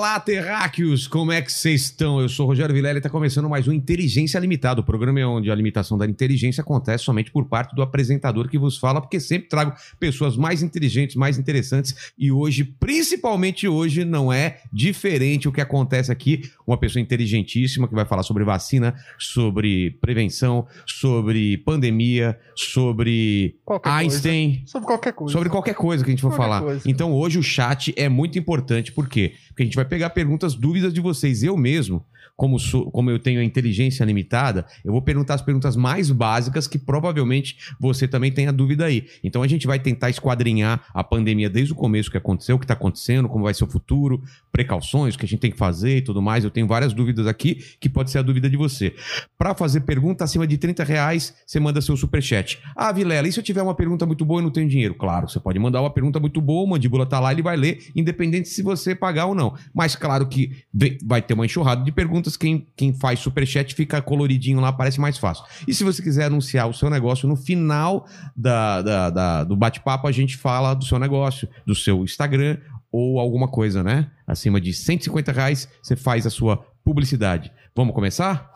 Olá, terráqueos! Como é que vocês estão? Eu sou o Rogério Vilela e está começando mais um Inteligência Limitada. O programa é onde a limitação da inteligência acontece somente por parte do apresentador que vos fala, porque sempre trago pessoas mais inteligentes, mais interessantes e hoje, principalmente hoje, não é diferente o que acontece aqui. Uma pessoa inteligentíssima que vai falar sobre vacina, sobre prevenção, sobre pandemia, sobre Qualquer Einstein. coisa. Sobre qualquer coisa. Sobre qualquer coisa que a gente for Qualquer falar. coisa. Então hoje o chat é muito importante, por quê? Porque a gente vai pegar perguntas, dúvidas de vocês. Eu mesmo, como, sou- como eu tenho a inteligência limitada, eu vou perguntar as perguntas mais básicas que provavelmente você também tenha dúvida aí. Então a gente vai tentar esquadrinhar a pandemia desde o começo, o que aconteceu, o que está acontecendo, como vai ser o futuro, precauções, o que a gente tem que fazer e tudo mais. Eu tenho várias dúvidas aqui que pode ser a dúvida de você. Para fazer pergunta acima de 30 reais, você manda seu superchat. Ah, Vilela, e se eu tiver uma pergunta muito boa e não tenho dinheiro? Claro, você pode mandar uma pergunta muito boa, o Mandíbula tá lá, ele vai ler, independente se você pagar ou não. Mas claro que vai ter uma enxurrada de perguntas, quem, quem faz superchat fica coloridinho lá, parece mais fácil. E se você quiser anunciar o seu negócio no final da, da- da- do bate-papo, a gente fala do seu negócio, do seu Instagram ou alguma coisa, né? Acima de 150 reais, você faz a sua publicidade. Vamos começar?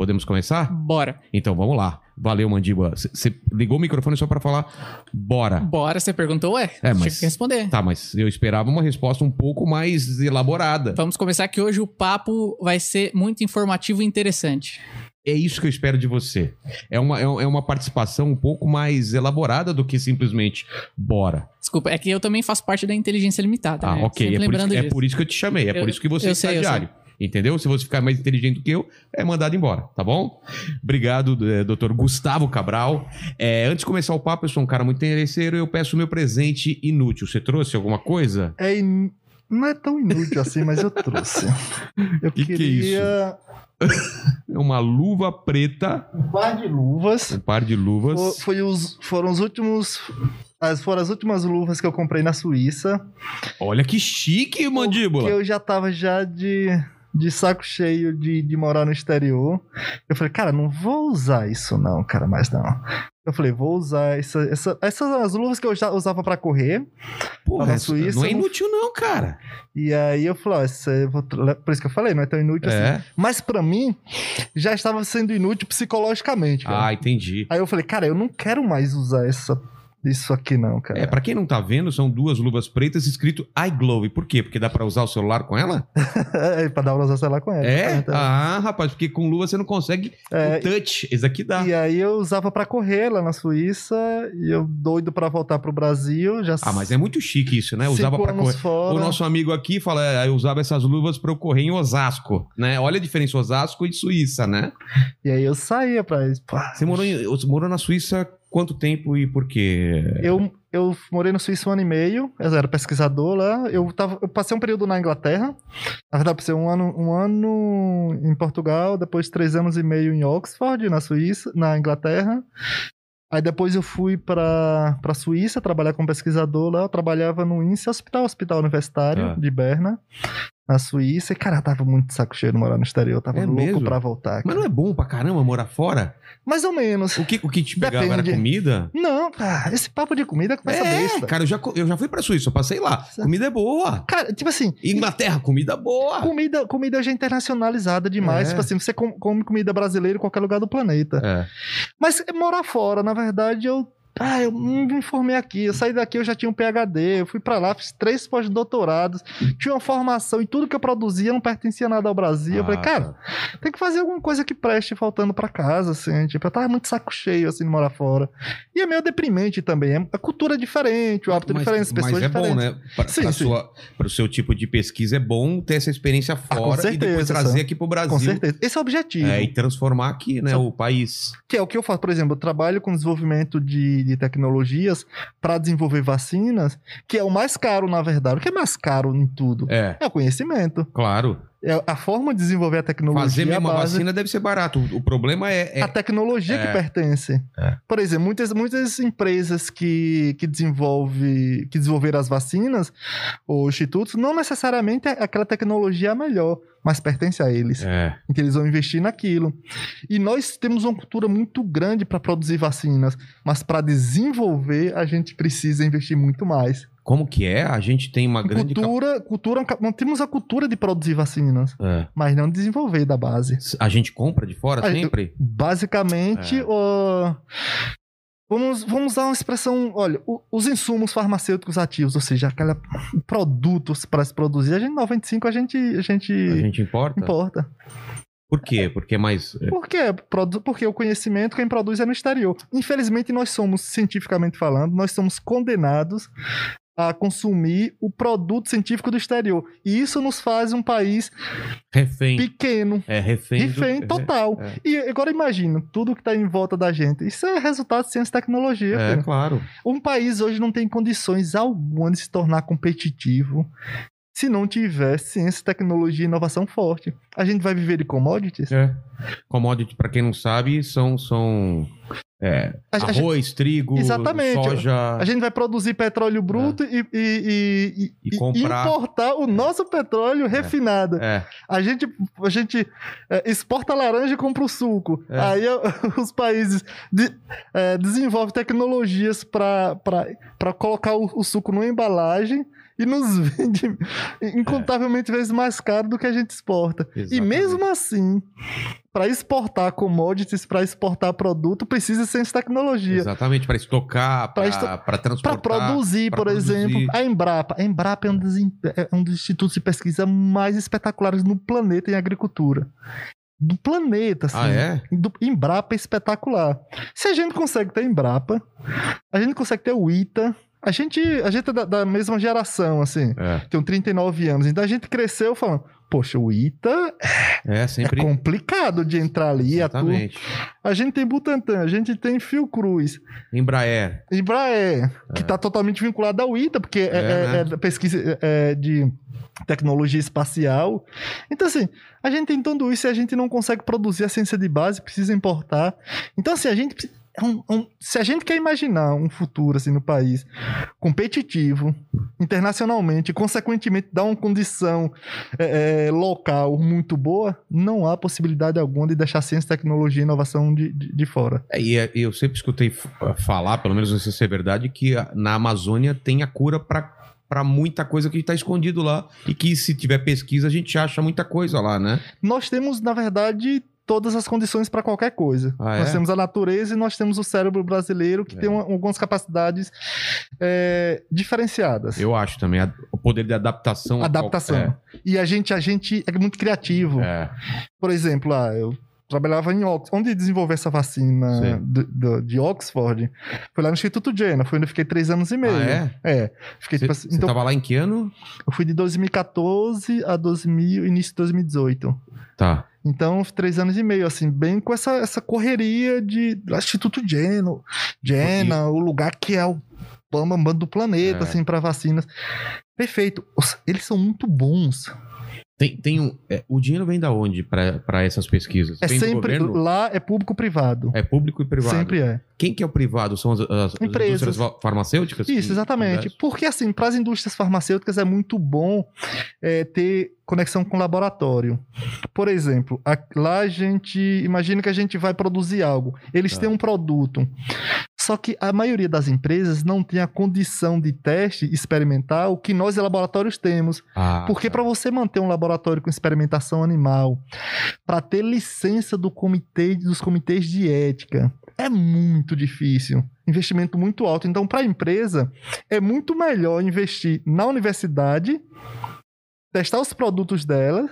Podemos começar? Bora. Então vamos lá. Valeu, Mandíbula. Você ligou o microfone só pra falar bora. Bora, você perguntou, ué? É, mas- Tive que responder. Tá, mas eu esperava uma resposta um pouco mais elaborada. Vamos começar que hoje o papo vai ser muito informativo e interessante. É isso que eu espero de você. É uma, é é uma participação um pouco mais elaborada do que simplesmente bora. Desculpa, é que eu também faço parte da inteligência limitada. Ah, né? ok. É por, isso, é por isso que eu te chamei. É Eu- por isso que você é eu sei, estagiário. Entendeu? Se você ficar mais inteligente do que eu, é mandado embora, tá bom? Obrigado, eh, doutor Gustavo Cabral. É, antes de começar o papo, eu sou um cara muito interesseiro eu peço o meu presente inútil. Você trouxe alguma coisa? É in- Não é tão inútil assim, mas eu trouxe. Eu Que que é queria É uma luva preta, um par de luvas. um par de luvas. Fo- Foi os, foram os últimos. As, foram as últimas luvas que eu comprei na Suíça. Olha que chique, Que mandíbula. eu já tava já de, de saco cheio de, de morar no exterior. Eu falei, cara, não vou usar isso não, cara, mais não. Eu falei, vou usar essa, essa, essas as luvas que eu já usava pra correr. Porra, na Suíça, não é inútil não, cara. E aí eu falei, ó, tra- por isso que eu falei, não é tão inútil assim. É. Mas pra mim, já estava sendo inútil psicologicamente. cara. Ah, entendi. Aí eu falei, cara, eu não quero mais usar essa, isso aqui, não, cara. É, pra quem não tá vendo, são duas luvas pretas escrito iGlobe. Por quê? Porque dá pra usar o celular com ela? É, pra dar pra usar celular com ela. É? Então, Ah, rapaz, porque com luva você não consegue É, o touch. Esse aqui dá. E aí eu usava pra correr lá na Suíça, e eu doido pra voltar pro Brasil, já Ah, mas é muito chique isso, né? Usava pra correr. fora. O nosso amigo aqui fala, é, eu usava essas luvas pra eu correr em Osasco, né? Olha a diferença, Osasco e Suíça, né? E aí eu saía pra. Pá, Você morou, em- você morou na Suíça quanto tempo e por quê? Eu, eu morei na Suíça um ano e meio, eu era pesquisador lá. Eu, tava, eu passei um período na Inglaterra. Na verdade, passei um ano, um ano em Portugal, depois três anos e meio em Oxford, na Suíça, na Inglaterra. Aí depois eu fui pra, pra Suíça trabalhar como pesquisador lá. Eu trabalhava no INSE Hospital, Hospital Universitário Tá. de Berna, na Suíça. E, cara, tava muito saco cheio de morar no exterior. Eu tava É louco mesmo? pra voltar. Mas cara. não é bom pra caramba morar fora? Mais ou menos. O que, o que te pegava era Depende. comida? Não, cara, esse papo de comida começa É, besta. cara, eu já, eu já fui pra Suíça, eu passei lá. Comida é boa. Cara, tipo assim, Inglaterra, comida boa. Comida, comida já é internacionalizada demais. É. Tipo assim, você com- come comida brasileira em qualquer lugar do planeta. É. Mas morar fora, na verdade, eu. Ah, eu me informei aqui. Eu saí daqui, eu já tinha um PhD. Eu fui pra lá, fiz três pós-doutorados. Tinha uma formação e tudo que eu produzia não pertencia nada ao Brasil. eu falei, Ah, cara, tem que fazer alguma coisa que preste faltando pra casa, assim. Tipo, eu tava muito saco cheio, assim, de morar fora. E é meio deprimente também. é- A cultura é diferente, o hábito é diferente, as pessoas mas é bom, diferentes. né? Pra, Sim, pra sim. sua, pro seu tipo de pesquisa é bom ter essa experiência com fora e depois certeza, trazer Sam. aqui pro Brasil. Com certeza. Esse é o objetivo. É, e transformar aqui, né, Só- o país. Que é o que eu faço, por exemplo, eu trabalho com desenvolvimento de, de tecnologias para desenvolver vacinas, que é o mais caro, na verdade. O que é mais caro em tudo? É, É o conhecimento. claro. É a forma de desenvolver a tecnologia. Fazer mesmo a a base- vacina deve ser barato. O, problema é. é- a tecnologia É. que pertence. É. Por exemplo, muitas, muitas empresas que, que, desenvolve, que desenvolveram as vacinas, ou institutos, não necessariamente é aquela tecnologia é a melhor, mas pertence a eles. é. Então eles vão investir naquilo. E nós temos uma cultura muito grande para produzir vacinas, mas para desenvolver a gente precisa investir muito mais. Como que é? A gente tem uma grande. Cultura, cultura, nós temos a cultura de produzir vacinas, É. mas não desenvolver da base. A gente compra de fora sempre? Basicamente, É. ó, vamos, vamos usar uma expressão, olha, o- os insumos farmacêuticos ativos, ou seja, aquela produtos para se produzir, a gente 95 a gente a gente, A gente importa? importa. Por quê? Porque é mais. é, Por quê? Porque o conhecimento quem produz é no exterior. Infelizmente nós somos cientificamente falando, nós somos condenados a consumir o produto científico do exterior. E isso nos faz um país refém. pequeno, É refém. do- refém é, total. é. E agora imagina, tudo que está em volta da gente. Isso é resultado de ciência e tecnologia. É, filho. claro. Um país hoje não tem condições alguma de se tornar competitivo se não tiver ciência, tecnologia e inovação forte. A gente vai viver de commodities? É. Commodity, pra quem não sabe, são. são é, A- arroz, trigo, Exatamente. soja. A gente vai produzir petróleo bruto e, e- e- e- E comprar. importar o nosso petróleo refinado. É, A gente, a gente é, exporta laranja e compra o suco. É. Aí os países de- é, desenvolvem tecnologias para colocar o, o suco numa embalagem e nos vende incontavelmente vezes mais caro do que a gente exporta. E Exatamente. mesmo assim, para exportar commodities, para exportar produto, precisa de ciência e tecnologia. exatamente. Pra estocar, pra, esto- pra Para transportar. produzir, por produzir. exemplo, a Embrapa. A Embrapa é um, dos, é um dos institutos de pesquisa mais espetaculares no planeta em agricultura. Do planeta, assim. Ah, é? Do, Embrapa é espetacular. Se a gente consegue ter Embrapa, a gente consegue ter o ITA. A gente, a gente é da, da mesma geração, assim. É, Tenho 39 anos. Então a gente cresceu falando, poxa, o ITA é é sempre. complicado de entrar ali. A, turma- Exatamente. a gente tem Butantan, a gente tem Fiocruz. Embraer. Embraer, que está totalmente vinculado ao ITA, porque é, É, é- né? é pesquisa é, de tecnologia espacial. Então, assim, a gente tem tudo isso e a gente não consegue produzir a ciência de base, precisa importar. Então, assim, a gente. Um- um- se a gente quer imaginar um futuro assim no país competitivo internacionalmente, e, consequentemente dar uma condição é, é, local muito boa, não há possibilidade alguma de deixar ciência, tecnologia e inovação de, de, de fora. É, e é- eu sempre escutei f- falar, pelo menos não sei se é verdade, que na Amazônia tem a cura pra para muita coisa que tá escondido lá e que se tiver pesquisa a gente acha muita coisa lá, né? nós temos, na verdade, todas as condições para qualquer coisa. Ah, nós é? temos a natureza e nós temos o cérebro brasileiro que É. tem uma- algumas capacidades é, diferenciadas. Eu acho também a- o poder de adaptação. a Adaptação. qual- E a gente, a gente é muito criativo. É, Por exemplo, ah, eu trabalhava em Oxford. Onde desenvolver essa vacina do- do- de Oxford? Foi lá no Instituto Jenner. Foi onde eu fiquei três anos e meio. Ah, é? É. Fiquei, Você tipo assim, então, tava lá em que ano? eu fui de 2014 a 2000, início de 2018. Tá. Então, três anos e meio, assim, bem com essa, essa correria de do Instituto Geno, Jena, o lugar que é o bambambam do planeta, É. assim, para vacinas. Perfeito. Eles são muito bons. Tem, tem um, é, o dinheiro vem da onde para essas pesquisas? É vem sempre. Lá é público-privado. É público e privado. Sempre é. Quem que é o privado? São as, as- as Empresas. indústrias fa- farmacêuticas? Isso, exatamente. que Porque, assim, para as indústrias farmacêuticas é muito bom é, ter conexão com o laboratório. Por exemplo, a- lá a gente. Imagina que a gente vai produzir algo. Eles Tá. têm um produto. Só que a maioria das empresas não tem a condição de teste experimental que nós, laboratórios, temos. Ah, Porque tá. para você manter um laboratório com experimentação animal, para ter licença do comitê dos comitês de ética, é muito difícil. Investimento muito alto. Então, para a empresa, é muito melhor investir na universidade, testar os produtos dela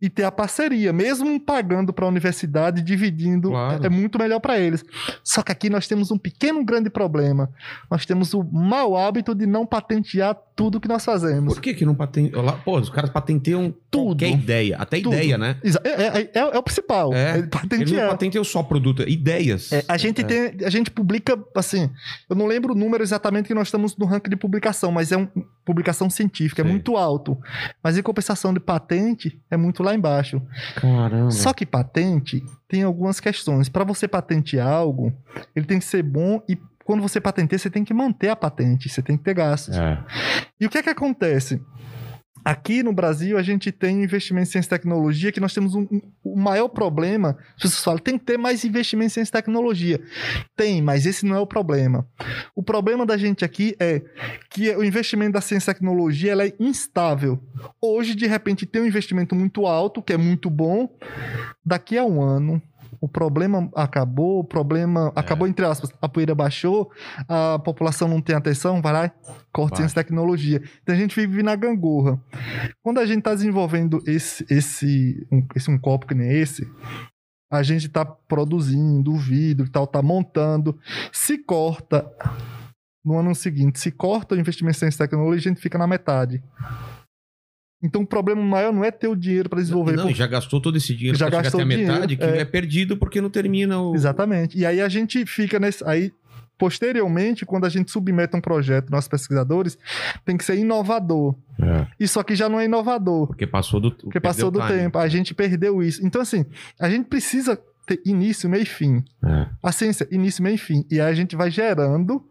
e ter a parceria, mesmo pagando para a universidade, dividindo, Claro. é, é muito melhor para eles. Só que aqui nós temos um pequeno grande problema. Nós temos o mau hábito de não patentear tudo que nós fazemos. Por que que não patenteiam? Pô, os caras patenteiam Tudo. qualquer ideia. Até Tudo. ideia, né? É, é- é- é o principal. É. É Eles não patenteiam só produto, ideias. É, a gente É. tem, a gente publica, assim, eu não lembro o número exatamente que nós estamos no ranking de publicação, mas é um, publicação científica, Sei. é muito alto. Mas em compensação de patente, é muito lá embaixo. Caramba. Só que patente tem algumas questões. Para você patentear algo, ele tem que ser bom e quando você patenteia, você tem que manter a patente, você tem que ter gastos. É. E o que é que acontece? Aqui no Brasil, a gente tem investimento em ciência e tecnologia, que nós temos um, um- o maior problema. As pessoas falam, tem que ter mais investimento em ciência e tecnologia. Tem, mas esse não é o problema. O problema da gente aqui é que o investimento da ciência e tecnologia ela é instável. Hoje, de repente, tem um investimento muito alto, que é muito bom. Daqui a um ano, o problema acabou, o problema acabou, entre aspas, a poeira baixou, a população não tem atenção, vai lá, corta Vai. ciência e tecnologia. Então a gente vive na gangorra. Quando a gente está desenvolvendo esse, esse, um, esse um copo que nem esse, a gente está produzindo o vidro e tal, tá montando. Se corta no ano seguinte, se corta o investimento em tecnologia, a gente fica na metade. Então o problema maior não é ter o dinheiro para desenvolver. Não, pô, já gastou todo esse dinheiro Já gastou até a dinheiro, metade, que é. é. perdido porque não termina o. Exatamente. E aí a gente fica nesse. Aí, posteriormente, quando a gente submete um projeto, nossos pesquisadores, tem que ser inovador. É, Isso aqui já não é inovador, porque passou do. porque passou do tempo. A gente perdeu isso. Então, assim, a gente precisa ter início, meio e fim. É. A ciência, início, meio e fim. E aí a gente vai gerando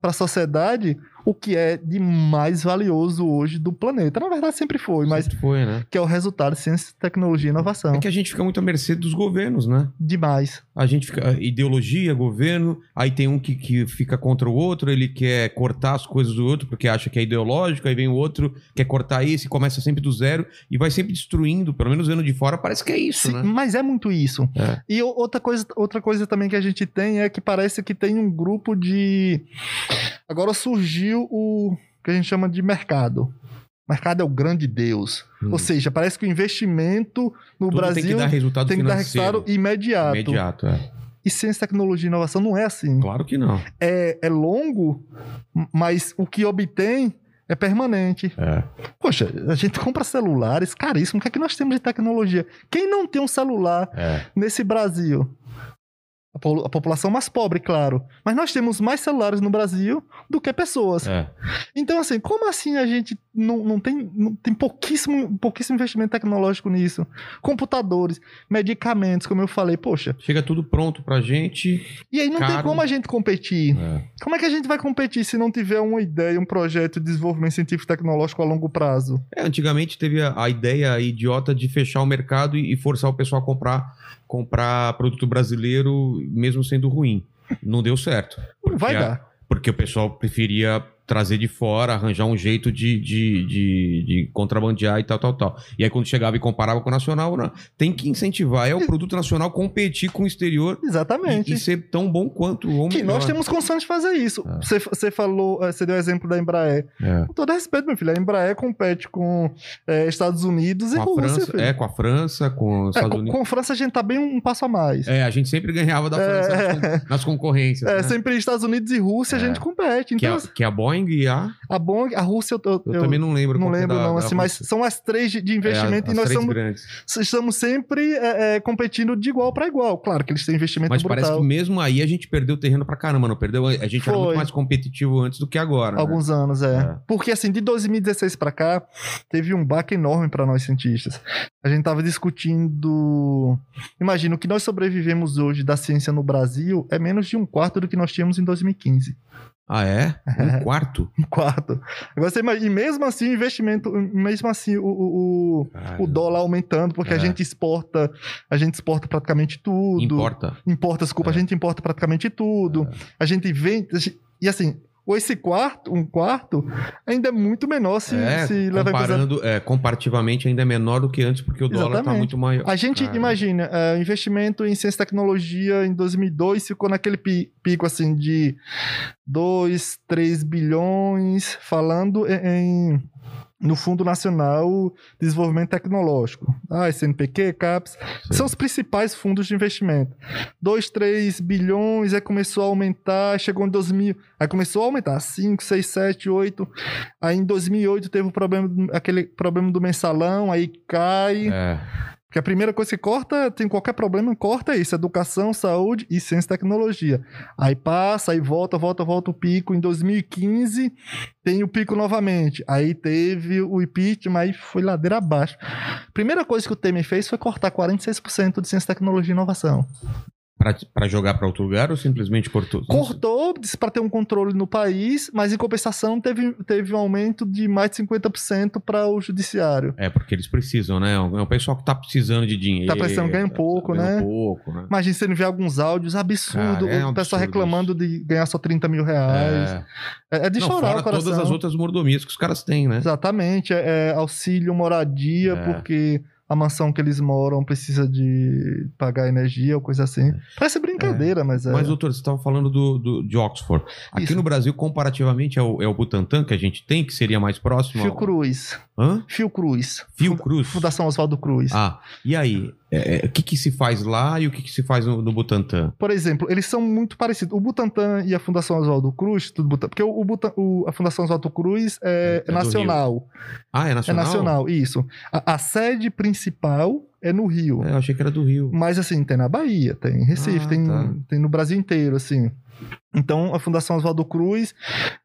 para a sociedade o que é de mais valioso hoje do planeta. Na verdade, sempre foi, mas Sempre foi, né? que é o resultado de ciência, tecnologia e inovação. É que a gente fica muito à mercê dos governos, né? Demais. A gente fica. Ideologia, governo, aí tem um que, que fica contra o outro, ele quer cortar as coisas do outro porque acha que é ideológico, aí vem o outro, quer cortar esse, começa sempre do zero e vai sempre destruindo, pelo menos vendo de fora, parece que é isso, Sim, né? Mas é muito isso. É. E outra coisa, outra coisa também que a gente tem é que parece que tem um grupo de. Agora surgiu o que a gente chama de mercado. Mercado é o grande Deus. Hum. Ou seja, parece que o investimento no Tudo Brasil tem que dar resultado tem que dar resultado imediato. Imediato, é. E ciência, tecnologia e inovação não é assim. Claro que não. É, é longo, mas o que obtém é permanente. É. Poxa, a gente compra celulares caríssimos. O que é que nós temos de tecnologia? Quem não tem um celular É. nesse Brasil? A, po- a população mais pobre, claro. Mas nós temos mais celulares no Brasil do que pessoas. É. Então, assim, como assim a gente não, não tem, não tem pouquíssimo, pouquíssimo investimento tecnológico nisso? Computadores, medicamentos, como eu falei, poxa. Chega tudo pronto pra gente. E aí não tem Caro. como a gente competir. É. Como é que a gente vai competir se não tiver uma ideia, um projeto de desenvolvimento científico e tecnológico a longo prazo? É, antigamente teve a, a ideia idiota de fechar o mercado e, e forçar o pessoal a comprar, comprar produto brasileiro, mesmo sendo ruim. Não deu certo. Não vai a- dar. Porque o pessoal preferia trazer de fora, arranjar um jeito de, de, de, de contrabandear e tal, tal, tal. E aí, quando chegava e comparava com o nacional, não, tem que incentivar. É o produto nacional competir com o exterior Exatamente. e, e ser tão bom quanto ou que melhor. nós temos condições de fazer isso. É. Você, você falou, eh, você deu o exemplo da Embraer. É. Com todo respeito, meu filho, a Embraer compete com eh, Estados Unidos e Com a Rússia, França, filho. é, com a França, com os É, Estados com, Unidos. com a França a gente tá bem um passo a mais. É, a gente sempre ganhava da França É. nas, con- nas concorrências. É, né? sempre Estados Unidos e Rússia a É. gente compete. que, Então, a, que a Boeing e a. a Boeing, a Rússia, eu, eu- Eu, também não lembro. não é lembro da- não, da assim, mas são as três de, de investimento É, e nós somos, grandes. estamos sempre é, é, competindo de igual para igual. Claro que eles têm investimento Mas parece brutal. que mesmo aí a gente perdeu terreno pra caramba, não perdeu? A gente era Foi. muito mais competitivo antes do que agora. né? Alguns anos, é. É. Porque, assim, de 2016 pra cá, teve um baque enorme pra nós cientistas. A gente tava discutindo. Imagina, o que nós sobrevivemos hoje da ciência no Brasil é menos de um quarto do que nós tínhamos em 2015. Ah, é? Um quarto? Um quarto. Agora você imagina, e mesmo assim, o investimento, mesmo assim, o, o, o- o dólar aumentando, porque a É. gente exporta, a gente exporta praticamente tudo. Importa. Importa, desculpa, É. a gente importa praticamente tudo. A gente vende. a E assim, ou esse quarto, um quarto, ainda é muito menor se, é, se comparando, é, comparativamente ainda é menor do que antes, porque o dólar tá Exatamente. muito maior. A gente, Cara. imagina, é, o investimento em ciência e tecnologia em 2002 ficou naquele pi- pico assim de 2, 3 bilhões, falando em- no Fundo Nacional de Desenvolvimento Tecnológico. Ah, SNPq, CAPES, são os principais fundos de investimento. 2, 3 bilhões, aí começou a aumentar, chegou em 2000, aí começou a aumentar, 5, 6, 7, 8. Aí em 2008 teve o problema, aquele problema do mensalão, aí cai. É. Que a primeira coisa que corta, tem qualquer problema, corta é isso: educação, saúde e ciência e tecnologia. Aí passa, aí volta, volta, volta o pico. Em 2015 tem o pico novamente. Aí teve o impeachment, aí foi ladeira abaixo. Primeira coisa que o Temer fez foi cortar 46% de ciência, tecnologia e inovação. Pra, pra jogar pra outro lugar ou simplesmente cortou? Cortou, para ter um controle no país, mas em compensação teve, teve um aumento de mais de 50% para o judiciário. É, porque eles precisam, né? É o pessoal que tá precisando de dinheiro. Tá precisando ganhar um pouco, tá né? pouco, né? Imagina você vê alguns áudios absurdos, Cara, é um o pessoal absurdo reclamando de ganhar só 30 mil reais. É. É, é de Não, chorar o coração. todas as outras mordomias que os caras têm, né? Exatamente, é, é auxílio moradia, É. porque a mansão que eles moram precisa de pagar energia ou coisa assim. Parece brincadeira, mas é. Mas, doutor, você estava falando do, do- de Oxford. Aqui Isso. no Brasil, comparativamente, é o, é o Butantan que a gente tem, que seria mais próximo. ao- Fiocruz. Hã? Fiocruz. Fiocruz. Fundação Oswaldo Cruz. Ah, e aí? É, é, o que, que se faz lá e o que, que se faz no, no Butantan? Por exemplo, eles são muito parecidos. O Butantan e a Fundação Oswaldo Cruz, tudo Butantan, porque o, o Butan- o- a Fundação Oswaldo Cruz é, É do nacional. Ah, é É nacional? nacional, isso. A, a sede principal é no Rio. É, eu achei que era do Rio. Mas assim, tem na Bahia, tem em Recife, Ah, tem, tá. tem no Brasil inteiro, assim. Então, a Fundação Oswaldo Cruz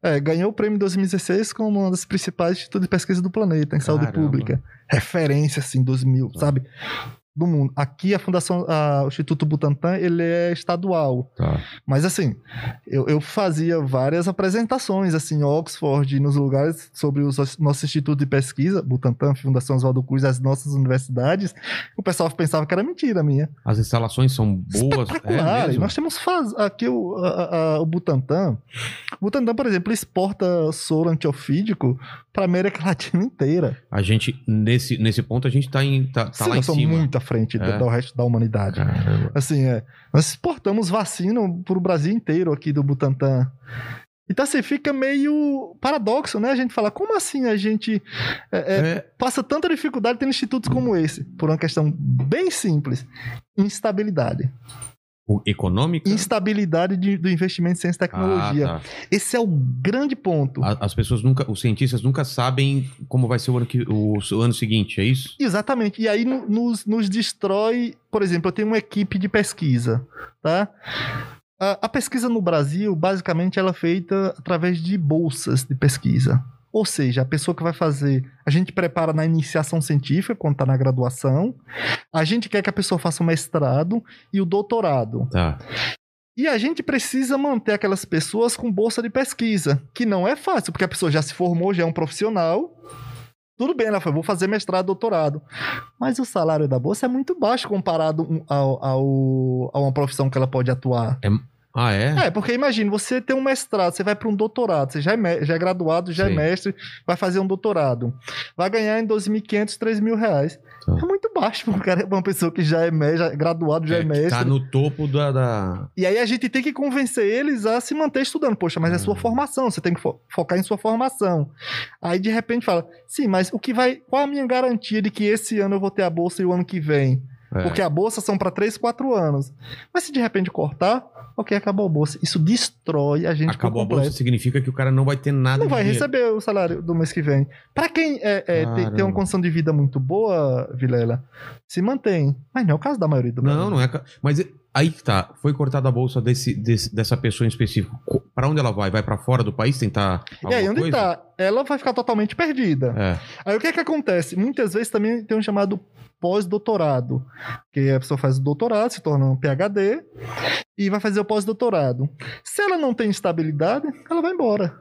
é, ganhou o prêmio em 2016 como uma das principais institutos de pesquisa do planeta em saúde Caramba. pública. Referência, assim, 2000, sabe? Do mundo. Aqui, a Fundação, a- o Instituto Butantan, ele é estadual. Tá. Mas assim, eu, eu fazia várias apresentações, assim, em Oxford, nos lugares sobre os nosso instituto de pesquisa, Butantan, Fundação Oswaldo Cruz, as nossas universidades. O pessoal pensava que era mentira minha. As instalações são boas. É? Nós temos faz... aqui o, a- a- o Butantan. O Butantan, por exemplo, exporta soro antiofídico para América Latina inteira. A gente, nesse, nesse ponto, a gente tá, em, tá, tá lá em cima. Frente do- É. do resto da humanidade. Caramba. Assim, é. Nós exportamos vacina pro Brasil inteiro aqui do Butantan. Então, assim, fica meio paradoxo, né? A gente fala, como assim a gente é, é, É, passa tanta dificuldade tendo institutos como esse? Por uma questão bem simples: instabilidade. O econômica? Instabilidade de- do investimento em ciência e tecnologia. Ah, tá. Esse é o grande ponto. A- As pessoas nunca, os cientistas nunca sabem como vai ser o ano, que, o, o ano seguinte, é isso? Exatamente. E aí no- nos, nos destrói. Por exemplo, eu tenho uma equipe de pesquisa, tá? A, a pesquisa no Brasil, basicamente, ela é feita através de bolsas de pesquisa. Ou seja, a pessoa que vai fazer. A gente prepara na iniciação científica, quando está na graduação. A gente quer que a pessoa faça o mestrado e o doutorado. Tá. E a gente precisa manter aquelas pessoas com bolsa de pesquisa, que não é fácil, porque a pessoa já se formou, já é um profissional. Tudo bem, ela foi, vou fazer mestrado, doutorado. Mas o salário da bolsa é muito baixo comparado ao, ao- a uma profissão que ela pode atuar. Ah, é? É, porque imagina, você tem um mestrado, você vai para um doutorado, você já é, já é graduado, já Sim. é mestre, vai fazer um doutorado. Vai ganhar em 2.500, 3 mil reais. Tá. É muito baixo para um cara, uma pessoa que já é, me- já é graduado, já é, É, que mestre. tá no topo da. da- E aí a gente tem que convencer eles a se manter estudando. Poxa, mas é sua Hum. formação, você tem que fo- focar em sua formação. Aí de repente fala, sim, mas o que vai. Qual a minha garantia de que esse ano eu vou ter a bolsa e o ano que vem? É. Porque a bolsa são para 3, 4 anos. Mas se de repente cortar, ok, acabou a bolsa. Isso destrói a gente Acabou a bolsa, significa que o cara não vai ter nada Não vai dinheiro. receber o salário do mês que vem. Pra quem é, é, tem, tem uma condição de vida muito boa, Vilela, se mantém. Mas não é o caso da maioria do Não, não é. Mas e- aí que tá. Foi cortada a bolsa desse, desse- dessa pessoa em específico. Co- Pra onde ela vai? Vai pra fora do país tentar. E aí, onde coisa? tá? Ela vai ficar totalmente perdida. É. Aí o que é que acontece? Muitas vezes também tem um chamado pós-doutorado, que a pessoa faz o doutorado, se torna um PhD e vai fazer o pós-doutorado. Se ela não tem estabilidade, ela vai embora.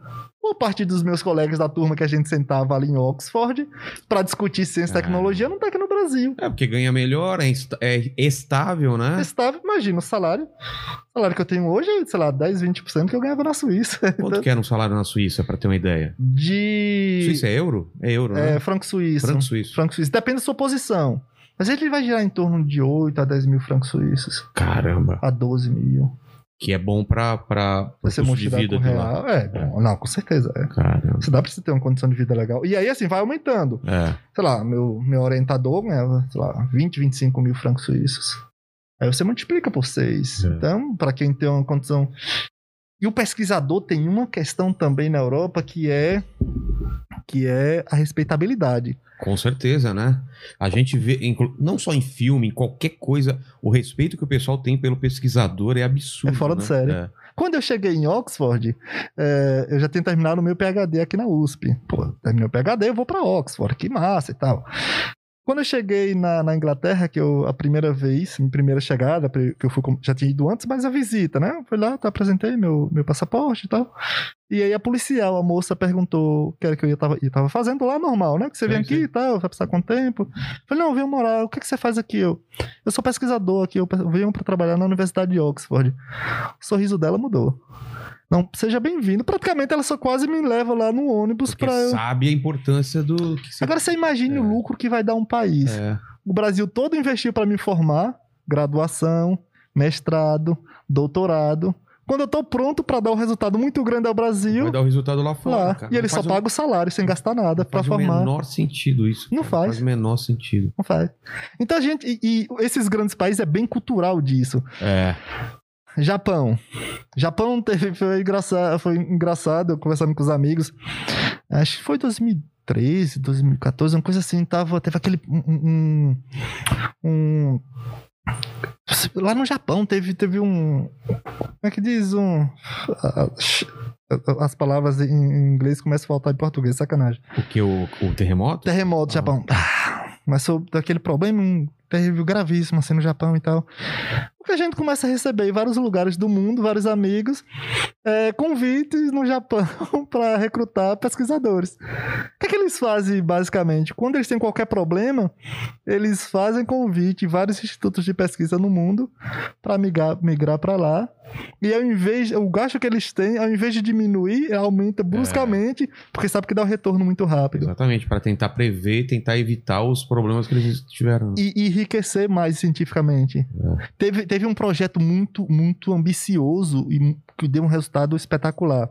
Boa parte dos meus colegas da turma que a gente sentava ali em Oxford para discutir ciência e Ah. tecnologia não tá aqui no Brasil. É, porque ganha melhor, é, é estável, né? Estável, imagina o salário. O salário que eu tenho hoje é, sei lá, 10, 20% que eu ganhava na Suíça. Quanto que era um salário na Suíça, pra ter uma ideia? De Suíça é euro? É euro, é, né? franco suíço. Franco suíço. Franco suíço. Depende da sua posição. Mas ele vai girar em torno de 8 a 10 mil francos suíços. Caramba. A 12 mil. Que é bom pra, pra, Você custo de vida real. É, bom. Não, com certeza. É. Caramba. Você dá pra você ter uma condição de vida legal. E aí, assim, vai aumentando. É. Sei lá, meu, meu orientador ganhava, sei lá, 20, 25 mil francos suíços. Aí você multiplica por 6. É. Então, pra quem tem uma condição. E o pesquisador tem uma questão também na Europa que é que é a respeitabilidade. Com certeza, né? A gente vê, não só em filme, em qualquer coisa, o respeito que o pessoal tem pelo pesquisador é absurdo. É fora de né? série. É. Quando eu cheguei em Oxford, é, eu já tinha terminado o meu PhD aqui na USP. Pô, terminei o PhD, eu vou pra Oxford, que massa e tal. Quando eu cheguei na, na Inglaterra, que eu, a primeira vez, minha primeira chegada, que eu fui, já tinha ido antes, mas a visita, né? Eu Fui lá, tá, apresentei meu, meu passaporte e tal. E aí a policial, a moça perguntou o que era que eu ia tava, ia tava fazendo lá, normal, né? Que você Sim, vem aqui sim. e tal, vai precisar quanto tempo? Eu falei, não, eu venho morar, o que, que você faz aqui? Eu, eu sou pesquisador aqui, eu venho para trabalhar na Universidade de Oxford. O sorriso dela mudou. Não, seja bem-vindo. Praticamente ela só quase me leva lá no ônibus pra eu. sabe a importância do que você... Agora você imagine É. o lucro que vai dar um país. É, O Brasil todo investiu para me formar, graduação, mestrado, doutorado. Quando eu tô pronto para dar um resultado muito grande ao Brasil, vai dar o resultado lá fora, lá. cara. E ele Não só faz paga o salário sem gastar nada não para faz formar. o menor sentido isso. Não cara. faz. Faz o menor sentido. Não faz. Então a gente. E, e esses grandes países é bem cultural disso. É. Japão. Japão teve, foi, engraçado, foi engraçado, eu conversando com os amigos. Acho que foi 2013, 2014, uma coisa assim. Tava, teve aquele. Um, um- um- lá no Japão teve, teve um. Como é que diz? Um. As palavras em inglês começam a faltar em português, sacanagem. O que? O, o terremoto? Terremoto, Ah. Japão. Ah, Mas sobre daquele problema um terrível, gravíssimo, assim, no Japão e tal. Porque a gente começa a receber em vários lugares do mundo, vários amigos, é, convites no Japão para recrutar pesquisadores. O que, é que eles fazem, basicamente? Quando eles têm qualquer problema, eles fazem convite em vários institutos de pesquisa no mundo para migrar, migrar para lá. E ao invés, o gasto que eles têm, ao invés de diminuir, aumenta bruscamente, porque sabe que dá um retorno muito rápido. Exatamente, para tentar prever, tentar evitar os problemas que eles tiveram. e e enriquecer mais cientificamente. Teve, teve um projeto muito, muito ambicioso e que deu um resultado espetacular.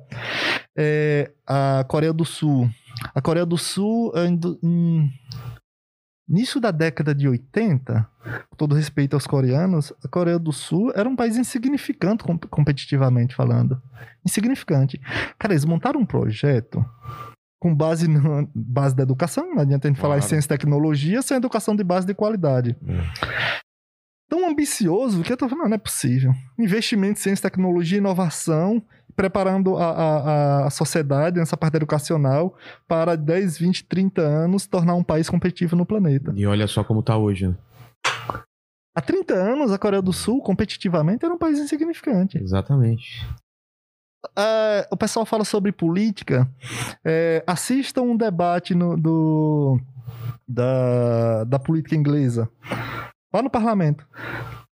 É, a Coreia do Sul. A Coreia do Sul, em, em início da década de 80, com todo respeito aos coreanos, a Coreia do Sul era um país insignificante com- competitivamente falando. Insignificante. Cara, eles montaram um projeto com base na base da educação, não adianta a gente falar em Claro. ciência e tecnologia sem educação de base de qualidade. Tão ambicioso que eu tô falando, não é possível. Investimento em ciência, tecnologia, inovação, preparando a, a, a- sociedade nessa parte educacional para 10, 20, 30 anos tornar um país competitivo no planeta. E olha só como tá hoje, né? Há 30 anos, a Coreia do Sul, competitivamente, era um país insignificante. Exatamente. É, o pessoal fala sobre política. É, assistam um debate no- do, da, da política inglesa. Lá no parlamento.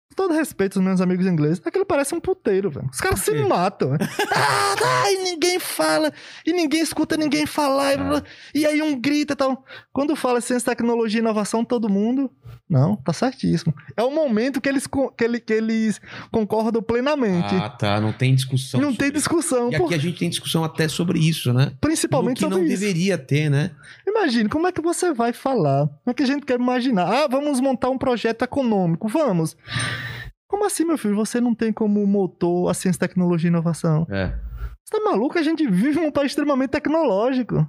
Com todo respeito aos meus amigos ingleses, aquilo parece um puteiro, velho. Os caras se matam. velho. ah, ah, e ninguém fala, e ninguém escuta ninguém falar, e, blá, blá, e aí um grita e tal. Quando fala ciência, tecnologia e inovação, todo mundo. Não, tá certíssimo. É o momento que eles, que ele- que eles concordam plenamente. Ah, tá. Não tem discussão. não sobre tem discussão. E por- aqui a gente tem discussão até sobre isso, né? Principalmente No que sobre não isso. deveria ter, né? Imagine, como é que você vai falar? Como é que a gente quer imaginar? Ah, vamos montar um projeto econômico, vamos. Como assim, meu filho? Você não tem como motor a ciência, tecnologia e inovação? É. Você tá maluco? A gente vive num país extremamente tecnológico.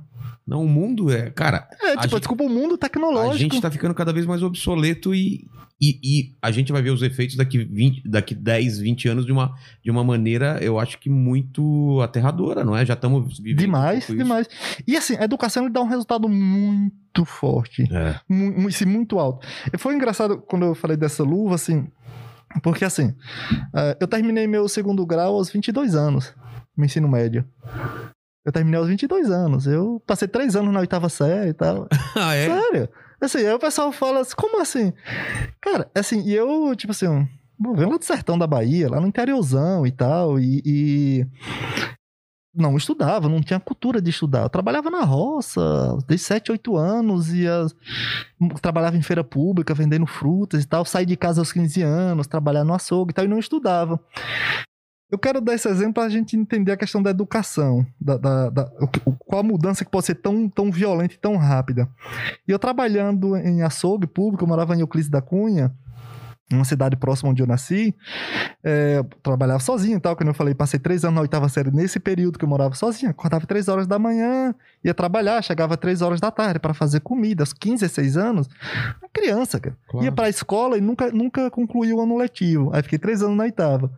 Não, o mundo é. Cara, É, A tipo, gente- desculpa, o mundo a tecnológico. gente tá ficando cada vez mais obsoleto e, e, e a gente vai ver os efeitos daqui, 20, daqui 10, 20 anos de uma, de uma maneira, eu acho que muito aterradora, não é? Já estamos vivendo. Demais, demais. E assim, a educação ele dá um resultado muito forte. É. mu- mu- assim, muito alto. Foi engraçado quando eu falei dessa luva, assim, porque assim, eh, eu terminei meu segundo grau aos 22 anos, no ensino médio. Eu terminei aos 22 anos. Eu passei três anos na oitava série e tal. Ah, é? Sério? Assim, aí o pessoal fala assim, como assim? Cara, assim, e eu, tipo assim, eu venho lá do sertão da Bahia, lá no interiorzão e tal, e, e não estudava, não tinha cultura de estudar. Eu trabalhava na roça, desde 7, 8 anos, ia, trabalhava em feira pública, vendendo frutas e tal, saí de casa aos 15 anos, trabalhar no açougue e tal, e não estudava. Eu quero dar esse exemplo para a gente entender a questão da educação, da, da- da- o qual a mudança que pode ser tão, tão violenta e tão rápida. E eu trabalhando em açougue público, eu morava em Euclides da Cunha, numa cidade próxima onde eu nasci, é, trabalhava sozinho e tal, como eu falei, passei três anos na oitava série nesse período que eu morava sozinho, acordava três horas da manhã, ia trabalhar, chegava três horas da tarde para fazer comida, aos 15, 16 anos, uma criança, cara. Claro. Ia pra escola e nunca, nunca concluí o ano letivo, aí fiquei três anos na oitava.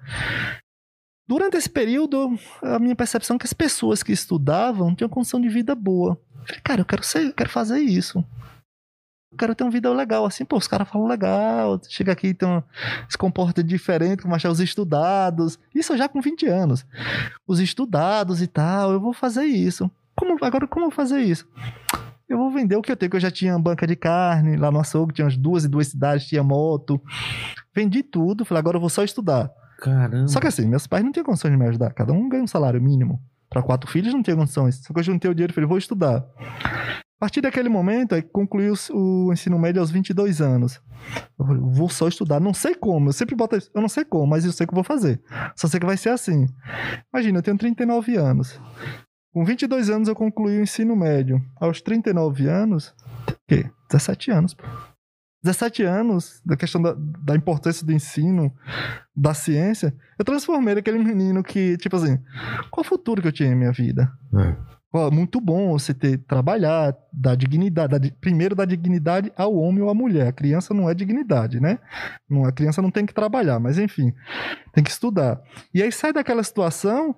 Durante esse período, a minha percepção é que as pessoas que estudavam tinham condição de vida boa. Falei, cara, eu quero ser, eu quero fazer isso. Eu quero ter uma vida legal, assim, pô, os caras falam legal, chega aqui e se comporta diferente, como achar os estudados. Isso já com 20 anos. Os estudados e tal, eu vou fazer isso. Como, agora, como eu fazer isso? Eu vou vender o que eu tenho, que eu já tinha banca de carne lá no açougue, tinha umas duas e duas cidades, tinha moto. Vendi tudo, falei, agora eu vou só estudar. Caramba. Só que assim, meus pais não tinham condições de me ajudar. Cada um ganha um salário mínimo. Para quatro filhos não tinha condições. Só que eu juntei o dinheiro e falei, vou estudar. A partir daquele momento, aí concluí o, ensino médio aos 22 anos. Eu falei, vou só estudar. Não sei como. Eu sempre boto isso. Eu não sei como, mas eu sei que eu vou fazer. Só sei que vai ser assim. Imagina, eu tenho 39 anos. Com 22 anos eu concluí o ensino médio. Aos 39 anos, o quê? 17 anos, pô. 17 anos, da questão da, da importância do ensino, da ciência, eu transformei naquele menino que, tipo assim, qual o futuro que eu tinha em minha vida? É. Ó, muito bom você ter trabalhar, dar dignidade, dar primeiro dar dignidade ao homem ou à mulher. A criança não é dignidade, né? Não, a criança não tem que trabalhar, mas enfim, tem que estudar. E aí sai daquela situação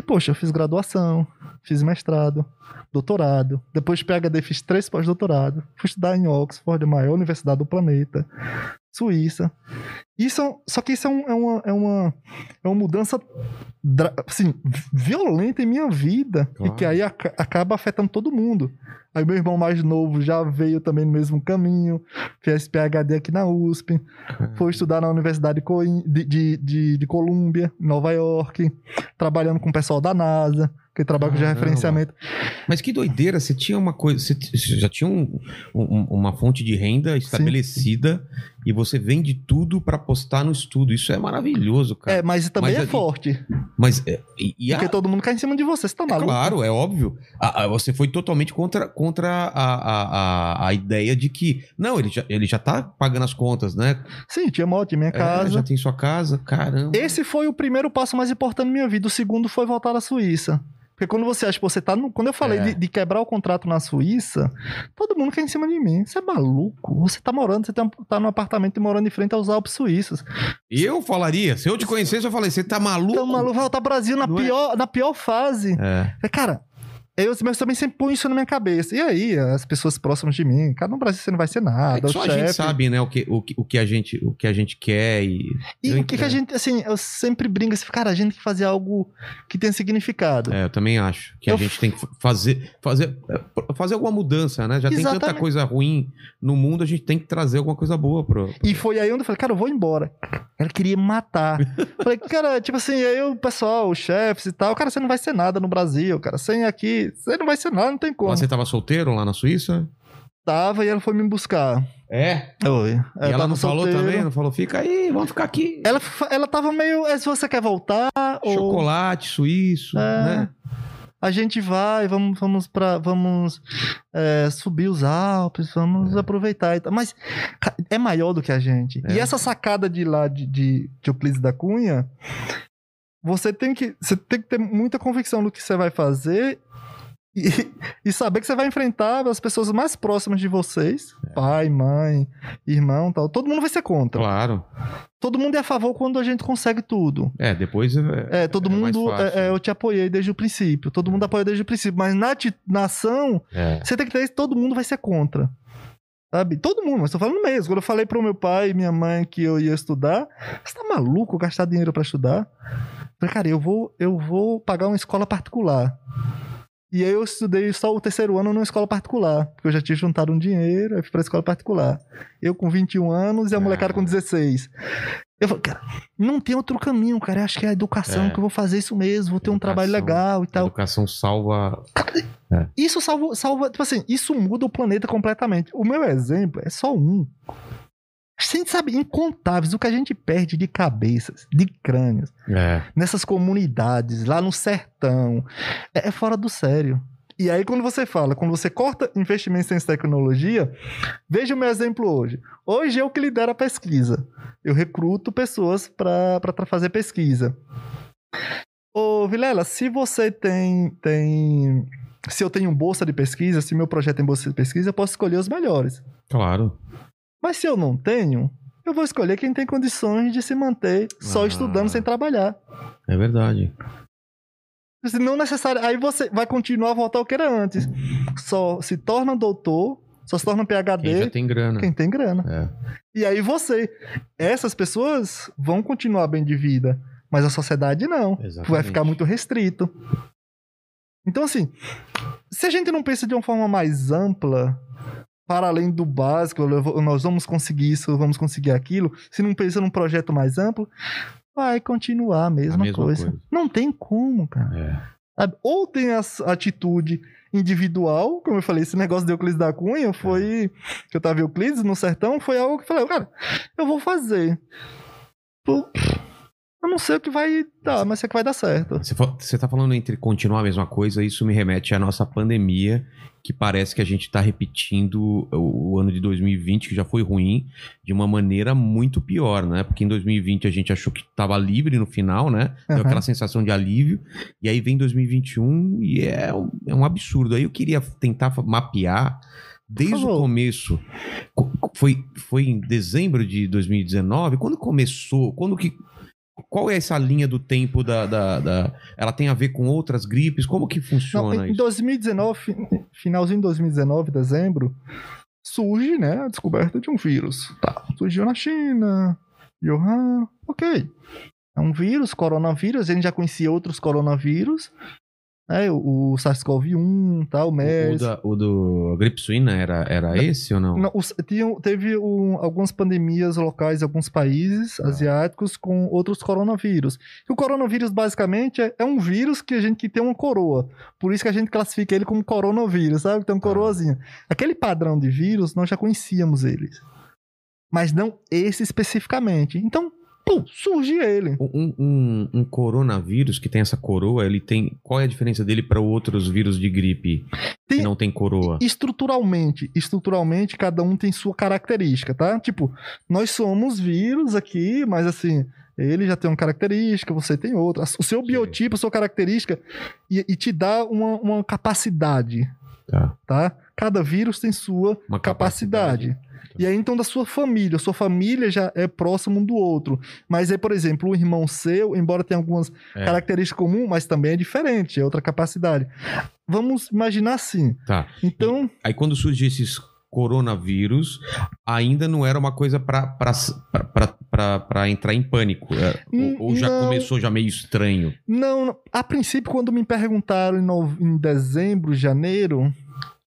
e, poxa, eu fiz graduação, fiz mestrado, doutorado, depois de PhD fiz três pós-doutorado, fui estudar em Oxford, a maior universidade do planeta, Suíça. Isso, é- só que isso é, um- é uma, é, uma, é uma mudança assim, vi- violenta em minha vida Claro. e que aí aca- acaba afetando todo mundo. Aí meu irmão mais novo já veio também no mesmo caminho, fez PhD aqui na USP, foi estudar na Universidade de, de, de, de, de Colômbia, em Nova York, trabalhando com o pessoal da NASA, que trabalha com Caramba. georreferenciamento. Mas que doideira, você tinha uma coisa, você já tinha um- um- uma fonte de renda estabelecida e você vende tudo pra apostar no estudo. Isso é maravilhoso, cara. É, mas também Mas é forte, Mas é, e, a- porque todo mundo cai em cima de você, você tá é maluco. claro, é óbvio. A- a- você foi totalmente contra, contra a, a, a, a ideia de que não, ele já, ele já tá pagando as contas, né? Sim, tinha moto minha É, casa. já tem sua casa, caramba. Esse foi o primeiro passo mais importante na minha vida. O segundo foi voltar à Suíça. Porque quando você acha que você tá no. Quando eu falei É. de, de quebrar o contrato na Suíça, todo mundo cai em cima de mim. Você é maluco? Você tá morando, você tá, tá num apartamento e morando em frente aos Alpes suíços. Eu falaria, se eu te conhecesse, eu falei, você tá maluco? Então, maluco, vai voltar ao Brasil na Não é? pior, na pior fase. É. É, Cara, eu mas também sempre põe isso na minha cabeça. E aí, as pessoas próximas de mim, cara, no Brasil você não vai ser nada. É o só a gente chefe- sabe, né, o que, o, que, o, que a gente, o que a gente quer e... E o que, que a gente, assim, eu sempre brinco assim, cara, a gente tem que fazer algo que tenha significado. É, eu também acho que a Eu- gente tem que fazer, fazer, é, fazer alguma mudança, né? Já tem tanta Exatamente. coisa ruim no mundo, a gente tem que trazer alguma coisa boa pro... E foi aí onde eu falei, cara, eu vou embora. Ela queria matar. falei, cara, tipo assim, aí o pessoal, os chefes e tal, cara, você não vai ser nada no Brasil, cara. Sem aqui, você não vai ser nada, não tem como. Lá Você tava solteiro lá na Suíça? Tava e ela foi me buscar. É. Oi. e ela não falou solteiro. também? Não falou, fica aí, vamos ficar aqui. Ela, ela tava meio, é, se você quer voltar, ou Chocolate suíço, É. né? a gente vai, vamos, vamos para, vamos é, subir os Alpes, vamos aproveitar e tal. Mas é maior do que a gente. É. E essa sacada de lá de, de, de Euclides da Cunha, você tem que, você tem que ter muita convicção no que você vai fazer e, e saber que você vai enfrentar as pessoas mais próximas de vocês, pai, mãe, irmão, tal. Todo mundo vai ser contra. Claro. Todo mundo é a favor quando a gente consegue tudo. É, depois... É, É, todo é mundo, é, é, eu te apoiei desde o princípio. Todo mundo apoia desde o princípio. Mas na, na ação, É. você tem que ter isso, todo mundo vai ser contra. Sabe? Todo mundo, mas tô falando mesmo. Quando eu falei pro meu pai e minha mãe que eu ia estudar, você tá maluco gastar dinheiro pra estudar? Eu falei, cara, eu vou, eu vou pagar uma escola particular. E aí eu estudei só o terceiro ano numa escola particular, porque eu já tinha juntado um dinheiro, aí fui pra escola particular. Eu com 21 anos e a Ah. molecada com 16. Eu falei, cara, não tem outro caminho, cara. Eu acho que é a educação É. que eu vou fazer isso mesmo, vou ter um trabalho Educação. legal e A tal. educação salva... Isso salva, salva, tipo assim, isso muda o planeta completamente. O meu exemplo é só um. Gente sabe incontáveis o que a gente perde de cabeças, de crânios, É. nessas comunidades, lá no sertão. É, é fora do sério. E aí, quando você fala, quando você corta investimentos em tecnologia, veja o meu exemplo hoje. Hoje eu que lidero a pesquisa. Eu recruto pessoas para fazer pesquisa. Ô, Vilela, se você tem, tem. Se eu tenho bolsa de pesquisa, se meu projeto tem bolsa de pesquisa, eu posso escolher os melhores. Claro. Mas se eu não tenho, eu vou escolher quem tem condições de se manter só Ah. estudando sem trabalhar. É verdade. Se Não necessário. Aí você vai continuar a voltar ao que era antes. Só se torna doutor, só se torna PhD Quem já tem grana. quem tem grana. É. E aí você. Essas pessoas vão continuar bem de vida, mas a sociedade não. Exatamente. Vai ficar muito restrito. Então, assim, se a gente não pensa de uma forma mais ampla, para além do básico, nós vamos conseguir isso, vamos conseguir aquilo, se não pensa num projeto mais amplo, vai continuar a mesma, mesma coisa. coisa. Não tem como, cara. É. Ou tem a atitude individual, como eu falei, esse negócio de Euclides da Cunha foi. Que eu tava em Euclides no sertão, foi algo que eu falei, cara, eu vou fazer. Pô, eu não sei o que vai dar, mas sei que vai dar certo. Você, fa- você tá falando entre continuar a mesma coisa, isso me remete à nossa pandemia, que parece que a gente tá repetindo o, o ano de 2020, que já foi ruim, de uma maneira muito pior, né? Porque em 2020 a gente achou que tava livre no final, né? Deu Aham. aquela sensação de alívio. E aí vem 2021 e é um, é um absurdo. Aí eu queria tentar mapear. Desde o começo, co- co- foi, foi em dezembro de 2019, quando começou, quando que, qual é essa linha do tempo da, da, da- Ela tem a ver com outras gripes? Como que Não, funciona em isso? 2019, 2019, fi- finalzinho de 2019, dezembro, surge, né, a descoberta de um vírus. Tá, surgiu na China, Wuhan, ok. É um vírus, coronavírus, a gente já conhecia outros coronavírus, né, o, o SARS-CoV-1, tá, o O, o MERS. da- o do gripe suína era, era esse ou não? Não, os- tinham- teve um- algumas pandemias locais em alguns países Ah. asiáticos com outros coronavírus. E o coronavírus, basicamente, é, é um vírus que a gente que tem uma coroa. Por isso que a gente classifica ele como coronavírus, sabe? Tem uma coroazinha. Aquele padrão de vírus, nós já conhecíamos eles. Mas não esse especificamente. Então, pô, surge ele. Um, um- um coronavírus que tem essa coroa, ele tem. Qual é a diferença dele para outros vírus de gripe que Tem- não tem coroa? Estruturalmente, estruturalmente, cada um tem sua característica, tá? Tipo, nós somos vírus aqui, mas assim, ele já tem uma característica, você tem outra. O seu biotipo, a sua característica, e, e te dá uma, uma capacidade, Tá. tá? Cada vírus tem sua Uma capacidade. E aí, então, da sua família. Sua família já é próximo um do outro. Mas aí, por exemplo, o irmão seu, embora tenha algumas É. características comuns, mas também é diferente, é outra capacidade. Vamos imaginar assim. Tá. Então, Aí quando surgiu esses coronavírus, ainda não era uma coisa pra entrar em pânico. É, ou, ou já não. começou já meio estranho. Não, a princípio, quando me perguntaram em, nove- em dezembro, janeiro,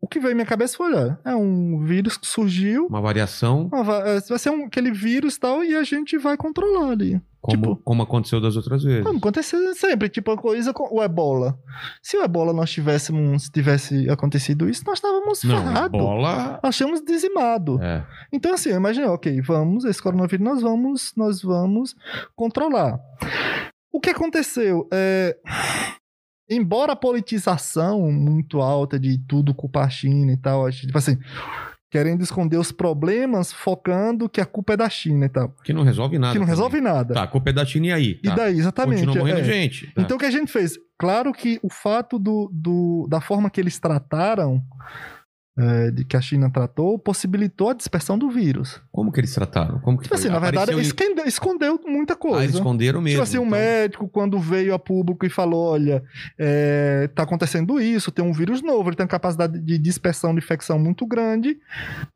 o que veio à minha cabeça foi: olha, é um vírus que surgiu, Uma variação, uma é, vai ser um, aquele vírus e tal, e a gente vai controlar ali. como, Tipo- como aconteceu das outras vezes. Como acontece sempre, tipo a coisa com o ebola. Se o ebola nós tivéssemos, se tivesse acontecido isso, nós estávamos Não, ferrados. bola. Nós tínhamos dizimado. É. Então, assim, eu imaginei, ok, vamos, esse coronavírus nós vamos, nós vamos controlar. O que aconteceu? É, embora a politização muito alta de tudo culpar a China e tal, a gente, tipo assim, querendo esconder os problemas, focando que a culpa é da China e tal. Que não resolve nada. que não também. resolve nada. Tá, a culpa é da China e aí? E Tá. daí, exatamente. Continua morrendo é. gente. Tá. Então o que a gente fez? Claro que o fato do, do- da forma que eles trataram, é, de que a China tratou, possibilitou a dispersão do vírus. Como que eles trataram? Como que Tipo assim, na verdade, em- escondeu, escondeu muita Ah, coisa. eles esconderam mesmo. Tipo assim, o então. médico, quando veio a público e falou: olha, é, tá acontecendo isso, tem um vírus novo, ele tem uma capacidade de dispersão de infecção muito grande.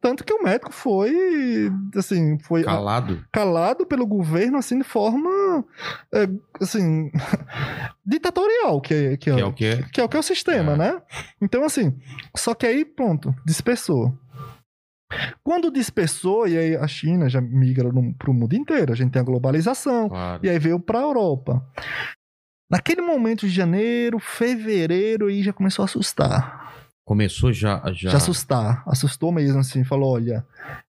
Tanto que o médico foi, assim, foi Calado. calado pelo governo, assim, de forma, é, assim, ditatorial, que é, que é, Que é o que é. que é o que é o sistema, né? Então, assim, só que aí, pronto, dispersou. Quando dispersou, e aí a China já migra para o mundo inteiro, a gente tem a globalização, Claro. e aí veio para a Europa. Naquele momento de janeiro, fevereiro, aí já começou a assustar. Começou já. Já, Já assustar. Assustou mesmo, assim. Falou, olha,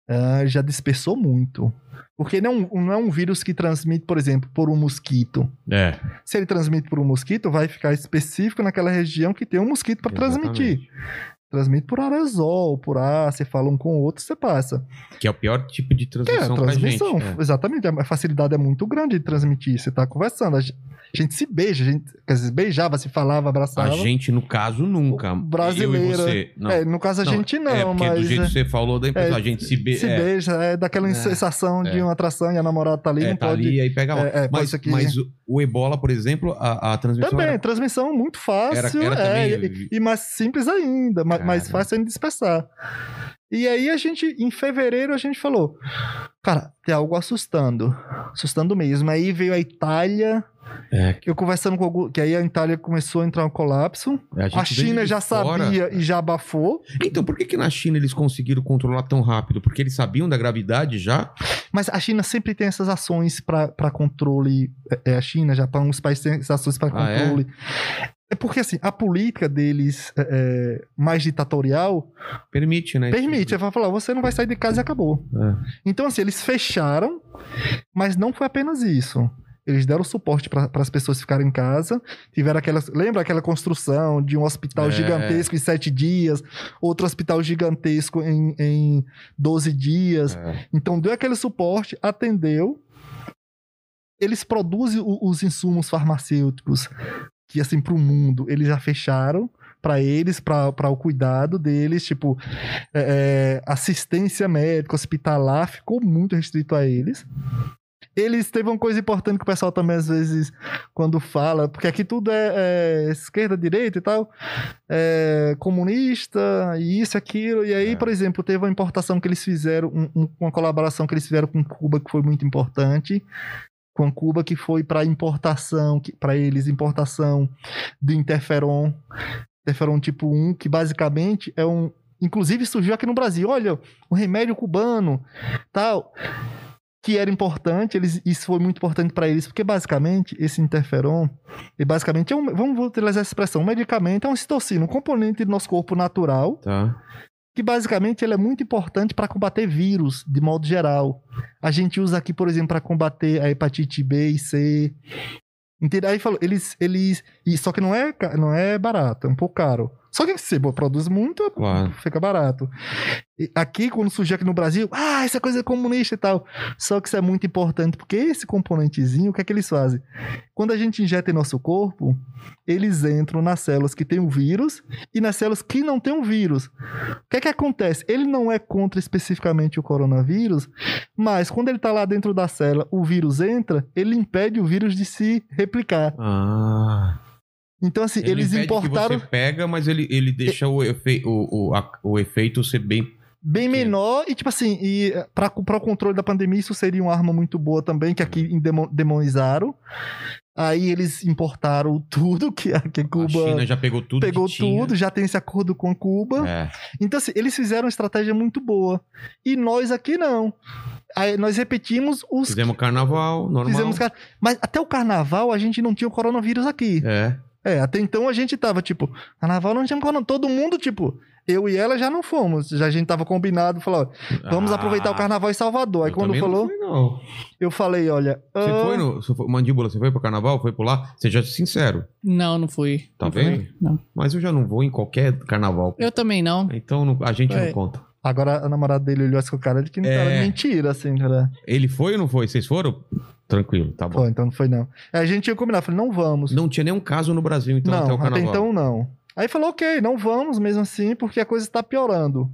ah, já dispersou muito. Porque não, não é um vírus que transmite, por exemplo, por um mosquito. É. Se ele transmite por um mosquito, vai ficar específico naquela região que tem um mosquito para transmitir. Transmite por aerosol, por ar, você fala um com o outro, você passa. Que é o pior tipo de Que é transmissão transmissão. gente. é. Exatamente. A facilidade é muito grande de transmitir. Você tá conversando. A gente, a gente se beija, a gente quer dizer, beijava, se falava, abraçava. A gente, no caso, nunca. Brasileira. Você. Não. É, no caso a Não, gente não, é, porque mas. do jeito que você falou da empresa, é, a gente se, be... se é, beija, é daquela É, sensação de é. uma atração e a namorada tá ali, é, não tá pode. ali aí pega. É, mas, que- mas o, o ebola, por exemplo, a, a transmissão Também, era- transmissão muito fácil. Era- era é, também- e, e mais simples ainda, ma- mais fácil ainda de dispersar. E aí a gente, em fevereiro, a gente falou, cara, tem algo assustando. Assustando mesmo. Aí veio a Itália, É, eu conversando com algum, que aí a Itália começou a entrar em colapso. a, gente A China já fora. sabia e já abafou. Então, por que, que na China eles conseguiram controlar tão rápido? Porque eles sabiam da gravidade já? Mas a China sempre tem essas ações para controle. É, a China, Japão, os países têm essas ações para Ah, é? controle. É? porque, assim, a política deles é, é, mais ditatorial Permite, né? permite. Vai falar, você não vai sair de casa e acabou. É. Então, assim, eles fecharam, mas não foi apenas isso. Eles deram suporte para as pessoas ficarem em casa. Tiveram aquelas. Lembra aquela construção de um hospital É. gigantesco em sete dias, outro hospital gigantesco em, em 12 dias. É. Então deu aquele suporte, atendeu. Eles produzem o- os insumos farmacêuticos que assim para o mundo eles já fecharam para eles, para o cuidado deles, tipo é, é, assistência médica, hospitalar ficou muito restrito a eles. Eles teve uma coisa importante que o pessoal também às vezes quando fala, porque aqui tudo é, é esquerda, direita e tal, é, comunista, e isso, aquilo. E aí, É. por exemplo, teve uma importação que eles fizeram, um- um- uma colaboração que eles fizeram com Cuba, que foi muito importante. Com Cuba, que foi para importação, para eles, importação do interferon, interferon tipo 1, que basicamente é um. Inclusive surgiu aqui no Brasil. Olha, o remédio cubano, tal que era importante, eles, isso foi muito importante para eles, porque basicamente esse interferon, ele basicamente é um, vamos utilizar essa expressão, um medicamento é um citocina, um componente do nosso corpo natural, Tá. que basicamente ele é muito importante para combater vírus, de modo geral. A gente usa aqui, por exemplo, para combater a hepatite B e C. Entendeu? Aí falou, eles, eles, e só que não é, não é barato, é um pouco caro. Só que se você produz muito, Claro. fica barato. E aqui, quando surgiu aqui no Brasil, ah, essa coisa é comunista e tal. Só que isso é muito importante, porque esse componentezinho, o que é que eles fazem? Quando a gente injeta em nosso corpo, eles entram nas células que tem o vírus e nas células que não tem o vírus. O que é que acontece? Ele não é contra especificamente o coronavírus, mas quando ele tá lá dentro da célula, o vírus entra, ele impede o vírus de se replicar. Ah. Então, assim, Ele eles importaram Que você pega, mas ele, ele deixa o, efe, o, o, a- o efeito ser bem. bem menor e tipo assim, e para o controle da pandemia isso seria uma arma muito boa também que aqui endemo- demonizaram. Aí eles importaram tudo que a, que A Cuba China já pegou tudo. pegou tudo, já tem esse acordo com Cuba. É. Então assim, eles fizeram uma estratégia muito boa. E nós aqui não. Aí nós repetimos os Fizemos carnaval, normal. fizemos car- mas até o carnaval a gente não tinha o coronavírus aqui. É. É, até então a gente tava, tipo, carnaval não tinha corona. Todo mundo, tipo, eu e ela já não fomos. Já a gente tava combinado, falou, ó, vamos Ah, aproveitar o carnaval em Salvador. Aí eu quando falou, Não fui, não. eu falei, olha. Você ah, foi no. Você foi, mandíbula, você foi pro carnaval? Foi por lá? Seja sincero. Não, não fui. Tá Não fui. vendo? Não. Mas eu já não vou em qualquer carnaval. Eu também não. Então não- a gente É. não conta. Agora a namorada dele olhou assim com o cara de que não É. era mentira, assim, cara. Ele foi ou não foi? Vocês foram? Tranquilo, tá bom. Foi, então não foi não. Aí a gente tinha combinado, falei, não vamos. Não tinha nenhum caso no Brasil, então, até não, o carnaval. então não. Aí falou, ok, não vamos mesmo assim, porque a coisa está piorando.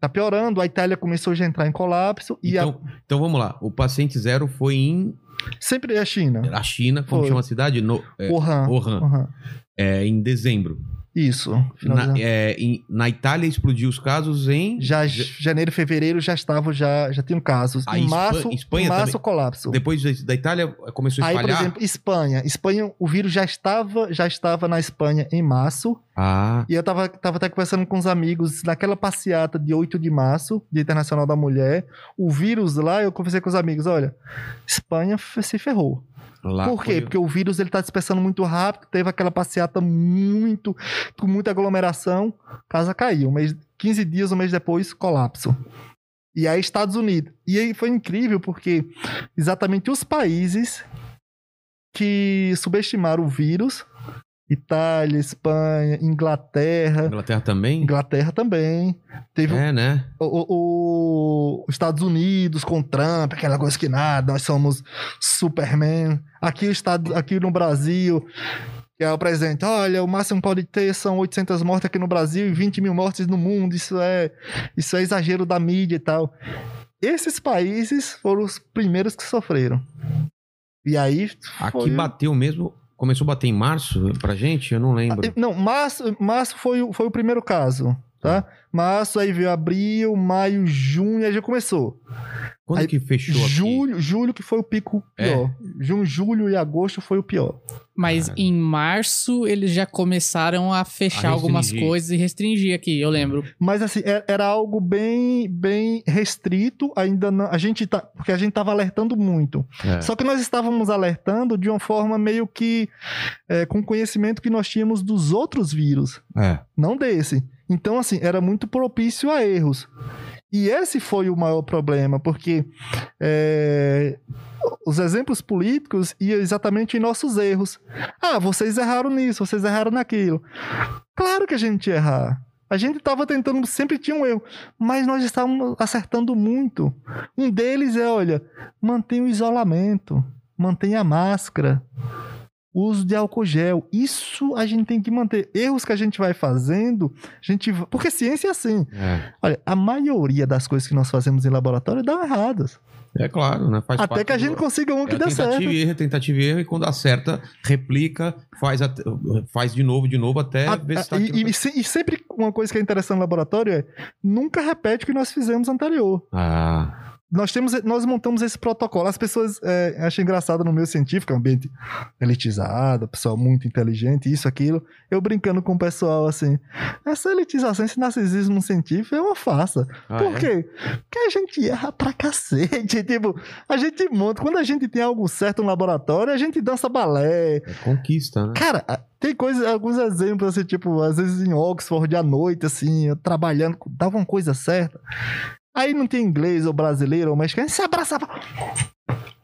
Tá piorando, a Itália começou já a entrar em colapso e a- Então, então vamos lá. O paciente zero foi em sempre é a China. a China, como Foi. chama a cidade? No, é, Wuhan. Wuhan. Wuhan. é, em dezembro. Isso. Na, é, em- na Itália explodiu os casos em. Já janeiro, fevereiro já estavam, já, já tinham casos. A em março, Espanha em março também? colapso. Depois da- Itália começou a Aí, por espalhar. exemplo, Espanha. Espanha, o vírus já estava, já estava na Espanha em março. Ah, E eu tava, tava até conversando com os amigos naquela passeata de 8 de março, Dia Internacional da Mulher. O vírus lá, eu conversei com os amigos, olha, Espanha se ferrou. Lá Por quê? foi- Porque o vírus ele tá dispersando muito rápido, teve aquela passeata muito com muita aglomeração, casa caiu, um mês, 15 dias, um mês depois, colapso. E aí Estados Unidos. E aí foi incrível porque exatamente os países que subestimaram o vírus, Itália, Espanha, Inglaterra, Inglaterra também? Inglaterra também, teve É, né? o, os Estados Unidos com Trump, aquela coisa que nada, nós somos Superman. Aqui, estado, aqui no Brasil, que é o presidente, olha, o máximo que pode ter são 800 mortes aqui no Brasil e 20 mil mortes no mundo, isso é, isso é exagero da mídia e tal. Esses países foram os primeiros que sofreram. E aí. Aqui foi- bateu mesmo. Começou a bater em março pra gente? Eu não lembro. Não, março, março foi, foi o primeiro caso, tá? Março, aí veio abril, maio, junho, aí já começou. Quando aí, que fechou aqui? Julho, julho que foi o pico pior. Junho, julho e agosto foi o pior. Mas Cara. em março eles já começaram a fechar A algumas coisas e restringir aqui, eu lembro. Mas assim, é- era algo bem, bem restrito, ainda não, a gente tá, porque a gente tava alertando muito. É. Só que nós estávamos alertando de uma forma meio que é, com conhecimento que nós tínhamos dos outros vírus. É. não desse. Então, assim, era muito propício a erros. E esse foi o maior problema, porque é, os exemplos políticos iam exatamente em nossos erros. Ah, vocês erraram nisso, vocês erraram naquilo. Claro que a gente ia errar. A gente estava tentando, sempre tinha um erro, mas nós estávamos acertando muito. Um deles é, olha, mantenha o isolamento, mantenha a máscara, uso de álcool gel. Isso a gente tem que manter. Erros que a gente vai fazendo, a gente porque ciência é assim. É. Olha, a maioria das coisas que nós fazemos em laboratório dão erradas. É claro, né? Faz Até que a do- gente consiga um que É dê tentativa certo. e erro, tentativa e erro, e quando acerta, replica, faz, até- faz de novo, de novo, até A- ver se tá e, e se- e sempre uma coisa que é interessante no laboratório é nunca repete o que nós fizemos anterior. Ah, Nós temos, nós montamos esse protocolo. As pessoas é, acham engraçado no meio científico, é um ambiente elitizado, pessoal muito inteligente, isso, aquilo. Eu brincando com o pessoal assim, essa elitização, esse narcisismo científico é uma farsa. ah, Por é? quê? Porque a gente erra pra cacete. Tipo, a gente monta. Quando a gente tem algo certo no laboratório, a gente dança balé. É conquista, né? Cara, tem coisas, alguns exemplos, assim, tipo, às vezes em Oxford à noite, assim, trabalhando, dava uma coisa certa. Aí não tem inglês ou brasileiro ou mexicano, se abraçava.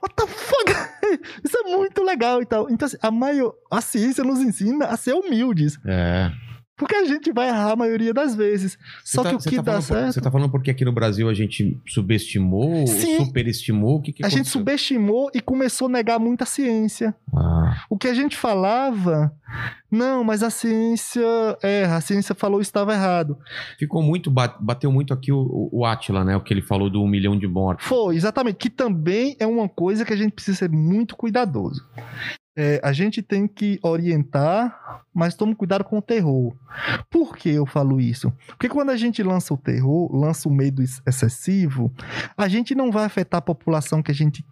What the fuck? Isso é muito legal e tal. Então, assim, a, maior, a ciência nos ensina a ser humildes. É. Porque a gente vai errar a maioria das vezes. Só Você que tá- o que tá dá por- certo. Você tá falando porque aqui no Brasil a gente subestimou, Sim. superestimou? O que, que a gente subestimou e começou a negar muito a ciência. Ah, O que a gente falava, não, mas a ciência erra, a ciência falou estava errado. ficou muito, ba- bateu muito aqui o, o, Átila, né? O que ele falou do um milhão de mortes. Foi, exatamente, que também é uma coisa que a gente precisa ser muito cuidadoso. É, a gente tem que orientar, mas tome cuidado com o terror. Por que eu falo isso? Porque quando a gente lança o terror, lança o medo ex- excessivo, a gente não vai afetar a população que a gente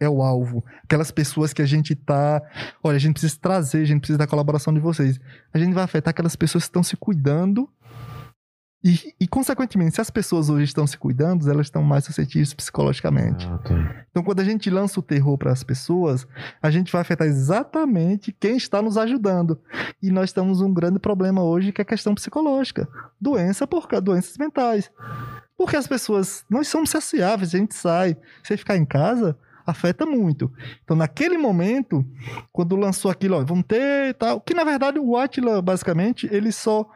é o alvo. Aquelas pessoas que a gente tá. Olha, a gente precisa trazer, a gente precisa da colaboração de vocês. A gente vai afetar aquelas pessoas que estão se cuidando. E, e, consequentemente, se as pessoas hoje estão se cuidando, elas estão mais suscetíveis psicologicamente. Ah, tá. Então, quando a gente lança o terror para as pessoas, a gente vai afetar exatamente quem está nos ajudando. E nós temos um grande problema hoje que é a questão psicológica. Doença por doenças mentais. Porque as pessoas, nós somos saciáveis, a gente sai. Você ficar em casa afeta muito. Então, naquele momento, quando lançou aquilo, ó, vamos ter e tal, que na verdade o Atila, basicamente, ele só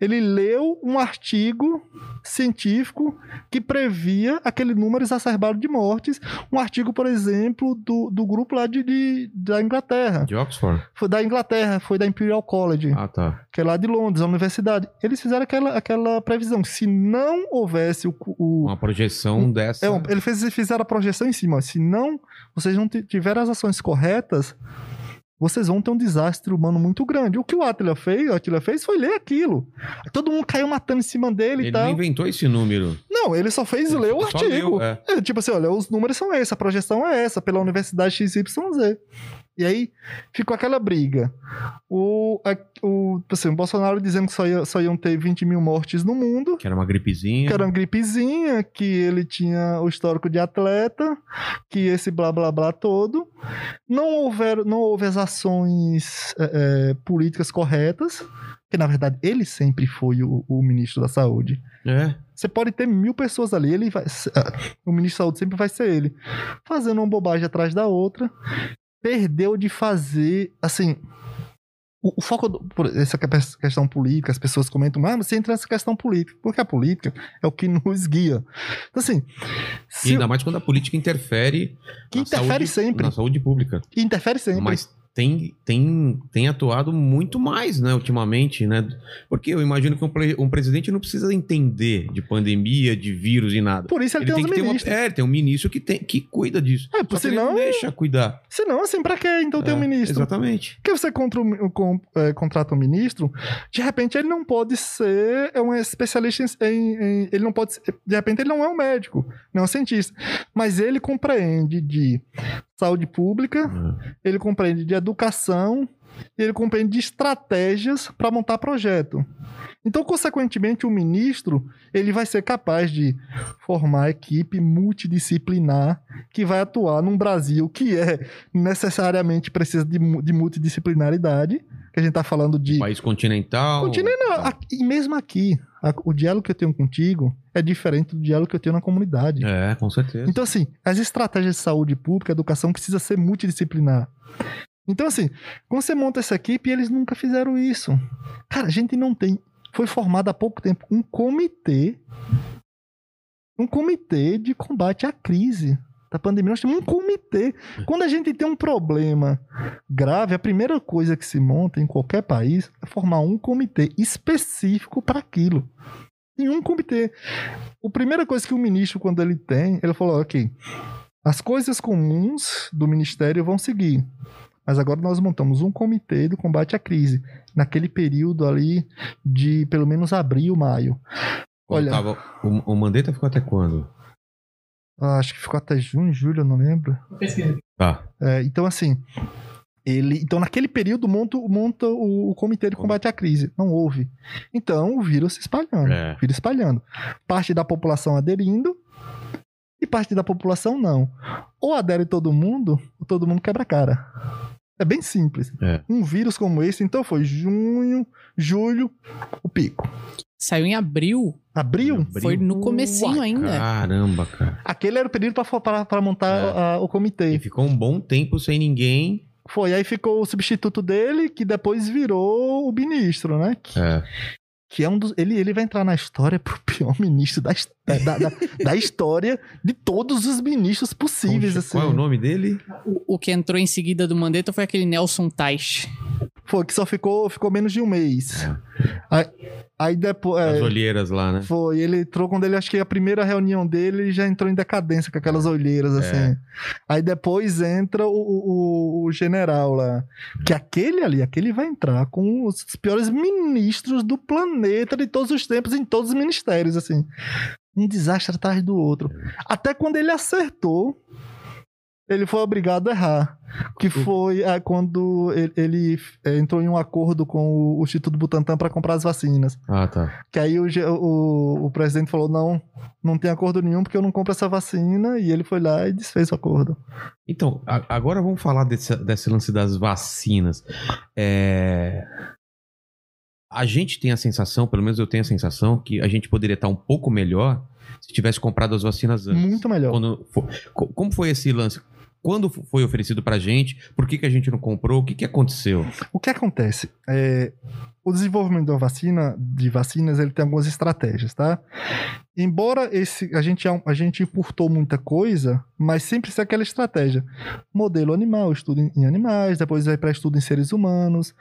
ele leu um artigo científico que previa aquele número exacerbado de mortes. Um artigo, por exemplo, do, do grupo lá de, de- da Inglaterra. De Oxford? Foi da Inglaterra, foi da Imperial College, Ah, tá. que é lá de Londres, a universidade. Eles fizeram aquela, aquela previsão. Se não houvesse o. o Uma projeção dessa. é, ele fez, fizeram a projeção em cima. ó, Se não, vocês não ti- tiverem as ações corretas, vocês vão ter um desastre humano muito grande. O que o Atila fez, o Atila fez foi ler aquilo. Todo mundo caiu matando em cima dele Ele e não tal. inventou esse número. Não, ele só fez Ele ler o artigo. leu, é. É, tipo assim, olha, os números são esses, a projeção é essa, pela Universidade XYZ. E aí ficou aquela briga. O, o, assim, o Bolsonaro dizendo que só, ia- só iam ter 20 mil mortes no mundo, Que era uma gripezinha. que era uma gripezinha, que ele tinha o histórico de atleta, que esse blá blá blá todo. Não, houver, não houve as ações é, é, políticas corretas, que na verdade ele sempre foi o, o ministro da saúde. É. Você pode ter mil pessoas ali, ele vai, ah, o ministro da saúde sempre vai ser ele, fazendo uma bobagem atrás da outra. Perdeu de fazer, assim, o, o foco, do, por essa que- questão política, as pessoas comentam, ah, mas você entra nessa questão política, porque a política é o que nos guia. Então, assim, E se, ainda mais quando a política interfere. que na interfere saúde- sempre, Na saúde pública. interfere sempre. Mas tem, tem, tem atuado muito mais, né, ultimamente, né? Porque eu imagino que um, um presidente não precisa entender de pandemia, de vírus e nada. Por isso ele, Ele tem tem os que ter uma, ministros. é, tem um ministro que, tem, que cuida disso. É, Só que ele senão- não deixa cuidar. Se não, assim, pra quê então É, um ministro? Exatamente. Porque você contra o- com- é, contrata um ministro, de repente ele não pode ser é um especialista em, em- em- Ele não pode ser, De repente ele não é um médico, não é um cientista. Mas ele compreende de saúde pública, ele compreende de educação, ele compreende de estratégias para montar projeto. Então, consequentemente, o ministro ele vai ser capaz de formar equipe multidisciplinar que vai atuar num Brasil que é necessariamente precisa de, de multidisciplinaridade, que a gente está falando de País continental. Continua, aqui- e mesmo aqui, a- o diálogo que eu tenho contigo é diferente do diálogo que eu tenho na comunidade. É, com certeza. Então, assim, as estratégias de saúde pública, educação, precisa ser multidisciplinar. Então, assim, quando você monta essa equipe, eles nunca fizeram isso. Cara, a gente não tem. Foi formado há pouco tempo um comitê. Um comitê de combate à crise da pandemia. Nós temos um comitê. Quando a gente tem um problema grave, a primeira coisa que se monta em qualquer país é formar um comitê específico para aquilo. Em um comitê. A primeira coisa que o ministro, quando ele tem, ele falou: ok, as coisas comuns do ministério vão seguir. Mas agora nós montamos um comitê do combate à crise. Naquele período ali de pelo menos abril, maio. Olha- tava- o, o Mandetta ficou até quando? Ah, Acho que ficou até junho, julho, eu não lembro. Tá. É, então, assim, ele. Então, naquele período, monta, monta o, o comitê de combate à crise. Não houve. Então, o vírus se espalhando. É. O vírus espalhando. Parte da população aderindo e parte da população não. Ou adere todo mundo, ou todo mundo quebra a cara. É bem simples. É. Um vírus como esse, então foi junho, julho, o pico. Saiu em abril. Abril. Foi no comecinho ainda. Caramba, cara. aquele era o período para montar É. a- o comitê. E ficou um bom tempo sem ninguém. Foi, aí ficou o substituto dele, que depois virou o ministro, né? Que, É. que é um dos. Ele, ele vai entrar na história pro pior ministro da, da, da, da história de todos os ministros possíveis, assim. Qual é o nome dele? O, o que entrou em seguida do Mandetta foi aquele Nelson Teich. Foi, que só ficou, ficou menos de um mês. Aí, aí depois. As é, olheiras lá, né? Foi, ele entrou quando ele, acho que a primeira reunião dele, ele já entrou em decadência com aquelas olheiras, assim. Aí depois entra o, o, o general lá. Que aquele ali, aquele vai entrar com os piores ministros do planeta de todos os tempos, em todos os ministérios, assim. Um desastre atrás do outro. Até quando ele acertou, ele foi obrigado a errar. Que foi ah, quando ele, ele, eh, entrou em um acordo com o, o Instituto Butantan para comprar as vacinas. Ah, tá. Que aí o, o, o presidente falou: não, não tem acordo nenhum porque eu não compro essa vacina. E ele foi lá e desfez o acordo. Então, a- agora vamos falar desse, desse lance das vacinas. É, A gente tem a sensação, pelo menos eu tenho a sensação, que a gente poderia estar um pouco melhor se tivesse comprado as vacinas antes. Muito melhor. Quando Como foi esse lance? Quando foi oferecido pra gente? Por que, que a gente não comprou? O que, que aconteceu? O que acontece? É, o desenvolvimento da vacina, de vacinas, ele tem algumas estratégias, tá? Embora esse, a, gente, a gente importou muita coisa, mas sempre isso é aquela estratégia. Modelo animal, estudo em, animais, depois vai para estudo em seres humanos.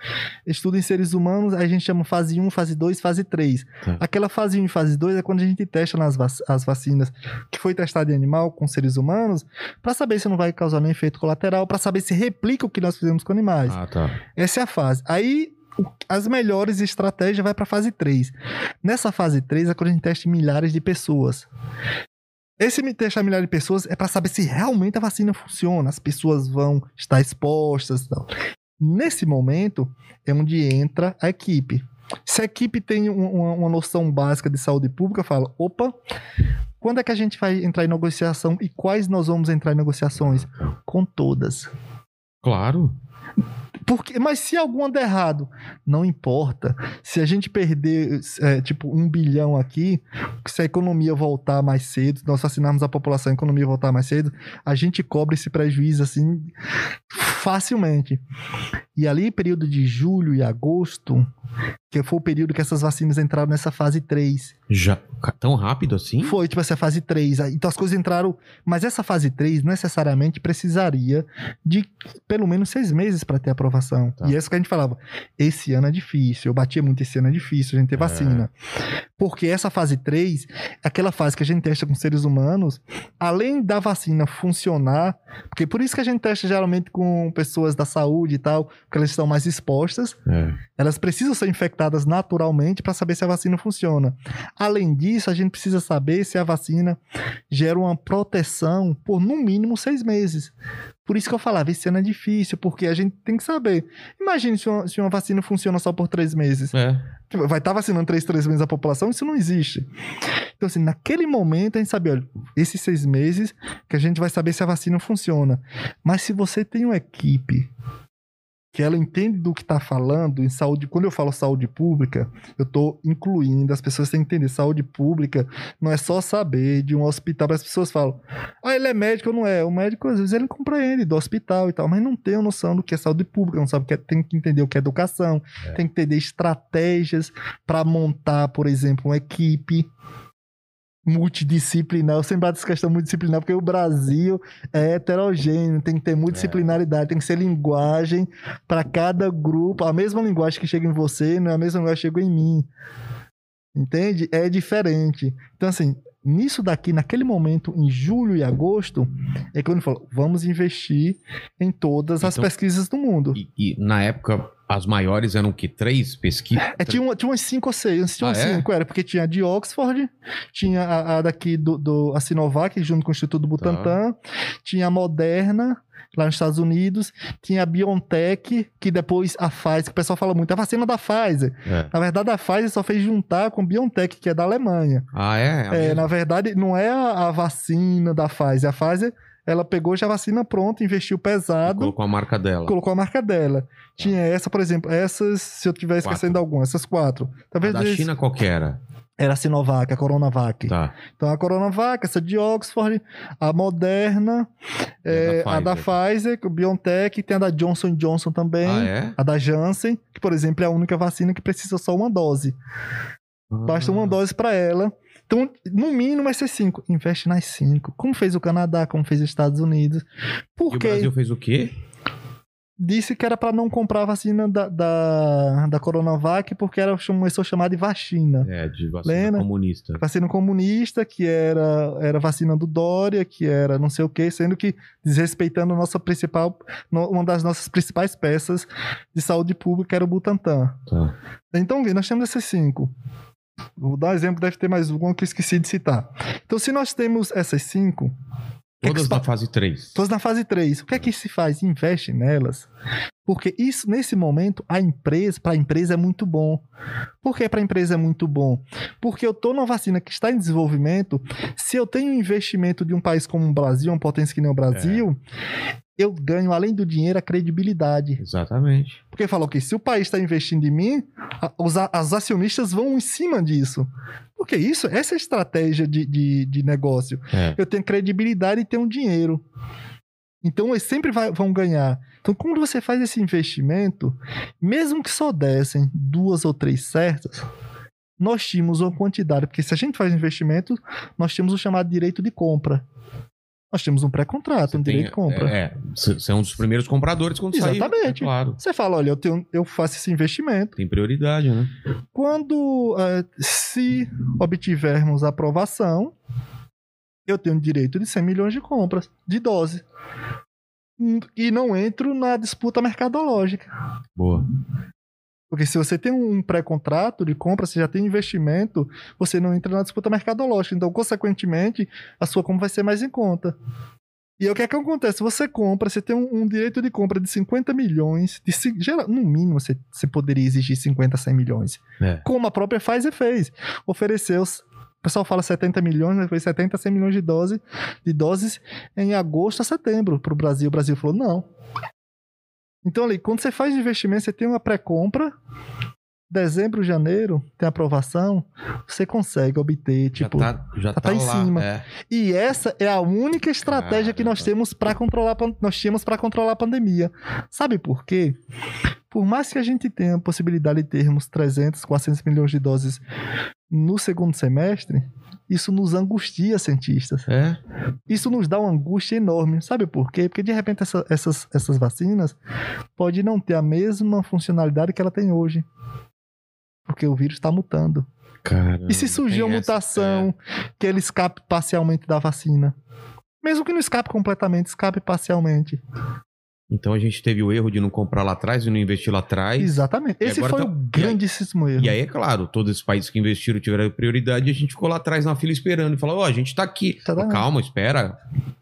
Estudo em seres humanos, a gente chama fase 1, fase 2, fase 3. Tá. Aquela fase 1 e fase 2 é quando a gente testa nas vac- as vacinas que foi testada em animal com seres humanos, para saber se não vai causar nenhum efeito colateral, para saber se replica o que nós fizemos com animais. Ah, tá. Essa é a fase. Aí, as melhores estratégias vai para fase 3. Nessa fase 3 é quando a gente testa milhares de pessoas. Esse testar milhares de pessoas é para saber se realmente a vacina funciona, as pessoas vão estar expostas e tal. Nesse momento é onde entra a equipe. Se a equipe tem uma, uma noção básica de saúde pública, fala: opa, quando é que a gente vai entrar em negociação e quais nós vamos entrar em negociações? Com todas. Claro. Porque, mas se alguma der errado, não importa. Se a gente perder, é, tipo, um bilhão aqui, se a economia voltar mais cedo, nós vacinarmos a população, a economia voltar mais cedo, a gente cobre esse prejuízo, assim, facilmente. E ali, período de julho e agosto, que foi o período que essas vacinas entraram nessa fase 3. Já tão rápido assim? Foi, tipo, essa fase 3. Então as coisas entraram. Mas essa fase 3 necessariamente precisaria de pelo menos seis meses para ter aprovação. Tá. E é isso que a gente falava. Esse ano é difícil. Eu batia muito esse ano é difícil a gente ter é. vacina. Porque essa fase 3 é aquela fase que a gente testa com seres humanos, além da vacina funcionar, porque por isso que a gente testa geralmente com pessoas da saúde e tal, porque elas estão mais expostas, é. elas precisam ser infectadas naturalmente para saber se a vacina funciona. Além disso, a gente precisa saber se a vacina gera uma proteção por no mínimo seis meses. Por isso que eu falava, esse ano é difícil, porque a gente tem que saber. Imagine se uma, se uma vacina funciona só por três meses. É. Tipo, vai estar tá vacinando três, três meses a população? Isso não existe. Então, assim, naquele momento a gente sabe, olha, esses seis meses que a gente vai saber se a vacina funciona. Mas se você tem uma equipe que ela entende do que está falando em saúde. Quando eu falo saúde pública, eu estou incluindo, as pessoas têm que entender. Saúde pública não é só saber de um hospital. As pessoas falam, ah, ele é médico ou não é? O médico, às vezes, ele compreende do hospital e tal, mas não tem noção do que é saúde pública, não sabe o que é, tem que entender o que é educação, é. tem que entender estratégias para montar, por exemplo, uma equipe multidisciplinar. Eu sempre bato essa questão multidisciplinar, porque o Brasil é heterogêneo, tem que ter multidisciplinaridade, é. tem que ser linguagem para cada grupo. A mesma linguagem que chega em você não é a mesma linguagem que chega em mim. Entende? É diferente. Então, assim, nisso daqui, naquele momento, em julho e agosto, é quando ele falou: vamos investir em todas então, as pesquisas do mundo. E, e na época as maiores eram que três pesquisas? É, tinha, uma, tinha umas cinco ou seis. Tinha ah, é? cinco, era, porque tinha a de Oxford, tinha a, a daqui do, do, a Sinovac, junto com o Instituto Butantan, tá. tinha a Moderna, lá nos Estados Unidos, tinha a BioNTech, que depois a Pfizer, que o pessoal fala muito, a vacina da Pfizer. É. Na verdade, a Pfizer só fez juntar com a BioNTech, que é da Alemanha. Ah, é? É, é na verdade, não é a, a vacina da Pfizer. A Pfizer ela pegou já a vacina pronta, investiu pesado. E colocou a marca dela. Colocou a marca dela. Tá. Tinha essa, por exemplo, essas, se eu estiver esquecendo alguma, essas quatro. Talvez a da China qual era? Era a Sinovac, a Coronavac. Tá. Então a Coronavac, essa de Oxford, a Moderna, é, a, da Pfizer, a da Pfizer, o BioNTech, tem a da Johnson Johnson também, ah, é? a da Janssen, que por exemplo é a única vacina que precisa só uma dose. Ah. Basta uma dose para ela. Então, no mínimo vai ser cinco. Investe nas cinco. Como fez o Canadá, como fez os Estados Unidos. Por e o Brasil fez o quê? Disse que era para não comprar a vacina da, da, da Coronavac porque era, começou a chamar de vacina. É, de vacina comunista. Vacina comunista, que era, era vacina do Dória, que era não sei o quê, sendo que desrespeitando nossa principal, uma das nossas principais peças de saúde pública, era o Butantan. Tá. Então, nós temos esses cinco. Vou dar um exemplo, deve ter mais um que eu esqueci de citar. Então, se nós temos essas cinco. Todas na fase 3. Todas na fase 3. O que é que se faz? Investe nelas. Porque isso, nesse momento, a empresa, para a empresa é muito bom. Por que para a empresa é muito bom? Porque eu estou numa vacina que está em desenvolvimento. Se eu tenho um investimento de um país como o Brasil, uma potência que nem o Brasil, eu ganho, além do dinheiro, a credibilidade. Exatamente. Porque falou que se o país está investindo em mim, os, as acionistas vão em cima disso. Porque isso, essa é a estratégia de, de, de negócio. É. Eu tenho credibilidade e tenho dinheiro. Então, eles sempre vai, vão ganhar. Então, quando você faz esse investimento, mesmo que só dessem duas ou três certas, nós tínhamos uma quantidade. Porque se a gente faz investimento, nós temos o chamado direito de compra. Nós temos um pré-contrato, um direito de compra. É, você é um dos primeiros compradores quando Exatamente. sair. Exatamente. É claro. Você fala, olha, eu, tenho, eu faço esse investimento. Tem prioridade, né? Quando, uh, se obtivermos aprovação, eu tenho direito de 100 milhões de compras, de dose. E não entro na disputa mercadológica. Boa. Porque se você tem um pré-contrato de compra, você já tem investimento, você não entra na disputa mercadológica. Então, consequentemente, a sua compra vai ser mais em conta. E aí, o que é que acontece? Você compra, você tem um, um direito de compra de 50 milhões, de, ci- gera- no mínimo você, você poderia exigir 50, 100 milhões. É. Como a própria Pfizer fez. Ofereceu, o pessoal fala 70 milhões, mas foi 70, 100 milhões de, dose, de doses em agosto a setembro para o Brasil. O Brasil falou, não. Então, ali, quando você faz investimento, você tem uma pré-compra, dezembro, janeiro, tem aprovação, você consegue obter, tipo... já tá, já tá tá em lá. cima. É. E essa é a única estratégia que nós temos para controlar, nós tínhamos para controlar a pandemia. Sabe por quê? Por mais que a gente tenha a possibilidade de termos 300, 400 milhões de doses no segundo semestre, isso nos angustia, cientistas. É? Isso nos dá uma angústia enorme. Sabe por quê? Porque de repente essa- essas, essas vacinas podem não ter a mesma funcionalidade que ela tem hoje. Porque o vírus está mutando. Caramba, E se surgir uma essa- mutação que ele escape parcialmente da vacina? Mesmo que não escape completamente, escape parcialmente. Então a gente teve o erro de não comprar lá atrás e não investir lá atrás. Exatamente. Esse foi tá- o grandíssimo erro. E aí, é claro, todos esses países que investiram tiveram prioridade e a gente ficou lá atrás na fila esperando e falou: Ó, a gente tá aqui. Tá dando. Calma, espera.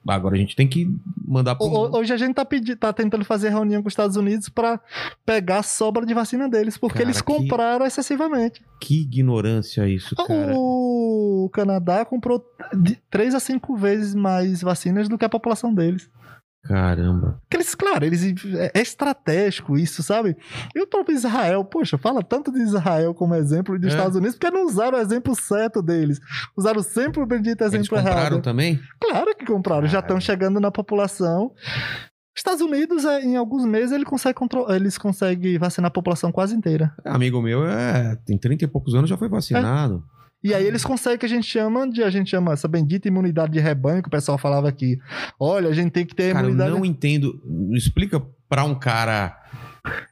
Agora a gente tem que mandar pro. Ho- ho- Hoje a gente tá, pedi- tá tentando fazer reunião com os Estados Unidos para pegar a sobra de vacina deles, porque Cara, eles que- compraram excessivamente. Que ignorância isso, cara. O Canadá comprou de 3 a 5 vezes mais vacinas do que a população deles. Caramba. Eles, claro, eles é é estratégico isso, sabe? E o próprio Israel, poxa, fala tanto de Israel como exemplo dos É. Estados Unidos, porque não usaram o exemplo certo deles. Usaram sempre o bendito Eles exemplo compraram errado. também? Claro que compraram, já Cara. estão chegando na população. Estados Unidos, é, em alguns meses, ele consegue eles conseguem vacinar a população quase inteira. Amigo meu é, tem 30 e poucos anos já foi vacinado. E aí eles conseguem que a gente chama de a gente chama essa bendita imunidade de rebanho que o pessoal falava aqui. Olha, a gente tem que ter Cara, eu imunidade, não entendo. Explica pra um cara.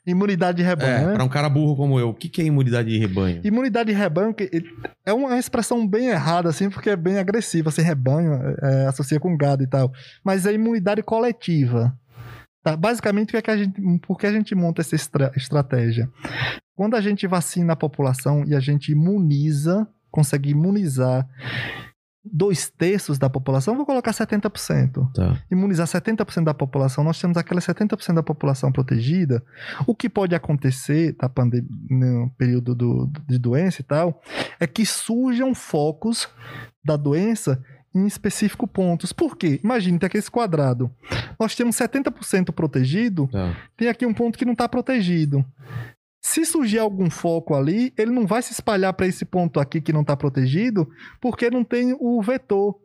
imunidade de rebanho, É, né? pra um cara burro como eu, o que, que é imunidade de rebanho? Imunidade de rebanho é uma expressão bem errada, assim, porque é bem agressiva. Assim, rebanho é, associa com gado e tal. Mas é imunidade coletiva. Tá? Basicamente, o que é que a gente, por que a gente monta essa estra- estratégia? Quando a gente vacina a população e a gente imuniza, consegue imunizar dois terços da população, vou colocar 70% Tá. imunizar 70% da população, nós temos aquela 70% da população protegida. O que pode acontecer tá, no período do- de doença e tal, é que surjam focos da doença em específico pontos. Por quê? Imagine, tem aqui esse quadrado. Nós temos 70% protegido, Tá. tem aqui um ponto que não está protegido. Se surgir algum foco ali, ele não vai se espalhar para esse ponto aqui que não está protegido, porque não tem o vetor.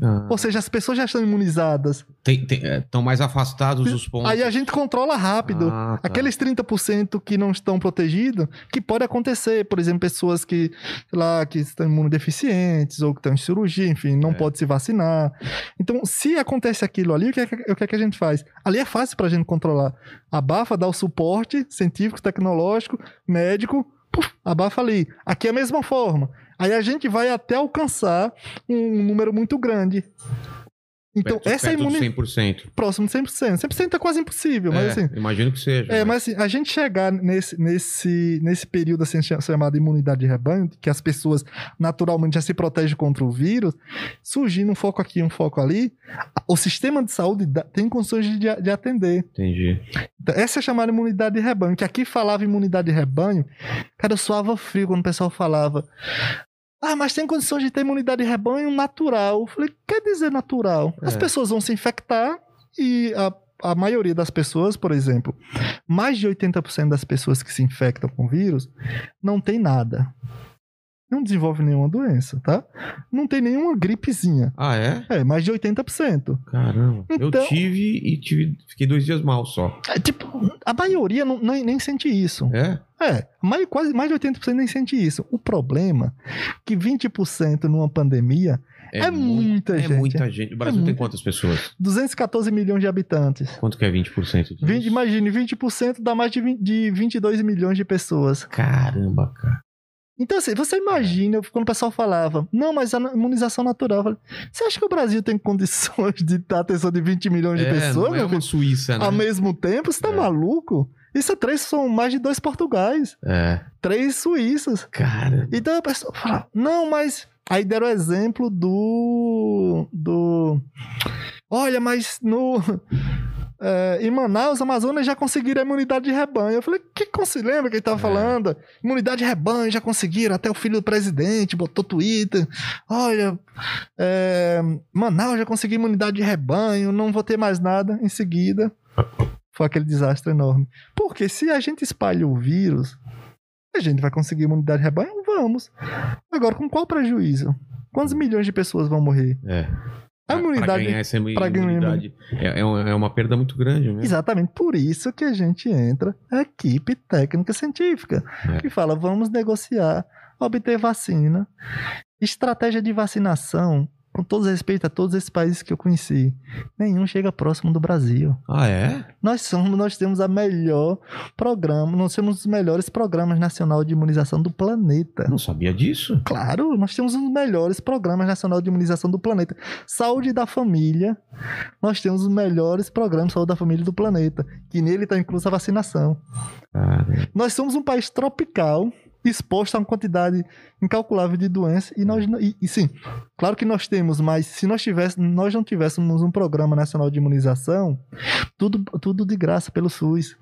Ah, Ou seja, as pessoas já estão imunizadas. Estão mais afastados os pontos. Aí a gente controla rápido. Ah, tá. Aqueles 30% que não estão protegidos, que pode acontecer, por exemplo, pessoas que, sei lá, que estão imunodeficientes ou que estão em cirurgia, enfim, não É. pode se vacinar. Então, se acontece aquilo ali, o que é que, o que, é que a gente faz? Ali é fácil pra gente controlar. Abafa, dá o suporte científico, tecnológico, médico, puf, abafa ali. Aqui é a mesma forma. Aí a gente vai até alcançar um número muito grande. Então, Perto- essa é imunidade 100%. próximo de 100%. 100% é quase impossível, mas É, assim... Imagino que seja. É, mas assim, a gente chegar nesse, nesse, nesse período assim, cha- chamado imunidade de rebanho, que as pessoas naturalmente já se protegem contra o vírus, surgindo um foco aqui, um foco ali, o sistema de saúde tem condições de, de atender. Entendi. Então, essa é chamada imunidade de rebanho, que aqui falava imunidade de rebanho, cara, eu suava frio quando o pessoal falava. Ah, mas tem condições de ter imunidade de rebanho natural. Eu falei, quer dizer natural? As É. pessoas vão se infectar e a, a maioria das pessoas, por exemplo, mais de 80% das pessoas que se infectam com vírus não tem nada. Não desenvolve nenhuma doença, tá? Não tem nenhuma gripezinha. Ah, é? É, mais de 80%. Caramba. Então- Eu tive e tive, fiquei dois dias mal só. É, tipo, a maioria não, nem, nem sente isso. É? É, mais, quase mais de 80% nem sente isso. O problema é que 20% numa pandemia é, muita É gente. muita gente. O Brasil tem muita- quantas pessoas? 214 milhões de habitantes. Quanto que é 20% disso? 20, imagine, 20% dá mais de, 20, de 22 milhões de pessoas. Caramba, cara. Então, assim, você imagina, quando o pessoal falava, não, mas a imunização natural, falei, você acha que o Brasil tem condições de dar atenção de 20 milhões de É, pessoas? não é uma? Suíça, né? Ao mesmo tempo, você tá É. maluco? Isso é três, são mais de dois Portugais, É. três Suíças. Cara. Então a pessoa fala, não, mas. Aí deram o exemplo do. do. Olha, mas no. É, em Manaus, Amazonas já conseguiram a imunidade de rebanho. Eu falei, que consi- lembra que ele tava É. falando? Imunidade de rebanho, já conseguiram, até o filho do presidente botou Twitter. Olha, é, Manaus já conseguiu imunidade de rebanho, não vou ter mais nada. Em seguida, foi aquele desastre enorme. Porque se a gente espalha o vírus, a gente vai conseguir imunidade de rebanho? Vamos. Agora, com qual prejuízo? Quantos milhões de pessoas vão morrer? É. A imunidade. Pra ganhar essa imu- pra ganhar imunidade é, é uma, é uma perda muito grande mesmo. Exatamente por isso que a gente entra a equipe técnica científica, É. que fala: vamos negociar, obter vacina, estratégia de vacinação. Com todo respeito a todos esses países que eu conheci, nenhum chega próximo do Brasil. Ah, é? Nós somos, nós temos a melhor programa, nós temos os melhores programas nacional de imunização do planeta. Não sabia disso. Claro, nós temos os melhores programas nacional de imunização do planeta. Saúde da família, nós temos os melhores programas de saúde da família do planeta, que nele está inclusa a vacinação. Cara. Nós somos um país tropical, exposto a uma quantidade incalculável de doenças, e nós e, e sim, claro que nós temos, mas se nós tivéssemos, nós não tivéssemos um programa nacional de imunização, tudo, tudo de graça pelo SUS.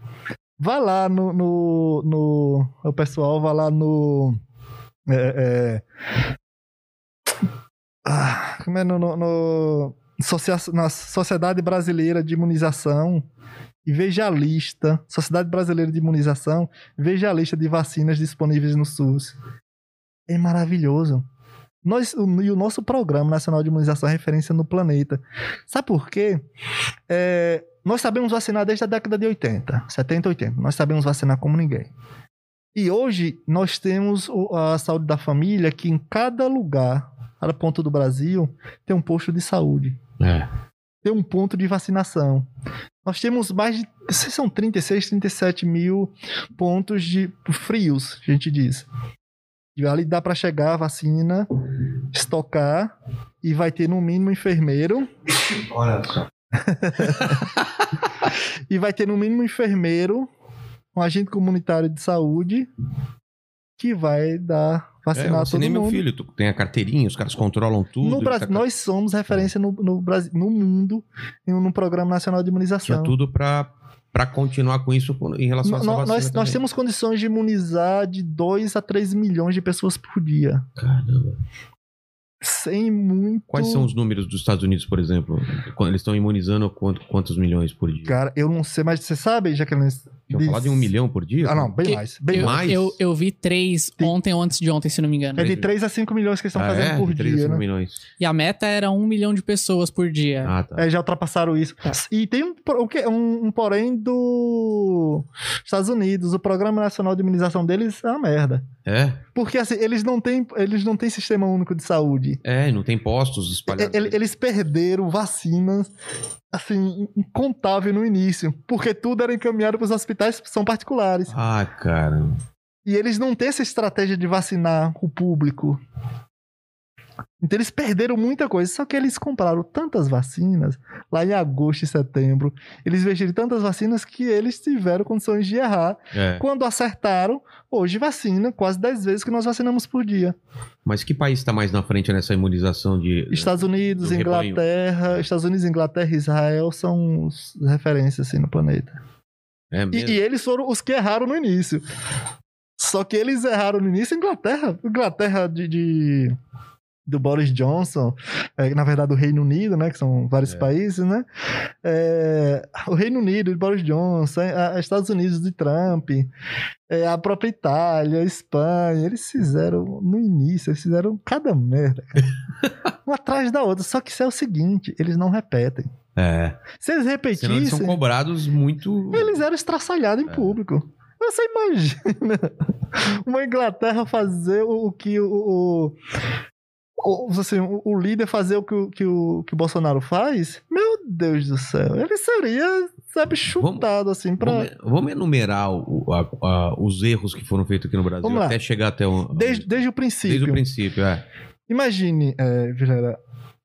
Vá lá no, no, no- o pessoal vai lá no é, é, ah, como é no, no, no na Sociedade Brasileira de Imunização e veja a lista, Sociedade Brasileira de Imunização, veja a lista de vacinas disponíveis no SUS. É maravilhoso. Nós, o, e o nosso Programa Nacional de Imunização é referência no planeta. Sabe por quê? É, nós sabemos vacinar desde a década de 80, 70, 80. Nós sabemos vacinar como ninguém. E hoje nós temos a saúde da família que em cada lugar, cada ponto do Brasil, tem um posto de saúde É. tem um ponto de vacinação. Nós temos mais de. se São 36, 37 mil pontos de frios, a gente diz. E ali dá para chegar a vacina, estocar, e vai ter no mínimo enfermeiro. Olha só. E vai ter no mínimo enfermeiro, um agente comunitário de saúde, que vai dar É, eu vacinar todo vacinei meu mundo. filho. Tu tem a carteirinha, os caras controlam tudo. No Brasil, tá- nós somos referência no, no, Brasil, no mundo em um no Programa Nacional de Tinha Imunização. tudo pra, pra continuar com isso em relação a essa nós, nós temos condições de imunizar de 2 a 3 milhões de pessoas por dia. Caramba. Sem muito. Quais são os números dos Estados Unidos, por exemplo? Quando eles estão imunizando quanto- quantos milhões por dia? Cara, eu não sei, mas você sabe, Jaqueline? Tinha falar de um milhão por dia? Ah, não, bem Que- mais. Bem Eu, mais. eu, eu vi três Tem- ontem ou antes de ontem, se não me engano. É de 3 a 5 milhões que eles estão Ah, fazendo é? por De três a dia, cinco né? milhões. E a meta era um milhão de pessoas por dia. Ah, tá. É, já ultrapassaram isso. Tá. E tem um, por- o quê? um, um porém do Estados Unidos. O Programa Nacional de Imunização deles é uma merda. É? Porque assim, eles não têm, eles não têm sistema único de saúde. É, não tem postos espalhados. Ele- Eles perderam vacinas, assim, incontável no início. Porque tudo era encaminhado para os hospitais que são particulares. Ah, cara. E eles não têm essa estratégia de vacinar o público. Então eles perderam muita coisa. Só que eles compraram tantas vacinas, lá em agosto e setembro. Eles investiram tantas vacinas que eles tiveram condições de errar. É. Quando acertaram, hoje vacina quase 10 vezes que nós vacinamos por dia. Mas que país está mais na frente nessa imunização de. Estados Unidos, do rebanho. Inglaterra, Estados Unidos, Inglaterra e Israel são referências assim no planeta. É E, e eles foram os que erraram no início. Só que eles erraram no início Inglaterra. Inglaterra de, de- do Boris Johnson, é, na verdade do Reino Unido, né? Que são vários É. países, né? É, o Reino Unido de Boris Johnson, a- a Estados Unidos de Trump, é, a própria Itália, a Espanha, eles fizeram no início, eles fizeram cada merda, uma atrás da outra. Só que isso é o seguinte, eles não repetem. É. Se eles Senão eles repetissem, são cobrados muito. eles eram estraçalhados em É. público. Você imagina uma Inglaterra fazer o, o que o, o- o, assim, o, o líder fazer o que, o que o que o Bolsonaro faz, meu Deus do céu, ele seria, sabe, chutado assim pra. Vamos, vamos enumerar o- a- a- os erros que foram feitos aqui no Brasil Vamos até chegar até o. Desde, desde o princípio. desde o princípio, é. Imagine, é,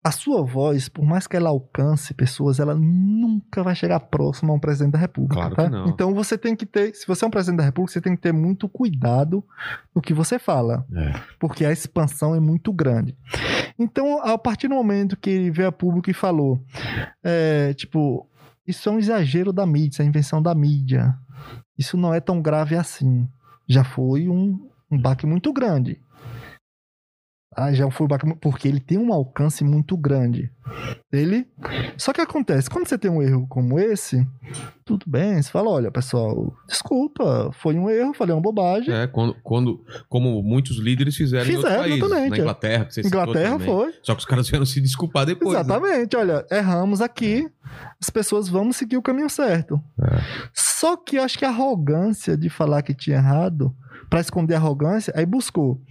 a sua voz, por mais que ela alcance pessoas, ela nunca vai chegar próximo a um presidente da República. Claro tá? que não. Então você tem que ter, se você é um presidente da República, você tem que ter muito cuidado no que você fala, É. porque a expansão é muito grande. Então, a partir do momento que ele veio a público e falou, é, tipo, isso é um exagero da mídia, isso é invenção da mídia. Isso não é tão grave assim. Já foi um, um baque muito grande. Ah, já foi um porque ele tem um alcance muito grande. Ele. Só que acontece, quando você tem um erro como esse, tudo bem, você fala, olha, pessoal, desculpa, foi um erro, falei uma bobagem. É, quando, quando, como muitos líderes fizeram, em Fizeram, países. exatamente, Na é. Inglaterra, que você Inglaterra foi. Só que os caras vieram se desculpar depois. né? Exatamente, olha, erramos aqui, as pessoas vão seguir o caminho certo. É. Só que eu acho que a arrogância de falar que tinha errado, pra esconder a arrogância, aí buscou.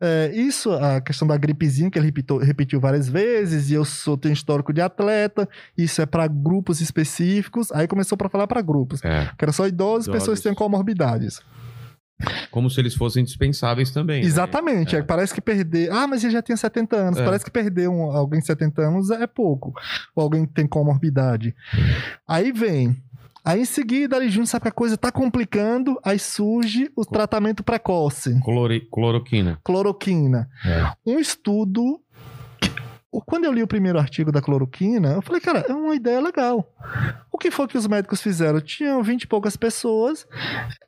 É, isso, a questão da gripezinha, que ele repitou- repetiu várias vezes, e eu sou, tenho histórico de atleta, isso é pra grupos específicos, aí começou pra falar pra grupos. É, Que era só idosos, Idosos. pessoas que têm comorbidades. como se eles fossem dispensáveis também. né? Exatamente. É. é, parece que perder. Ah, mas ele já tinha 70 anos. É. Parece que perder um, alguém de 70 anos é pouco. Ou alguém que tem comorbidade. Aí vem. Aí em seguida, ali junto, sabe que a coisa tá complicando. Aí surge o tratamento precoce. Clori- cloroquina. Cloroquina. É. Um estudo. Quando eu li o primeiro artigo da cloroquina, eu falei, cara, é uma ideia legal. O que foi que os médicos fizeram? Tinham 20 e poucas pessoas.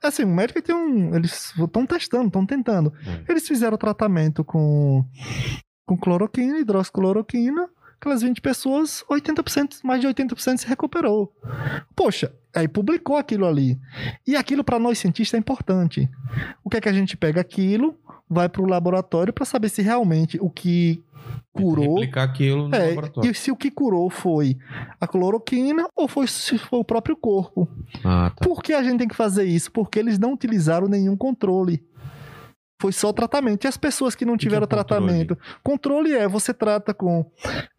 Assim, o médico tem um. Eles estão testando, estão tentando. É. Eles fizeram tratamento com, com cloroquina, hidroxicloroquina. Aquelas 20 pessoas, 80%, mais de 80% se recuperou. Poxa, aí publicou aquilo ali. E aquilo para nós cientistas é importante. O que é que a gente pega aquilo, vai para o laboratório para saber se realmente o que curou aquilo no é, laboratório. e se o que curou foi a cloroquina ou foi, se foi o próprio corpo. Ah, tá. Por que a gente tem que fazer isso? Porque eles não utilizaram nenhum controle. Foi só tratamento. E as pessoas que não que é tiveram o controle? tratamento? Controle é você trata com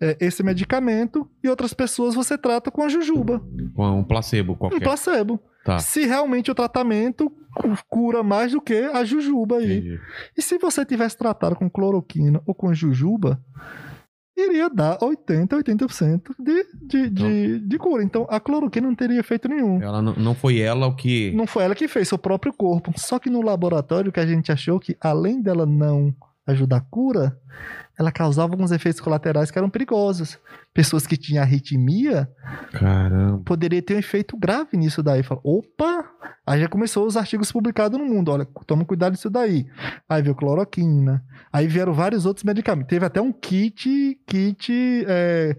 é, esse medicamento e outras pessoas você trata com a jujuba, Com um placebo um qualquer. placebo. Tá. Se realmente o tratamento cu- cura mais do que a jujuba aí. Entendi. E se você tivesse tratado com cloroquina ou com jujuba, iria dar 80, 80% de, de, de, de cura. Então a cloroquina não teria efeito nenhum. Ela não, não foi ela o que. Não foi ela que fez, o próprio corpo. Só que no laboratório que a gente achou que, além dela não ajudar a cura, ela causava alguns efeitos colaterais que eram perigosos. Pessoas que tinham arritmia Caramba. poderia ter um efeito grave nisso daí. Fala, opa! Aí já começou os artigos publicados no mundo. Olha, toma cuidado disso daí. Aí veio cloroquina. Aí vieram vários outros medicamentos. Teve até um kit, kit é,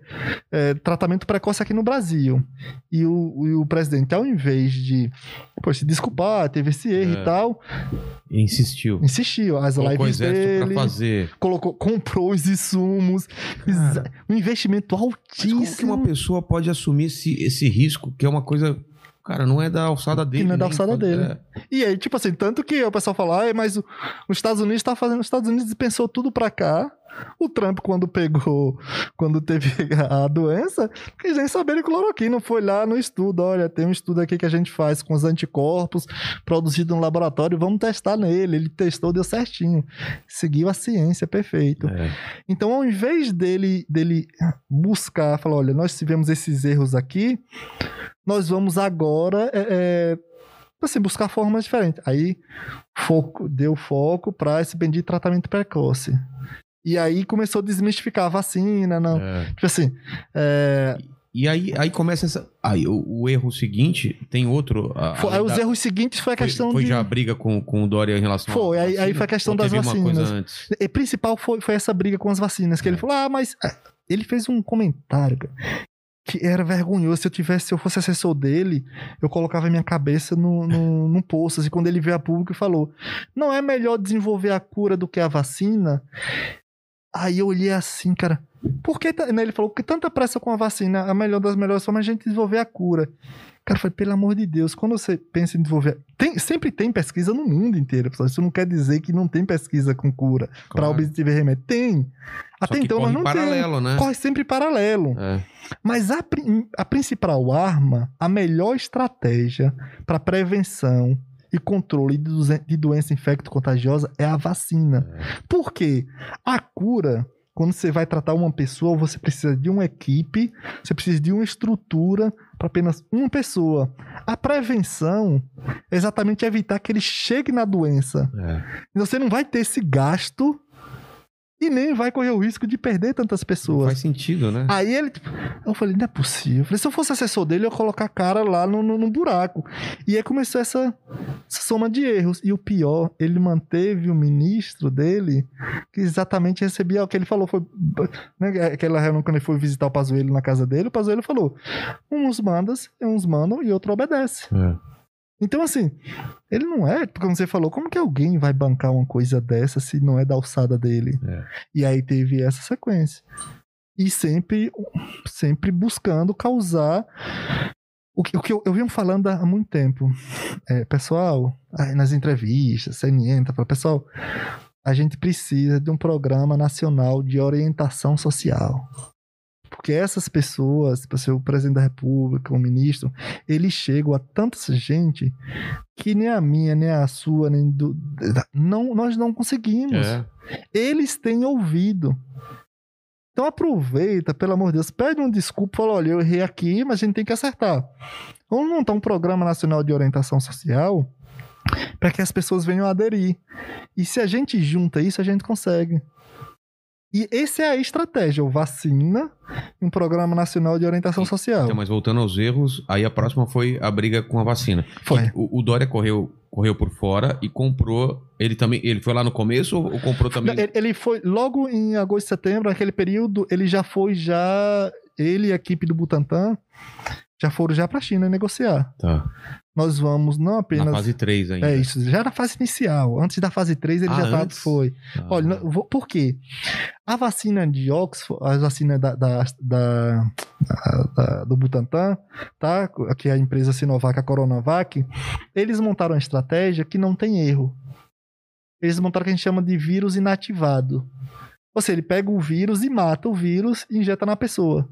é, tratamento precoce aqui no Brasil. E o, e o presidente, ao invés de pô, se desculpar, teve esse erro É. e tal, Insistiu. insistiu. As Colocou lives dele, pra fazer. colocou, comprou os insumos. exa- um investimento Mas como que altíssimo. uma pessoa pode assumir esse, esse risco, que é uma coisa. Cara, não é da alçada dele. não é da alçada dele. é. E aí, tipo assim, tanto que o pessoal fala, ah, mas os Estados Unidos tá fazendo. Os Estados Unidos dispensou tudo pra cá. O Trump, quando pegou, quando teve a doença, quis nem saber de cloroquina. Foi lá no estudo. Olha, tem um estudo aqui que a gente faz com os anticorpos produzido no laboratório. Vamos testar nele. Ele testou, deu certinho. Seguiu a ciência, perfeito. É. Então, ao invés dele, dele buscar, falar, olha, nós tivemos esses erros aqui, nós vamos agora é, é, assim, buscar formas diferentes. Aí, foco, deu foco para esse bendito tratamento precoce. E aí começou a desmistificar a vacina, não. É. Tipo assim, é, E aí, aí começa essa. Aí o, o erro seguinte tem outro. a- foi- aí os da- erros seguintes foi a foi- questão foi de. já a briga com, com o Dória em relação Foi, aí- aí foi a questão das vacinas. E principal foi, foi essa briga com as vacinas, que ele falou, ah, mas ah, ele fez um comentário, cara, que era vergonhoso. Se eu tivesse, se eu fosse assessor dele, eu colocava minha cabeça no, no, num poço, assim, quando ele veio a público e falou, não é melhor desenvolver a cura do que a vacina? Aí eu olhei assim, cara, por que, né, ele falou, porque tanta pressa com a vacina, a melhor das melhores formas é a gente desenvolver a cura. Cara, falei, pelo amor de Deus, quando você pensa em desenvolver. Tem, sempre tem pesquisa no mundo inteiro, pessoal. Isso não quer dizer que não tem pesquisa com cura para Claro. objetivo remédio. Tem. Até Só que então, mas não paralelo, né? tem. Corre sempre paralelo. É. Mas a, a principal arma, a melhor estratégia para prevenção e controle de, doença infecto-contagiosa é a vacina. Por quê? A cura, quando você vai tratar uma pessoa, você precisa de uma equipe, você precisa de uma estrutura para apenas uma pessoa. A prevenção é exatamente evitar que ele chegue na doença. É. Então você não vai ter esse gasto e nem vai correr o risco de perder tantas Não pessoas. faz sentido, né? Aí ele. tipo, Eu falei, não é possível. Eu falei, se eu fosse assessor dele, eu ia colocar a cara lá no, no, no buraco. E aí começou essa, essa soma de erros. E o pior, ele manteve o ministro dele, que exatamente recebia o que ele falou. Foi né, aquela reunião quando ele foi visitar o Pazuello na casa dele. O Pazuello falou: uns mandas, uns mandam e outro obedece. É. Então, assim, ele não é, como você falou, como que alguém vai bancar uma coisa dessa se não é da alçada dele? É. E aí teve essa sequência. E sempre, sempre buscando causar. O que, o que eu, eu falando há muito tempo. É, pessoal, nas entrevistas, CNN, tá falando, pessoal, a gente precisa de um programa nacional de orientação social. Porque essas pessoas, para ser o presidente da república, o ministro, eles chegam a tanta gente que nem a minha, nem a sua, nem do. Não, nós não conseguimos. É. Eles têm ouvido. Então aproveita, pelo amor de Deus, pede um desculpa, fala, olha, eu errei aqui, mas a gente tem que acertar. Vamos montar um programa nacional de orientação social para que as pessoas venham aderir. E se a gente junta isso, a gente consegue. E essa é a estratégia, o vacina um programa nacional de orientação social. Então, mas voltando aos erros, aí a próxima foi a briga com a vacina. Foi. O, o Dória correu, correu por fora e comprou. Ele também. Ele foi lá no começo ou, ou comprou também? Ele, ele foi logo em agosto, setembro, naquele período, ele já foi já ele e a equipe do Butantan já foram já para a China negociar. Tá. Nós vamos não Na apenas fase 3 ainda. é isso, já na fase inicial, antes da fase 3 ele Ah, já tava, foi. Ah. Olha, vou- por quê? A vacina de Oxford, a vacina da, da- da- da- do Butantan, tá? Que é a empresa Sinovac, a Coronavac, eles montaram uma estratégia que não tem erro. Eles montaram o que a gente chama de vírus inativado. Ou seja, ele pega o vírus e mata o vírus e injeta na pessoa.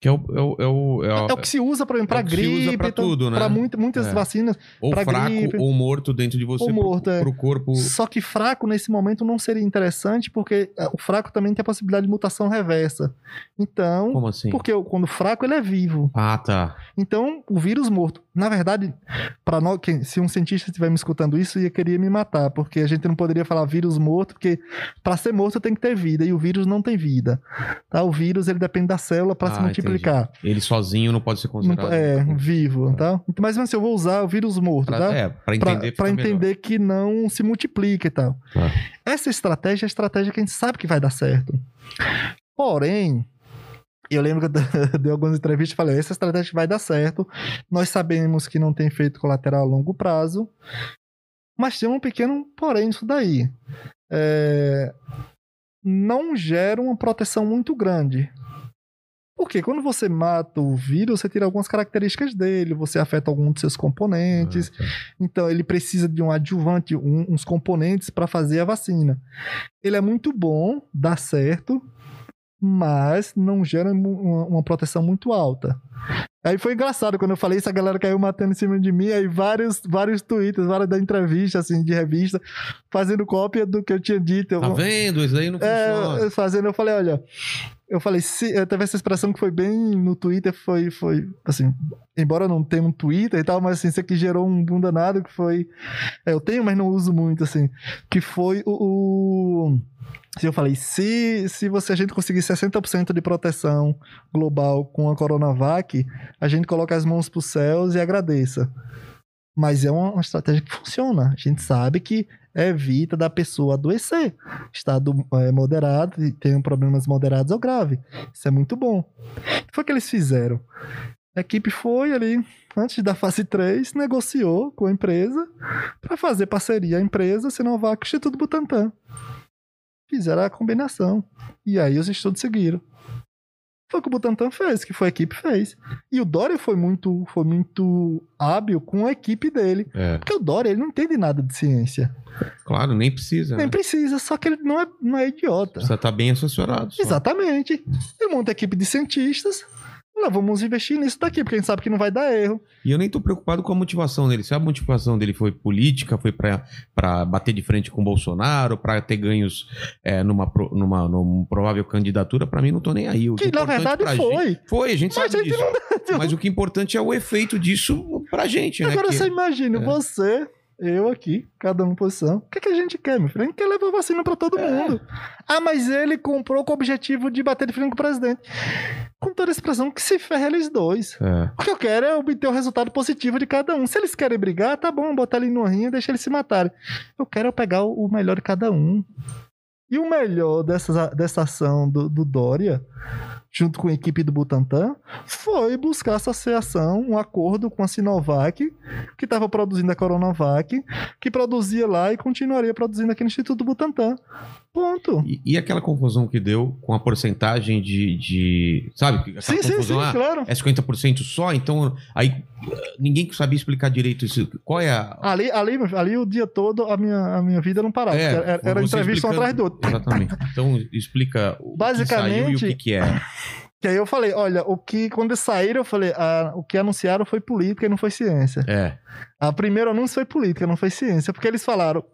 Que é o. É o, é o, é É o que se usa, é para o que se usa gripe, pra então, tudo, né? pra muita- muitas É. vacinas. ou fraco gripe. ou morto dentro de você Ou morto, pro, é. pro corpo. Só que fraco nesse momento não seria interessante, porque eh, o fraco também tem a possibilidade de mutação reversa. Então, Como assim? porque quando fraco ele é vivo. Ah, tá. Então, o vírus morto. Na verdade, para nós, se um cientista estiver me escutando isso, ia querer me matar, porque a gente não poderia falar vírus morto, porque para ser morto tem que ter vida e o vírus não tem vida. Tá? O vírus ele depende da célula para Ah, se multiplicar. Ele sozinho não pode ser considerado. é vivo, tá? Então, Mas assim, eu vou usar o vírus morto, Pra, tá? é, pra Pra- entender. pra melhor. entender que não se multiplica e tal. Tá. Essa estratégia é a estratégia que a gente sabe que vai dar certo. Porém, eu lembro que eu dei algumas entrevistas e falei: essa estratégia vai dar certo. Nós sabemos que não tem efeito colateral a longo prazo, mas tem um pequeno porém nisso daí. É, não gera uma proteção muito grande. Porque quando você mata o vírus, você tira algumas características dele, você afeta alguns dos seus componentes. Ah, tá. Então, ele precisa de um adjuvante, um- uns componentes para fazer a vacina. Ele é muito bom, dá certo, mas não gera uma, uma proteção muito alta. Aí foi engraçado quando eu falei isso, a galera caiu matando em cima de mim, aí vários, vários tweets, várias da entrevista, assim, de revista, fazendo cópia do que eu tinha dito. Eu- Tá vendo? Isso aí não funciona. é, fazendo, eu falei, olha, eu falei, se, teve essa expressão que foi bem no Twitter, foi, foi assim, embora não tenha um Twitter e tal, mas assim, isso aqui gerou um boom danado que foi, é, eu tenho, mas não uso muito, assim, que foi o, o eu falei, se, se você, a gente conseguir 60% de proteção global com a Coronavac, a gente coloca as mãos pros céus e agradeça. Mas é uma, uma estratégia que funciona. A gente sabe que evita da pessoa adoecer. Estado é, moderado, e tem problemas moderados ou grave. Isso é muito bom. O que foi que eles fizeram? A equipe foi ali, antes da fase 3, negociou com a empresa para fazer parceria. A empresa, Sinovac, Instituto Butantan. Fizeram a combinação. E aí os estudos seguiram. Foi o que o Butantan fez, que foi a equipe fez. E o Dória foi muito, foi muito hábil com a equipe dele. É, Porque o Dória, ele não entende nada de ciência. claro, nem precisa. Nem né? precisa, só que ele não é, não é idiota. Precisa estar bem assessorado. só. Exatamente. Ele monta a equipe de cientistas. Lá, vamos investir nisso daqui, porque a gente sabe que não vai dar erro. E eu nem tô preocupado com a motivação dele. Se a motivação dele foi política, foi pra, pra bater de frente com o Bolsonaro, pra ter ganhos é, numa, numa, numa provável candidatura, pra mim não tô nem aí. O Que, na importante verdade, foi. gente- foi, a gente Mas sabe a gente disso. Mas o que é importante é o efeito disso pra gente, né? Agora Que- você imagina, é. você, eu aqui, cada um posição. O que, que a gente quer, meu filho? A gente quer levar vacina pra todo É. mundo. Ah, mas ele comprou com o objetivo de bater de frente com o presidente. Com toda a expressão, que se ferra eles dois. É. O que eu quero é obter o resultado positivo de cada um. Se eles querem brigar, tá bom, botar ele numa rinha e deixar eles se matarem. Eu quero é pegar o melhor de cada um. E o melhor dessa, dessa ação do, do Dória, junto com a equipe do Butantan, foi buscar associação, um acordo com a Sinovac, que estava produzindo a Coronavac, que produzia lá e continuaria produzindo aqui no Instituto Butantan. Ponto. E, e aquela confusão que deu com a porcentagem de. de sabe? Sim, sim, sim, confusão, ah, claro. É 50% só, então aí ninguém sabia explicar direito isso. Qual é a. Ali, ali, ali o dia todo a minha, a minha vida não parava. É, era era entrevista um atrás do outro. Exatamente. Então explica o que saiu e o Basicamente- que, que é. Que aí eu falei, olha, o que quando eles saíram, eu falei, ah, o que anunciaram foi política e não foi ciência. É, A primeiro anúncio foi política, não foi ciência, porque eles falaram,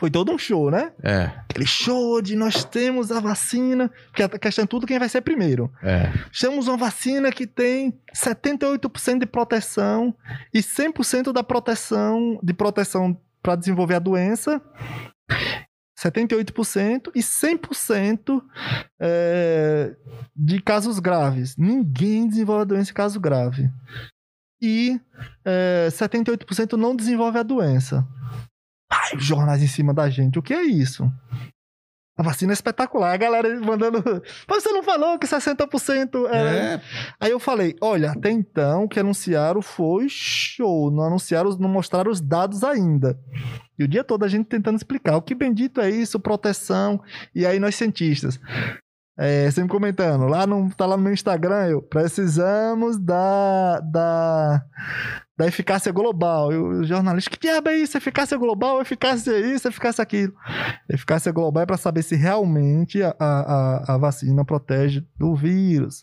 foi todo um show, né? é, Aquele show de nós temos a vacina, porque a questão é tudo quem vai ser primeiro. é. Temos uma vacina que tem 78% de proteção e 100% da proteção de proteção para desenvolver a doença. 78% e 100% é, de casos graves. Ninguém desenvolve a doença em caso grave. E é, 78% não desenvolve a doença. Ai, jornais em cima da gente. O que é isso? A vacina é espetacular. A galera mandando. Mas você não falou que 60% era. É, Aí eu falei: olha, até então o que anunciaram foi show. Não anunciaram, não mostraram os dados ainda. E o dia todo a gente tentando explicar o que bendito é isso, proteção. E aí nós cientistas. É, sempre comentando, lá no, tá lá no meu Instagram, eu precisamos da, da, da eficácia global. E o jornalista, que diabo é isso? Eficácia global, eficácia isso, eficácia aquilo. Eficácia global é para saber se realmente a, a, a vacina protege do vírus.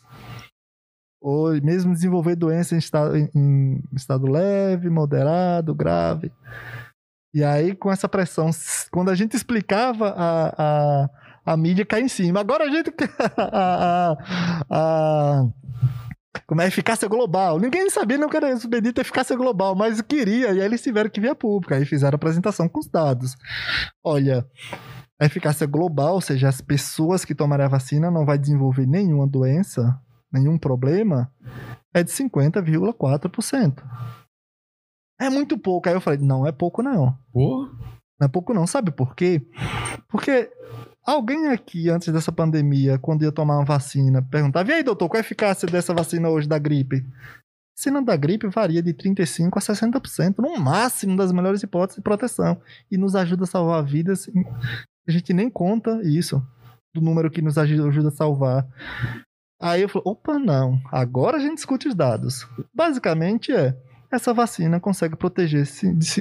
Ou mesmo desenvolver doença em estado, em- em estado leve, moderado, grave. E aí, com essa pressão, quando a gente explicava, a, a, a mídia cai em cima. Agora a gente. a, a, a- como é a eficácia global. Ninguém sabia não que era isso, bendita eficácia global, mas queria, e aí eles tiveram que vir a público. Aí fizeram a apresentação com os dados. Olha, a eficácia global, ou seja, as pessoas que tomarem a vacina não vai desenvolver nenhuma doença, nenhum problema, é de 50,4%. É muito pouco. Aí eu falei, não é pouco não. pô, Não é pouco não. Sabe por quê? Porque alguém aqui, antes dessa pandemia, quando ia tomar uma vacina, perguntava, e aí, doutor, qual a eficácia dessa vacina hoje da gripe? A vacina da gripe varia de 35% a 60%, no máximo das melhores hipóteses de proteção. E nos ajuda a salvar vidas. A gente nem conta isso, do número que nos ajuda a salvar. Aí eu falei, opa, não. Agora a gente discute os dados. Basicamente é, essa vacina consegue proteger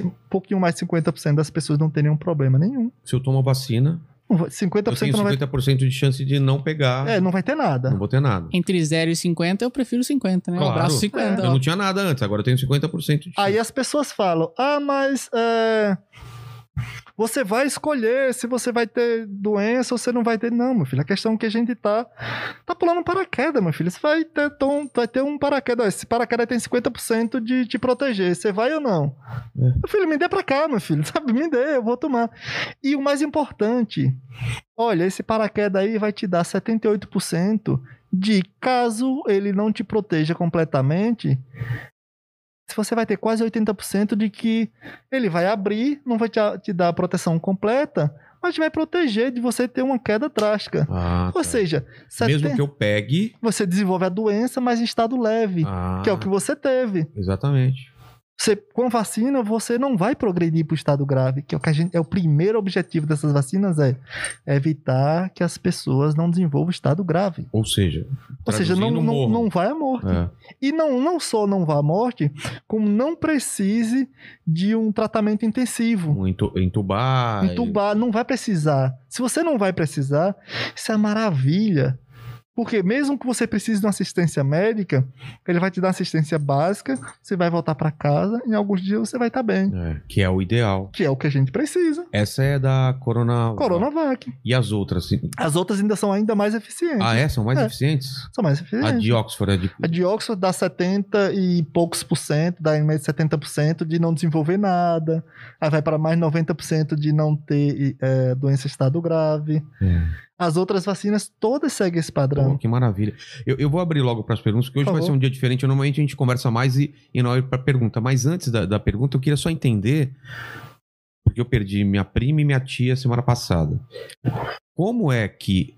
um pouquinho mais de 50% das pessoas não terem um problema nenhum. se eu tomo a vacina, Não vai- eu 50% tenho não vai, 50% de chance de não pegar. é, não vai ter nada. Não vou ter nada. Entre 0 e 50, eu prefiro 50, né? Claro. Um abraço 50. Eu ó. não tinha nada antes, agora eu tenho 50% de chance. Aí as pessoas falam: ah, mas é, você vai escolher se você vai ter doença ou você não vai ter. Não, meu filho. A questão é que a gente tá, tá pulando um paraquedas, meu filho. Você vai ter, tom, vai ter um paraquedas. Esse paraquedas tem 50% de te proteger. Você vai ou não? É. Meu filho, me dê pra cá, meu filho. Sabe? Me dê, eu vou tomar. E o mais importante: olha, esse paraquedas aí vai te dar 78% de caso ele não te proteja completamente, você vai ter quase 80% de que ele vai abrir, não vai te, te dar a proteção completa, mas vai proteger de você ter uma queda drástica. Ah, Ou tá. seja, Mesmo seten- que eu pegue. você desenvolve a doença, mas em estado leve, Ah, que é o que você teve. Exatamente. Você, com vacina, você não vai progredir para o estado grave, que é o que a gente, é o primeiro objetivo dessas vacinas é evitar que as pessoas não desenvolvam estado grave. Ou seja, Ou seja, não, não, não vai à morte. É. E não, não só não vá à morte, como não precise de um tratamento intensivo. Um entu- entubar. Entubar, não vai precisar. Se você não vai precisar, isso é maravilha. Porque mesmo que você precise de uma assistência médica, ele vai te dar assistência básica, você vai voltar para casa, em alguns dias você vai estar bem. É, que é o ideal. Que é o que a gente precisa. Essa é da Corona. Coronavac. E as outras? sim? As outras ainda são ainda mais eficientes. Ah, é? São mais É. eficientes? São mais A eficientes. de Oxford é de. A de Oxford dá 70 e poucos por cento, dá em média 70% de não desenvolver nada. Aí vai para mais 90% de não ter é, doença em estado grave. É. As outras vacinas todas seguem esse padrão. Pô, que maravilha. Eu, eu vou abrir logo para as perguntas, porque hoje Por vai ser um dia diferente. Normalmente a gente conversa mais e, e na hora para pergunta. Mas antes da, da pergunta, eu queria só entender, porque eu perdi minha prima e minha tia semana passada. Como é que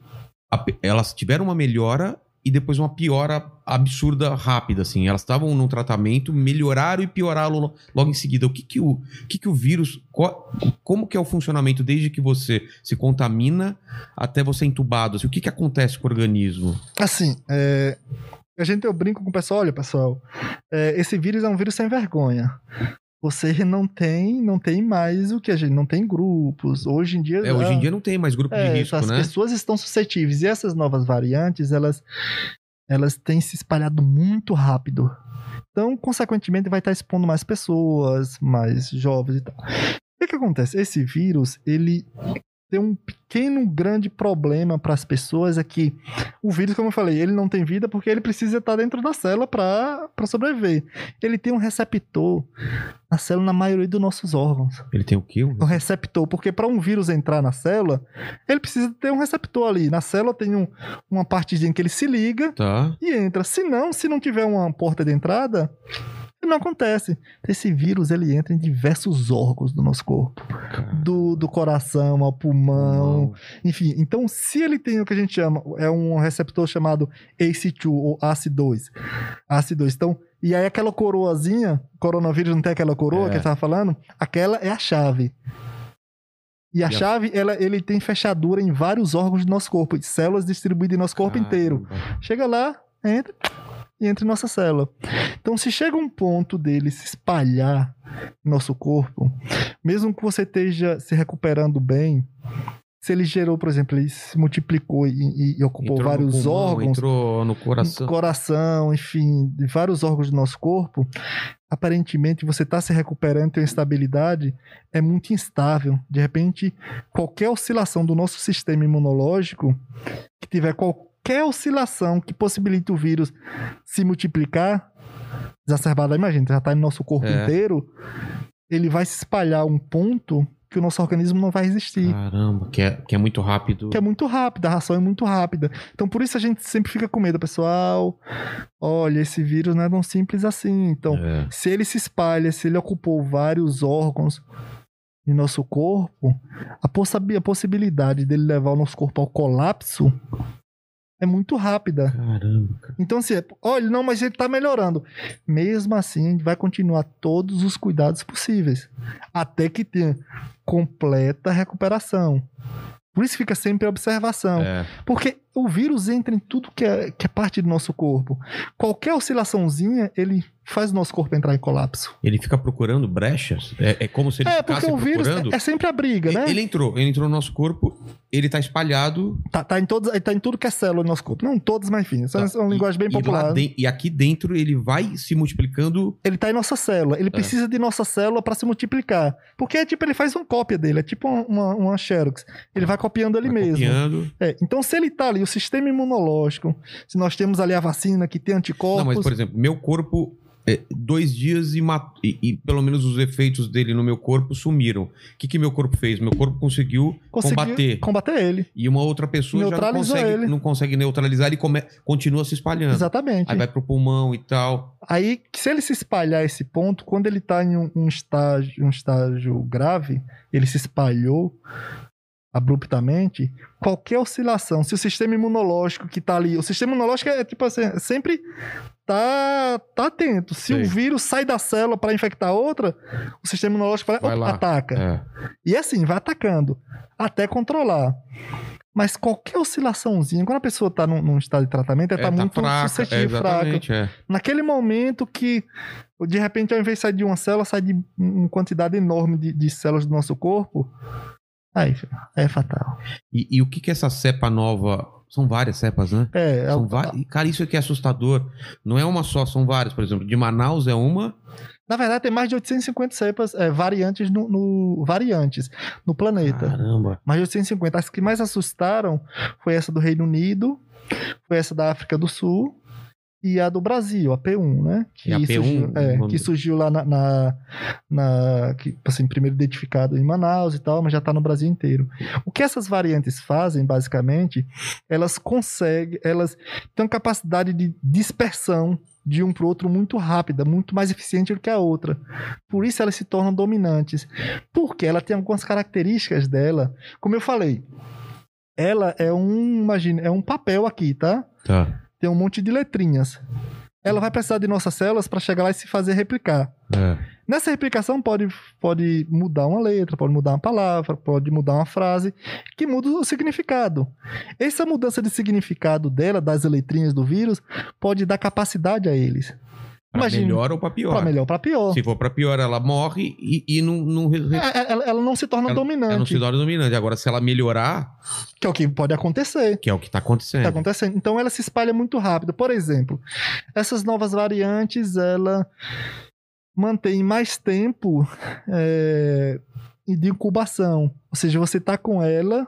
a elas tiveram uma melhora e depois uma piora absurda, rápida, assim? Elas estavam num tratamento, melhoraram e pioraram lo- logo em seguida. O que que o, o que que o vírus... qual- como que é o funcionamento desde que você se contamina até você entubado? Assim, o que que acontece com o organismo? Assim, é, a gente eu brinco com o pessoal, olha, pessoal, é, esse vírus é um vírus sem vergonha. Você não tem, não tem mais o que a gente não tem grupos. Hoje em dia, É, hoje em dia não tem mais grupo de é, risco, as né? pessoas estão suscetíveis e essas novas variantes, elas elas têm se espalhado muito rápido. Então, consequentemente, vai estar expondo mais pessoas, mais jovens e tal. O que, que acontece? Esse vírus, ele tem um pequeno, grande problema para as pessoas é que o vírus, como eu falei, ele não tem vida porque ele precisa estar dentro da célula para sobreviver. Ele tem um receptor na célula na maioria dos nossos órgãos. Ele tem o quê? Um- receptor, porque para um vírus entrar na célula, ele precisa ter um receptor ali. Na célula tem um- uma partezinha que ele se liga Tá. e entra. Se não, se não tiver uma porta de entrada, não acontece. Esse vírus ele entra em diversos órgãos do nosso corpo, do, do coração ao pulmão, não. enfim. Então, se ele tem o que a gente chama, é um receptor chamado ACE2 ou ACE2. ACE2. Então, e aí aquela coroazinha, coronavírus não tem aquela coroa É. que a gente tava falando? Aquela é a chave. E a E a- chave, ela, ele tem fechadura em vários órgãos do nosso corpo, células distribuídas em nosso corpo inteiro. Chega lá, entra e entra em nossa célula. Então, se chega um ponto dele se espalhar no nosso corpo, mesmo que você esteja se recuperando bem, se ele gerou, por exemplo, ele se multiplicou e, e- e ocupou Entrou vários pulmão, órgãos, Entrou no coração. coração, enfim, de vários órgãos do nosso corpo, aparentemente você está se recuperando, tem uma estabilidade, é muito instável. De repente, qualquer oscilação do nosso sistema imunológico, que tiver qualquer oscilação que possibilite o vírus se multiplicar, exacerbada, imagina, já está no nosso corpo É. inteiro, ele vai se espalhar a um ponto que o nosso organismo não vai resistir Caramba, que é, que é muito rápido. que é muito rápida, a ração é muito rápida. Então por isso a gente sempre fica com medo, pessoal. Olha, esse vírus não é tão simples assim. Então, É. se ele se espalha, se ele ocupou vários órgãos em nosso corpo, a, possabi- a possibilidade dele levar o nosso corpo ao colapso é muito rápida. Caramba, cara. Então, assim, é, olha, não, mas ele tá melhorando. Mesmo assim, a gente vai continuar todos os cuidados possíveis. Até que tenha completa recuperação. Por isso fica sempre a observação. É. Porque o vírus entra em tudo que é, que é parte do nosso corpo. Qualquer oscilaçãozinha, ele faz o nosso corpo entrar em colapso. Ele fica procurando brechas. É, é como se ele é, porque o vírus procurando. é, é sempre a briga, né? Ele, ele entrou, ele entrou no nosso corpo, ele tá espalhado. Tá, tá em todos, tá em tudo que é célula do nosso corpo. Não todos, mas enfim. Essa Tá. é uma E- linguagem bem e popular. den- e aqui dentro ele vai se multiplicando. Ele tá em nossa célula. Ele precisa de nossa célula para se multiplicar. Porque é tipo, ele faz uma cópia dele. É tipo uma, uma, Xerox. Ele vai copiando ele vai mesmo. Copiando. É, então, se ele tá ali, o sistema imunológico, se nós temos ali a vacina que tem anticorpos. Não, mas por exemplo, meu corpo. é, dois dias e, e- e pelo menos os efeitos dele no meu corpo sumiram. O que, que meu corpo fez? Meu corpo conseguiu, conseguiu combater. combater ele. E uma outra pessoa já não consegue, ele. não consegue neutralizar, ele come- continua se espalhando. Exatamente. Aí vai pro pulmão e tal. Aí, se ele se espalhar esse ponto, quando ele tá em um, um estágio, um estágio grave, ele se espalhou, abruptamente, qualquer oscilação, se o sistema imunológico que tá ali, o sistema imunológico é tipo assim, sempre tá, tá atento. Se o vírus sai da célula para infectar outra, o sistema imunológico vai, Vai opa, lá. ataca. É. E assim, vai atacando até controlar. Mas qualquer oscilaçãozinha, quando a pessoa tá num, num estado de tratamento, ela É, tá, muito fraca, é, suscetível, fraca. exatamente, é. Naquele momento que, de repente, ao invés de sair de uma célula, sai de uma quantidade enorme de, de células do nosso corpo, aí é fatal. E, e o que que essa cepa nova... São várias cepas, né? É, é São va- Cara, isso aqui é assustador. Não é uma só, são várias. Por exemplo, de Manaus é uma. na verdade, tem mais de 850 cepas, é, variantes no, no- variantes no planeta. Caramba. Mais de 850. As que mais assustaram foi essa do Reino Unido, foi essa da África do Sul e a do Brasil, a P1, né? Que, É a P1, surgiu, é, vamos- que surgiu lá na. na, na- que, assim, primeiro identificado em Manaus e tal, mas já está no Brasil inteiro. O que essas variantes fazem, basicamente, elas conseguem. Elas têm uma capacidade de dispersão de um para o outro muito rápida, muito mais eficiente do que a outra. Por isso elas se tornam dominantes. Porque ela tem algumas características dela. Como eu falei, ela é um, imagine, é um papel aqui, tá? Tá. Tem um monte de letrinhas. Ela vai precisar de nossas células para chegar lá e se fazer replicar. É. Nessa replicação pode, pode mudar uma letra, pode mudar uma palavra, pode mudar uma frase, que muda o significado. Essa mudança de significado dela, das letrinhas do vírus, pode dar capacidade a eles. Pra melhor ou pra pior. Para melhor, para pior. Se for pra pior, ela morre e, e não, não, re- É, Ela, ela não se torna ela não dominante, se torna dominante. Agora, se ela melhorar, que é o que pode acontecer. que é o que tá acontecendo. Tá acontecendo. Então ela se espalha muito rápido. Por exemplo, essas novas variantes, ela mantém mais tempo é, de incubação. Ou seja, você tá com ela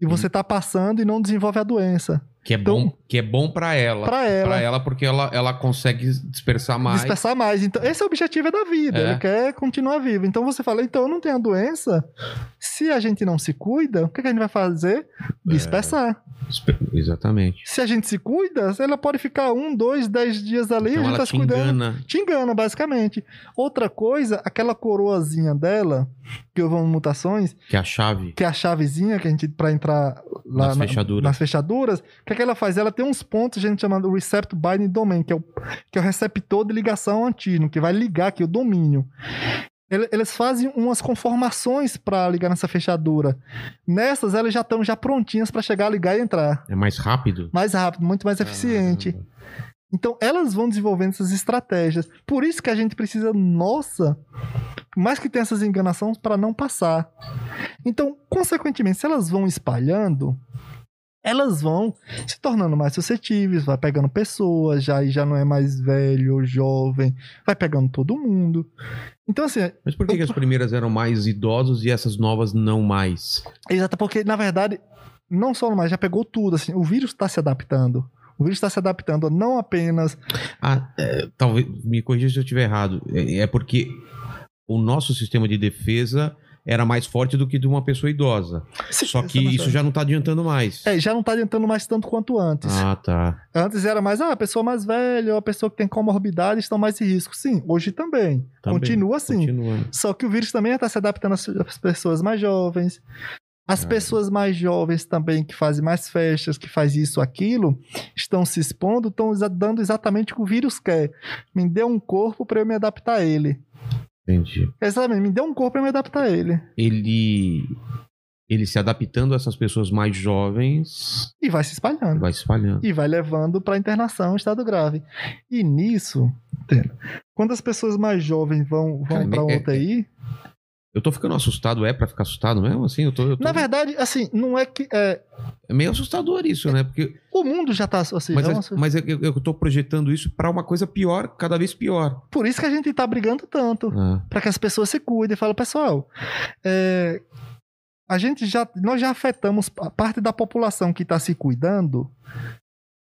e você tá passando e não desenvolve a doença. Que é Então- bom, que é bom para ela. Pra ela. Pra ela, porque ela, ela consegue dispersar mais. Dispersar mais. Então, esse é o objetivo da vida. É. Ele quer continuar vivo. Então você fala, então eu não tenho a doença. Se a gente não se cuida, o que, que a gente vai fazer? Dispersar. Disper- Exatamente. Se a gente se cuida, ela pode ficar um, dois, dez dias ali, a Então gente ela tá se cuidando. engana. Te engana, basicamente. Outra coisa, aquela coroazinha dela, que eu vou mutações, Que é a chave. que é a chavezinha que a gente, pra entrar lá Nas na- fechaduras. nas fechaduras, o que, é que ela faz? Ela tem uns pontos, a gente chama do Receptor Binding Domain, que é o, que é o receptor de ligação antígeno, que vai ligar aqui o domínio. Ele- Eles fazem umas conformações para ligar nessa fechadura. Nessas, elas já estão já prontinhas para chegar, ligar e entrar. É mais rápido. Mais rápido, muito mais eficiente. Então, elas vão desenvolvendo essas estratégias. Por isso que a gente precisa, nossa, mais que tenha essas enganações para não passar. Então, consequentemente, se elas vão espalhando, elas vão se tornando mais suscetíveis, vai pegando pessoas, já e já não é mais velho, jovem, vai pegando todo mundo. Então, assim, Mas por que, que as primeiras eram mais idosos e essas novas não mais? exato porque, na verdade, não só mais, já pegou tudo, assim, o vírus está se adaptando. O vírus está se adaptando não apenas Ah, é, talvez, me corrija se eu estiver errado. É, é porque o nosso sistema de defesa era mais forte do que de uma pessoa idosa. Só que isso já não tá adiantando mais. É, já não tá adiantando mais tanto quanto antes. Ah, tá. Antes era mais, ah, a pessoa mais velha ou a pessoa que tem comorbidade estão mais em risco. Sim, hoje também. Também. Continua assim. Continuando. Só que o vírus também está se adaptando às pessoas mais jovens. As Ah. pessoas mais jovens também, que fazem mais festas, que faz isso, aquilo, estão se expondo, estão dando exatamente o que o vírus quer. Me dê um corpo para eu me adaptar a ele. Entendi. Exatamente, me dê um corpo para eu me adaptar a ele. Ele. Ele se adaptando a essas pessoas mais jovens, E vai se espalhando. vai se espalhando. e vai levando para internação em estado grave. E nisso, quando as pessoas mais jovens vão, Cara, vão para é- uma UTI, Eu tô ficando assustado, é pra ficar assustado mesmo? Assim, eu tô. eu tô- na verdade, assim, não é que. É, É meio assustador isso, né? Porque. o mundo já tá. Assim, Mas, é é- uma- mas é eu, eu tô projetando isso pra uma coisa pior, cada vez pior. Por isso que a gente tá brigando tanto. Ah, para que as pessoas se cuidem e falem, pessoal, é, a gente já, nós já afetamos a parte da população que está se cuidando.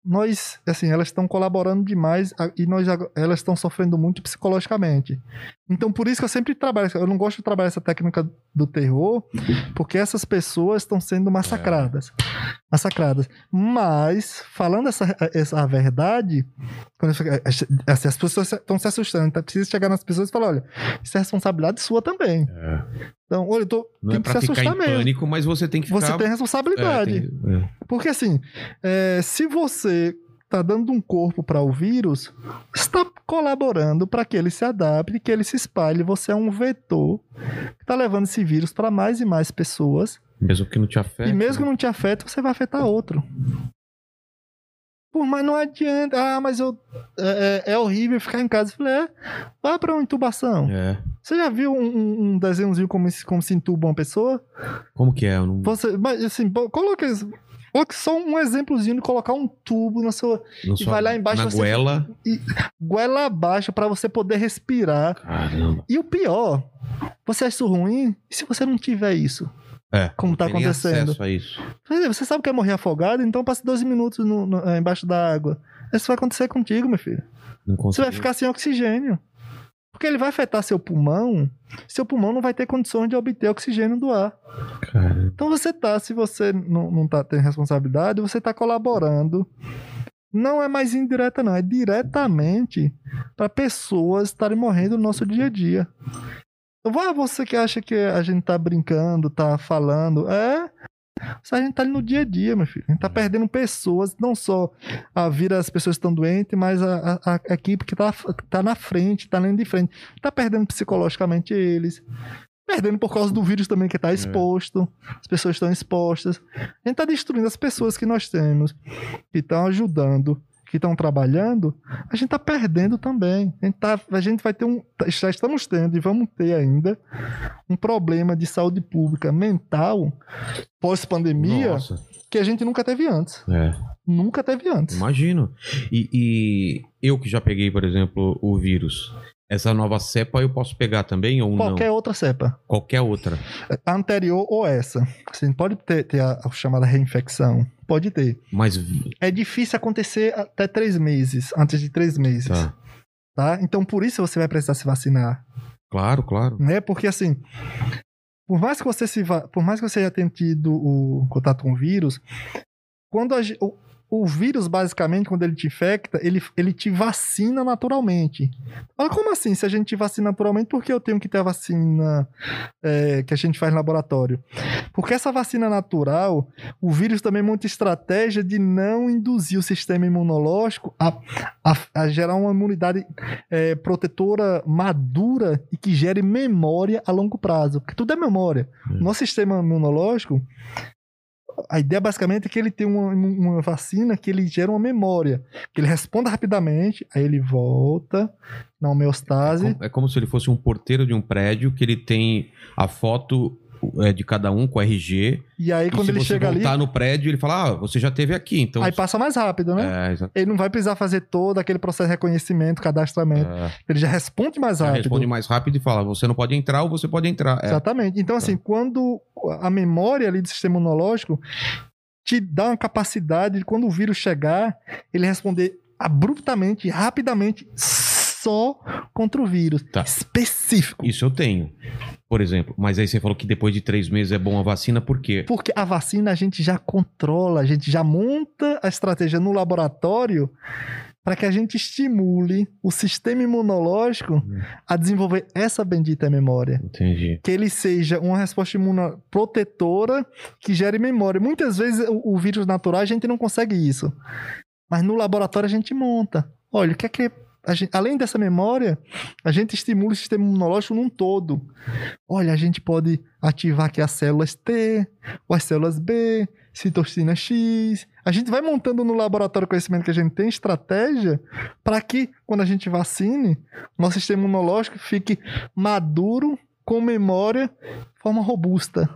Nós, assim, elas estão colaborando demais e nós, elas estão sofrendo muito psicologicamente. Então, por isso que eu sempre trabalho. Eu não gosto de trabalhar essa técnica do terror, porque essas pessoas estão sendo massacradas. Massacradas. Mas, falando essa, essa a verdade, quando assim, as pessoas estão se assustando. Então, precisa chegar nas pessoas e falar: olha, isso é responsabilidade sua também. Então, olha, eu tô, Não tem é que se assustar mesmo. pânico, mas você tem que ficar... Você tem É, responsabilidade. tem- é. Porque assim, é, se você tá dando um corpo para o vírus, está colaborando para que ele se adapte, que ele se espalhe. Você é um vetor que está levando esse vírus para mais e mais pessoas. Mesmo que não te afete. E mesmo que não te afete, você vai afetar outro. Pô, mas não adianta. Ah, mas eu, é, é- é horrível ficar em casa. Eu falei, é, vá para uma intubação. É. Você já viu um, um- desenhozinho como, se- como se intuba uma pessoa? Como que é? Não... Você, mas assim, coloque, coloque só um exemplozinho de colocar um tubo na sua não e só vai lá embaixo Na você- goela. goela abaixo para você poder respirar. Caramba. E o pior, você acha isso ruim? E se você não tiver isso? É. Como tá acontecendo? acesso a isso. Dizer, Você sabe que é morrer afogado, então passe 12 minutos no- no- eh, embaixo da água. Isso vai acontecer contigo, meu filho. Você vai ficar sem oxigênio. Porque ele vai afetar seu pulmão. Seu pulmão não vai ter condições de obter oxigênio do ar. Cara, Então você tá, se você não, não tá tendo responsabilidade, você tá colaborando. Não é mais indireta, não, é diretamente para pessoas estarem morrendo no nosso dia a dia. Vá você que acha que a gente tá brincando, tá falando. É. A gente tá ali no dia a dia, meu filho. A gente tá perdendo pessoas, não só a vida das pessoas estão doentes, mas a, a- a equipe que tá, tá na frente, tá lendo de frente. Tá perdendo psicologicamente eles. Perdendo por causa do vírus também que tá exposto. As pessoas estão expostas. A gente tá destruindo as pessoas que nós temos, que estão ajudando, que estão trabalhando. A gente tá perdendo também. A gente, tá, a gente vai ter um. Já estamos tendo e vamos ter ainda um problema de saúde pública mental pós-pandemia que a gente nunca teve antes. É. Nunca teve antes. Imagino. E, e eu que já peguei, por exemplo, o vírus. Essa nova cepa eu posso pegar também ou Qualquer não? outra cepa. Qualquer outra. A anterior ou essa. Você pode ter, ter a, a chamada reinfecção. Pode ter. Mas. É difícil acontecer até três meses, antes de três meses. Tá. Tá? Então, por isso você vai precisar se vacinar. Claro, claro. Né? Porque assim. Por mais que você se va- por mais que você já tenha tido o contato com o vírus, quando a o, vírus, basicamente, quando ele te infecta, ele, ele te vacina naturalmente. Mas como assim? Se a gente te vacina naturalmente, por que eu tenho que ter a vacina é, que a gente faz no laboratório? Porque essa vacina natural, o vírus também monta estratégia de não induzir o sistema imunológico a, a, a gerar uma imunidade é, protetora madura e que gere memória a longo prazo. Porque tudo é memória. Hum. Nosso sistema imunológico, a ideia basicamente é que ele tem uma, uma vacina que ele gera uma memória. Que ele responda rapidamente, aí ele volta na homeostase. É como se ele fosse um porteiro de um prédio que ele tem a foto é, de cada um com RG. E aí e quando se ele chega ali, voltar no prédio, ele fala: Ah, você já teve aqui, então. aí passa mais rápido, né? É, exato. Ele não vai precisar fazer todo aquele processo de reconhecimento, cadastramento. É, Ele já responde mais já rápido. responde mais rápido e fala: você não pode entrar ou você pode entrar. É. Exatamente. Então, assim, quando a memória ali do sistema imunológico te dá uma capacidade de, quando o vírus chegar, ele responder abruptamente, rapidamente, só contra o vírus. Tá. Específico. Isso eu tenho, por exemplo. Mas aí você falou que depois de três meses é bom a vacina, por quê? Porque a vacina a gente já controla, a gente já monta a estratégia no laboratório para que a gente estimule o sistema imunológico Hum. a desenvolver essa bendita memória. Entendi. que ele seja uma resposta imune protetora que gere memória. Muitas vezes o, o vírus natural a gente não consegue isso. Mas no laboratório a gente monta. Olha, o que é que gente- além dessa memória, a gente estimula o sistema imunológico num todo. Olha, a gente pode ativar aqui as células T, ou as células B, citocina X. A gente vai montando no laboratório conhecimento que a gente tem, estratégia, para que, quando a gente vacine, nosso sistema imunológico fique maduro, com memória, de forma robusta.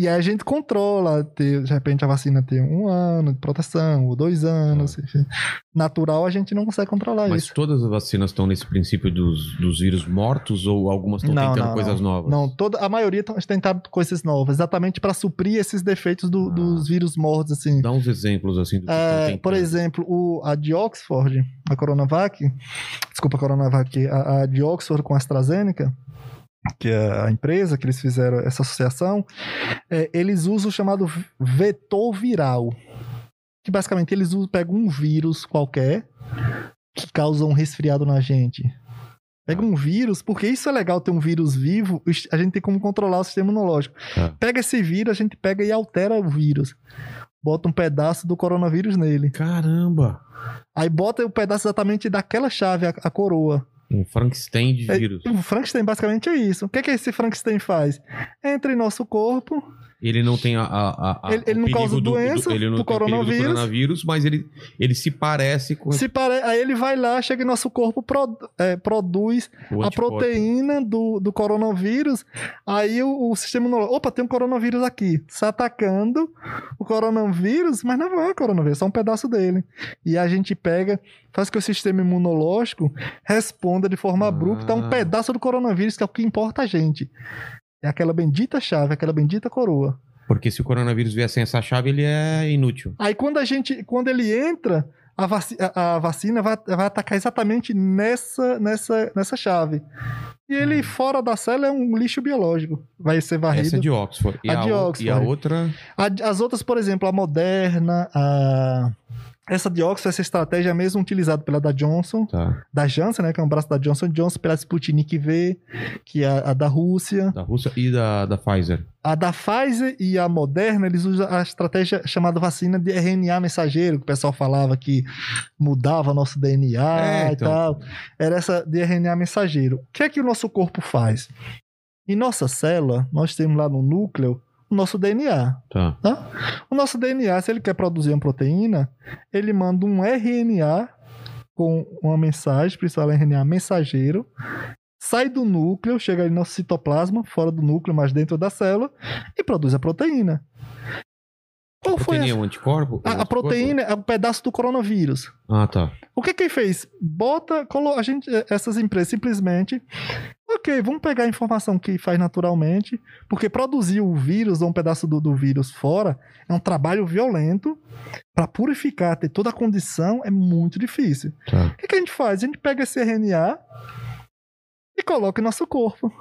E aí a gente controla, ter, de repente a vacina tem um ano de proteção, ou dois anos. enfim. Natural a gente não consegue controlar Mas isso. todas as vacinas estão nesse princípio dos, dos vírus mortos ou algumas estão Não, tentando não, coisas novas? Não, toda, a maioria estão tentando coisas novas, exatamente para suprir esses defeitos do- Ah. dos vírus mortos, assim. Dá uns exemplos assim do que É, por exemplo, o, a de Oxford, a Coronavac, desculpa, a Coronavac, a, a de Oxford com a AstraZeneca, que é a empresa que eles fizeram essa associação, é, eles usam o chamado vetor viral, que basicamente eles usam, pegam um vírus qualquer que causa um resfriado na gente. Pega um vírus, porque isso é legal ter um vírus vivo, a gente tem como controlar o sistema imunológico. Tá. Pega esse vírus, a gente pega e altera o vírus. Bota um pedaço do coronavírus nele. Caramba! Aí bota o pedaço exatamente daquela chave, a, a coroa. Um Frankenstein de É, vírus. O Frankenstein basicamente é isso. O que, que esse Frankenstein faz? Entra em nosso corpo, Ele não tem a. a- a- Ele- ele não causa doença ele não do tem o perigo coronavírus. coronavírus, mas ele, ele se parece com se pare... aí ele vai lá, chega em nosso corpo, pro- é, produz a proteína do, do coronavírus. Aí o, o sistema imunológico, opa, tem um coronavírus aqui. Está atacando o coronavírus, mas não é coronavírus, é só um pedaço dele. E a gente pega, faz que o sistema imunológico responda de forma Ah. abrupta a um pedaço do coronavírus, que é o que importa a gente. É aquela bendita chave, aquela bendita coroa. Porque se o coronavírus vier sem essa chave, ele é inútil. Aí quando a gente, quando ele entra, a, vaci- a- a vacina vai, vai atacar exatamente nessa, nessa, nessa chave. E ele, Hum. fora da célula, é um lixo biológico. Vai ser varrido. Essa é de Oxford. E A a, de Oxford. E a outra. As outras, por exemplo, a Moderna, a... Essa de Oxford, essa estratégia é mesmo utilizada pela da Johnson, Tá. da Janssen, né, que é um braço da Johnson Johnson, pela Sputnik V, que é a, a da Rússia. Da Rússia e da, da Pfizer. A da Pfizer e a Moderna, eles usam a estratégia chamada vacina de RNA mensageiro, que o pessoal falava que mudava nosso DNA É, e então. tal. Era essa de RNA mensageiro. O que é que o nosso corpo faz? Em nossa célula, nós temos lá no núcleo o nosso DNA. Tá. Tá? O nosso DNA, se ele quer produzir uma proteína, ele manda um RNA com uma mensagem, principal RNA mensageiro, sai do núcleo, chega ali no nosso citoplasma, fora do núcleo, mas dentro da célula, e produz a proteína. Qual foi proteína é a, um anticorpo? a, a proteína? É um pedaço do coronavírus. Ah, tá. O que que ele fez? Bota, colo, a gente, essas empresas simplesmente, ok, vamos pegar a informação que faz naturalmente, porque produzir o vírus ou um pedaço do, do vírus fora é um trabalho violento. Para purificar, ter toda a condição é muito difícil. Tá. O que, que a gente faz? A gente pega esse RNA e coloca em nosso corpo.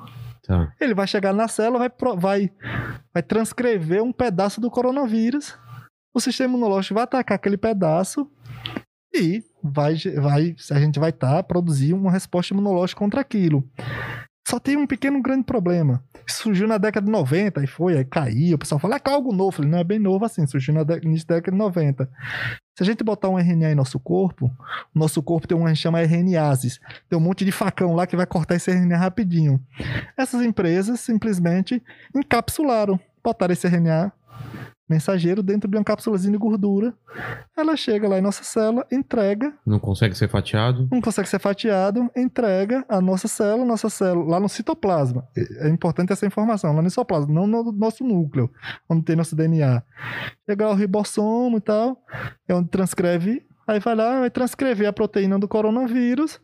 Tá. Ele vai chegar na célula, vai, vai, vai transcrever um pedaço do coronavírus. O sistema imunológico vai atacar aquele pedaço e vai, vai, a gente vai estar produzir uma resposta imunológica contra aquilo. Só tem um pequeno grande problema. Surgiu na década de 90 e foi, aí caiu. O pessoal fala, é algo novo. Falei, não é bem novo assim, surgiu na início da década de 90. Se a gente botar um RNA em nosso corpo, o nosso corpo tem um que chama RNases. Tem um monte de facão lá que vai cortar esse RNA rapidinho. Essas empresas simplesmente encapsularam, botaram esse RNA mensageiro dentro de uma cápsulazinha de gordura. Ela chega lá em nossa célula, entrega, Não consegue ser fatiado. não consegue ser fatiado, entrega a nossa célula, nossa célula lá no citoplasma. É é importante essa informação, lá no citoplasma, não no nosso núcleo, onde tem nosso DNA. Chega lá o ribossomo e tal, é onde transcreve, aí vai lá, vai transcrever a proteína do coronavírus.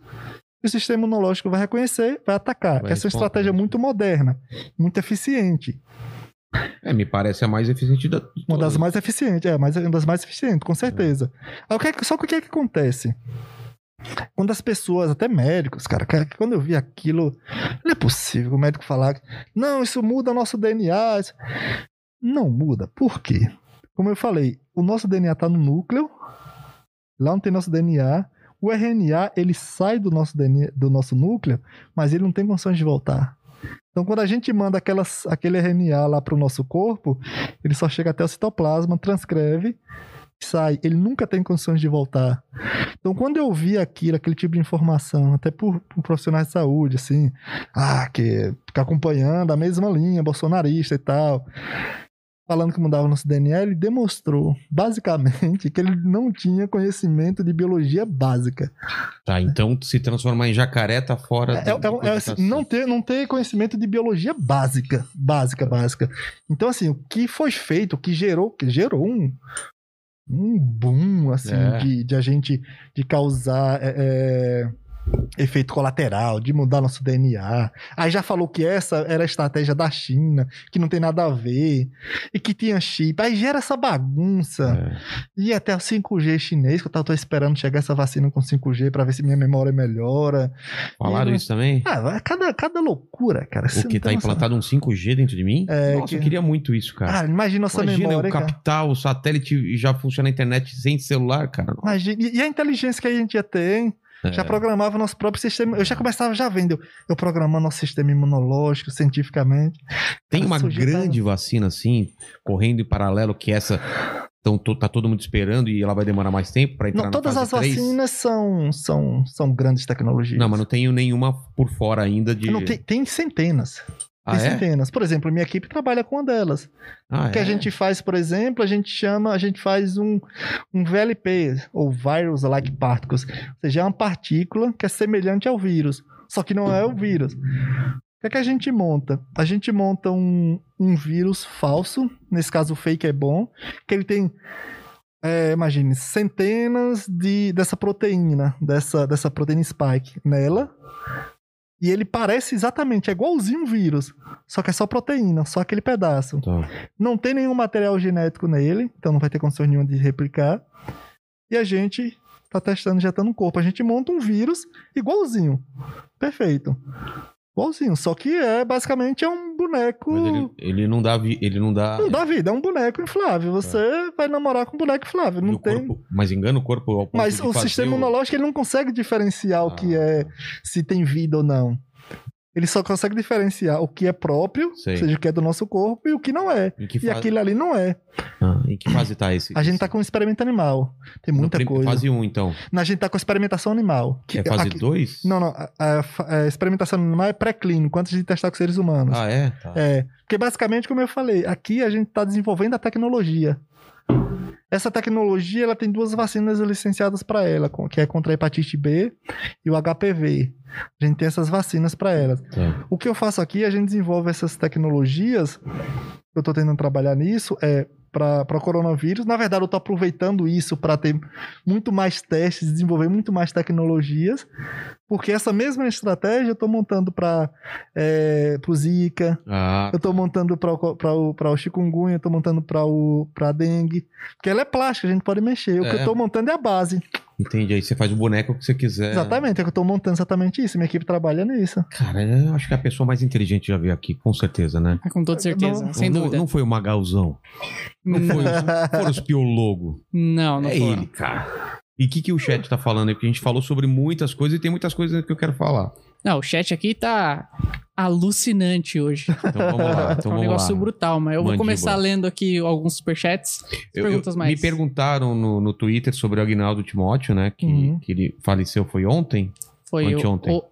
e O sistema imunológico vai reconhecer, vai atacar. Vai Essa é uma estratégia muito moderna, muito eficiente. É, me parece a mais eficiente da. Uma das mais eficientes, é, mas é uma das mais eficientes, com certeza. Aí, o que é que- só que o que é que acontece? Quando as pessoas, até médicos, cara, cara, quando eu vi aquilo, não é possível o médico falar, não, isso muda nosso DNA. isso-" Não muda. Por quê? Como eu falei, o nosso DNA tá no núcleo, lá não tem nosso DNA. O RNA, ele sai do nosso, DNA, do nosso núcleo, mas ele não tem condições de voltar. Então, quando a gente manda aquelas, aquele RNA lá para o nosso corpo, ele só chega até o citoplasma, transcreve, sai. Ele nunca tem condições de voltar. Então, quando eu vi aquilo, aquele tipo de informação, até por, por profissionais de saúde, assim, ah, que fica acompanhando a mesma linha, bolsonarista e tal, falando que mudava o nosso DNA, ele demonstrou, basicamente, que ele não tinha conhecimento de biologia básica. Tá, então se transformar em jacaré tá fora. É, é- é assim, não, ter, não ter conhecimento de biologia básica. Básica, básica. Então, assim, o que foi feito, o que gerou, que gerou um, um boom, assim, É. de, de a gente de causar é, é, efeito colateral, de mudar nosso DNA. Aí já falou que essa era a estratégia da China, que não tem nada a ver, e que tinha chip. Aí gera essa bagunça. É. E até o 5G chinês, que eu tava tô esperando chegar essa vacina com 5G pra ver se minha memória melhora. Falaram E- isso também? Ah, cada, cada loucura, cara. O que tá implantado um 5G dentro de mim? É, Nossa, que- eu queria muito isso, cara. Ah, imagina nossa Imagina memória, eu cara. captar o satélite e já funciona a internet sem celular, cara. Imagina, e e a inteligência que a gente ia ter, hein? É. Já programava nosso próprio sistema. Eu já começava já vendo. Eu programando nosso sistema imunológico cientificamente. Tem uma grande vacina assim, correndo em paralelo, que essa. Então, tá todo mundo esperando e ela vai demorar mais tempo pra entrar Não, todas as três? vacinas são, são, são grandes tecnologias. Não, mas não tenho nenhuma por fora ainda de. Não, tem, tem centenas. Ah, é? Por exemplo, minha equipe trabalha com uma delas. Ah, O que é? a gente faz, por exemplo, a gente chama, a gente faz um, um VLP, ou Virus Like Particles. Ou seja, é uma partícula que é semelhante ao vírus, só que não é o vírus. O que, é que a gente monta? A gente monta um, um vírus falso, nesse caso o fake é bom, que ele tem, é, imagine, centenas de, dessa proteína, dessa, dessa proteína spike nela, e ele parece exatamente, é igualzinho um vírus, só que é só proteína, só aquele pedaço. Tá. Não tem nenhum material genético nele, então não vai ter condições nenhuma de replicar. E a gente tá testando, já tá no corpo. A gente monta um vírus igualzinho. Perfeito. Igualzinho. Só que é basicamente é um boneco. Mas ele, ele não dá. vi- Ele não dá. Não dá vida, é um boneco inflável. Você vai namorar com um boneco inflável. Não o tem. corpo- mas engana o corpo ao ponto Mas o sistema imunológico ele não consegue diferenciar o que Ah. é se tem vida ou não. Ele só consegue diferenciar o que é próprio, Sei. ou seja, o que é do nosso corpo, e o que não é. Que, E fase, aquilo ali não é. Ah, em que fase tá esse? A gente tá com experimento animal. Tem muita prim- coisa. Fase 1, então. A gente tá com experimentação animal. Que é fase aqui- 2? Não, não. A, a- a- a experimentação animal é pré-clínico, antes de testar com seres humanos. Ah, é? Tá. É. Porque basicamente, como eu falei, aqui a gente tá desenvolvendo a tecnologia. Essa tecnologia ela tem duas vacinas licenciadas para ela, que é contra a hepatite B e o HPV. A gente tem essas vacinas para elas. Tá. O que eu faço aqui, a gente desenvolve essas tecnologias. Eu tô tentando trabalhar nisso, é para coronavírus. Na verdade, eu tô aproveitando isso para ter muito mais testes, desenvolver muito mais tecnologias, porque essa mesma estratégia eu tô montando para é, o Zika, Ah, eu tô montando para o, chikungunya, eu tô montando para pra dengue, porque ela é plástica, a gente pode mexer. O que É. eu tô montando é a base. Entendi. Aí você faz o boneco que você quiser. Exatamente, é que eu tô montando exatamente isso. Minha equipe trabalha nisso. Cara, eu acho que a pessoa mais inteligente já veio aqui, com certeza, né? Com toda certeza, Não- sem não, dúvida. Não foi o Magalzão. Não foi os, foram os piologos. Não, não é foram. ele, cara. E o que, que o chat tá falando aí? Porque a gente falou sobre muitas coisas e tem muitas coisas que eu quero falar. Não, o chat aqui tá alucinante hoje. Então vamos lá. Então é um negócio lá. brutal, mas eu vou Mandíbula. começar lendo aqui alguns superchats. Eu- eu- perguntas mais. Me perguntaram no, no Twitter sobre o Agnaldo Timóteo, né? Que, Uhum. que ele faleceu foi ontem. Foi o- anteontem. o-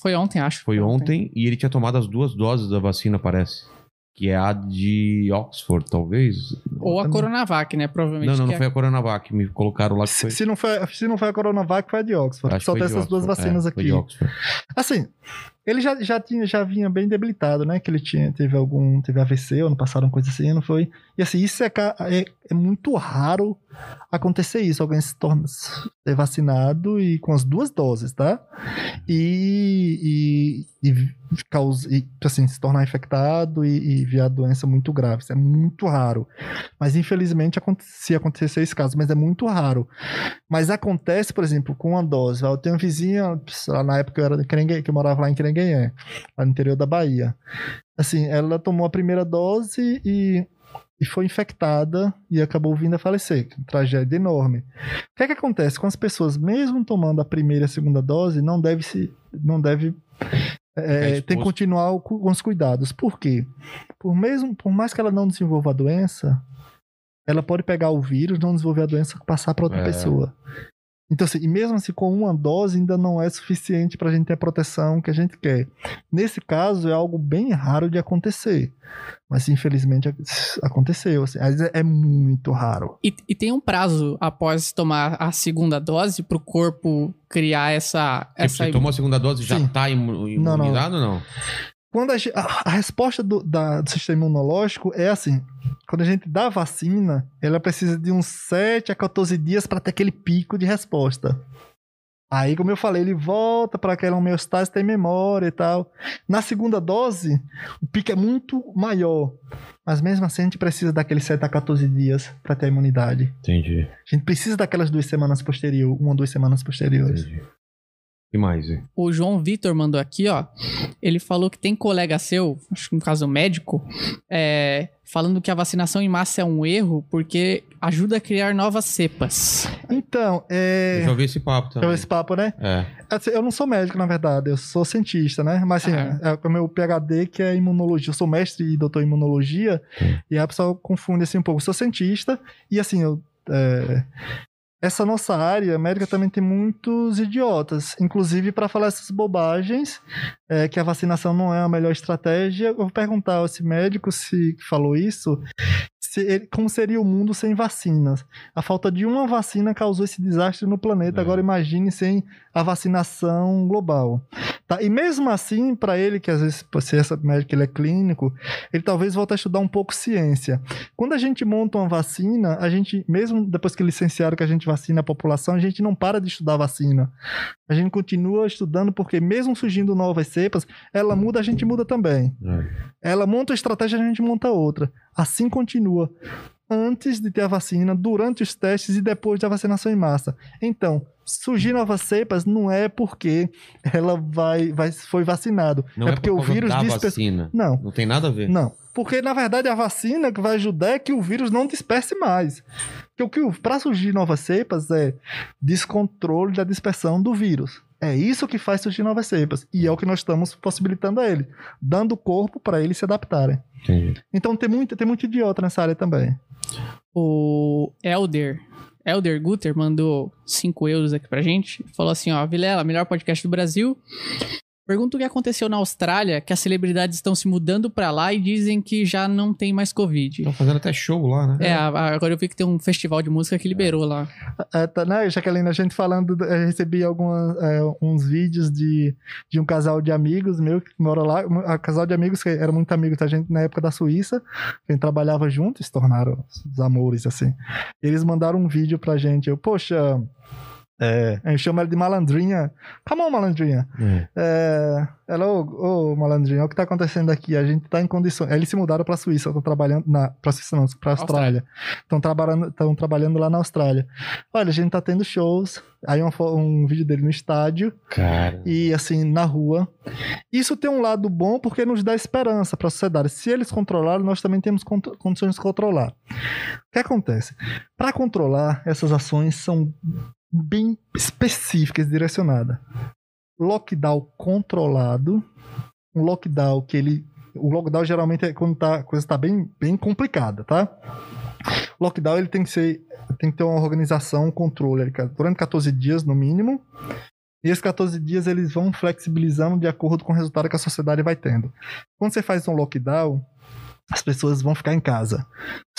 Foi ontem, acho. Foi ontem e ele tinha tomado as duas doses da vacina, parece. Que é a de Oxford, talvez. Ou a Coronavac, né? Provavelmente. Não, não, não é- foi a Coronavac. Me colocaram lá que foi. Se, não foi, se não foi a Coronavac, foi a de Oxford. acho Só tem essas duas Oxford. vacinas É, foi aqui. de Oxford. Assim, ele já, já, tinha, já vinha bem debilitado, né? Que ele tinha, teve algum. Teve AVC, ano passado, uma coisa assim, não foi? E assim, isso é, é, é muito raro acontecer isso. Alguém se torna ser vacinado e com as duas doses, tá? E. e, e, causa, e assim, se tornar infectado e, e doença muito grave. Isso é muito raro. Mas infelizmente se acontecer esse caso, mas é muito raro. Mas acontece, por exemplo, com uma dose. Eu tenho uma vizinha, lá, na época eu era de Querengue, que eu morava lá em Querenguenhé, lá no interior da Bahia. Assim, ela tomou a primeira dose e, e foi infectada e acabou vindo a falecer. é Tragédia enorme. O que é que acontece? Com as pessoas, mesmo tomando a primeira e a segunda dose, não deve se. Não deve. é, exposto. tem que continuar com os cuidados. Por quê? Por, mesmo, por mais que ela não desenvolva a doença, ela pode pegar o vírus, não desenvolver a doença e passar para outra É. pessoa. Então, assim, e mesmo assim, com uma dose ainda não é suficiente para a gente ter a proteção que a gente quer. Nesse caso, é algo bem raro de acontecer. Mas, infelizmente, ac- aconteceu. Assim, mas é, é muito raro. E, e tem um prazo após tomar a segunda dose pro corpo criar essa. Tipo, essa você tomou a segunda dose já tá não. imunizado ou não? Quando a, a- a resposta do, da- do sistema imunológico é assim: quando a gente dá a vacina, ela precisa de uns 7 a 14 dias para ter aquele pico de resposta. Aí, como eu falei, ele volta para aquela homeostase, tem memória e tal. Na segunda dose, o pico é muito maior. Mas mesmo assim, a gente precisa daqueles 7 a 14 dias para ter a imunidade. Entendi. A gente precisa daquelas duas semanas posteriores, uma ou duas semanas posteriores. entendi. Que mais? é? O João Vitor mandou aqui, ó. Ele falou que tem colega seu, acho que no caso médico, é, falando que a vacinação em massa é um erro porque ajuda a criar novas cepas. Então, é. Eu já ouvi esse papo é também. esse papo, né? É. Assim, Eu não sou médico, na verdade, eu sou cientista, né? Mas assim, Ah. é o meu PhD que é imunologia. Eu sou mestre e doutor em imunologia, e aí a pessoa confunde assim um pouco. Eu sou cientista, e assim, eu. é, Essa nossa área médica também tem muitos idiotas, inclusive para falar essas bobagens, é, que a vacinação não é a melhor estratégia. Eu vou perguntar a esse médico se que falou isso, se ele- como seria o mundo sem vacinas. A falta de uma vacina causou esse desastre no planeta. É. Agora imagine sem a vacinação global. Tá? E mesmo assim, para ele, que às vezes, se essa médico ele é clínico, ele talvez volte a estudar um pouco ciência. Quando a gente monta uma vacina, a gente, mesmo depois que licenciaram que a gente vacina a população, a gente não para de estudar a vacina. A gente continua estudando porque mesmo surgindo novas cepas, ela muda, a gente muda também. É. Ela monta uma estratégia, a gente monta outra. Assim continua. Antes de ter a vacina, durante os testes e depois da vacinação em massa. Então, surgir novas cepas não é porque ela vai, vai foi vacinado. Não é é, porque por o vírus dispersa. vacina. Não, Não tem nada a ver. não. Porque, na verdade, a vacina que vai ajudar é que o vírus não disperse mais. Porque o que para surgir novas cepas é descontrole da dispersão do vírus. É isso que faz surgir novas cepas. E é o que nós estamos possibilitando a ele, dando corpo para eles se adaptarem. Entendi. Então tem muito, tem muito idiota nessa área também. O Elder, Elder Guter mandou 5 euros aqui pra gente. Falou assim, ó, Vilela, melhor podcast do Brasil. Pergunta o que aconteceu na Austrália, que as celebridades estão se mudando pra lá e dizem que já não tem mais Covid. Estão fazendo até show lá, né? É, agora eu vi que tem um festival de música que liberou lá. É, tá, né, Jaqueline, a gente falando, do- eu recebi algumas, é, uns vídeos de, de um casal de amigos meu que mora lá, um casal de amigos que eram muito amigos da gente na época da Suíça, a gente trabalhava junto, se tornaram os amores, assim. Eles mandaram um vídeo pra gente, eu, poxa, é, eu chamo ela de malandrinha, come on, malandrinha, É. é, ela, ô, ô, malandrinho, olha o que tá acontecendo aqui. A gente tá em condições. Eles se mudaram pra Suíça, estão trabalhando. Na, pra Suíça não, pra Austrália. Estão trabalhando, tão trabalhando lá na Austrália. Olha, a gente tá tendo shows. Aí um, um vídeo dele no estádio Cara. e assim, na rua. Isso tem um lado bom porque nos dá esperança pra sociedade. Se eles controlarem, nós também temos condições de controlar. O que acontece? Para controlar, essas ações são bem específicas e direcionadas. Lockdown controlado, um lockdown que ele. O lockdown geralmente é quando tá, a coisa está bem, bem complicada, tá? Lockdown ele tem que ser. Tem que ter uma organização, um controle cara, durante 14 dias no mínimo. E esses 14 dias eles vão flexibilizando de acordo com o resultado que a sociedade vai tendo. Quando você faz um lockdown, as pessoas vão ficar em casa.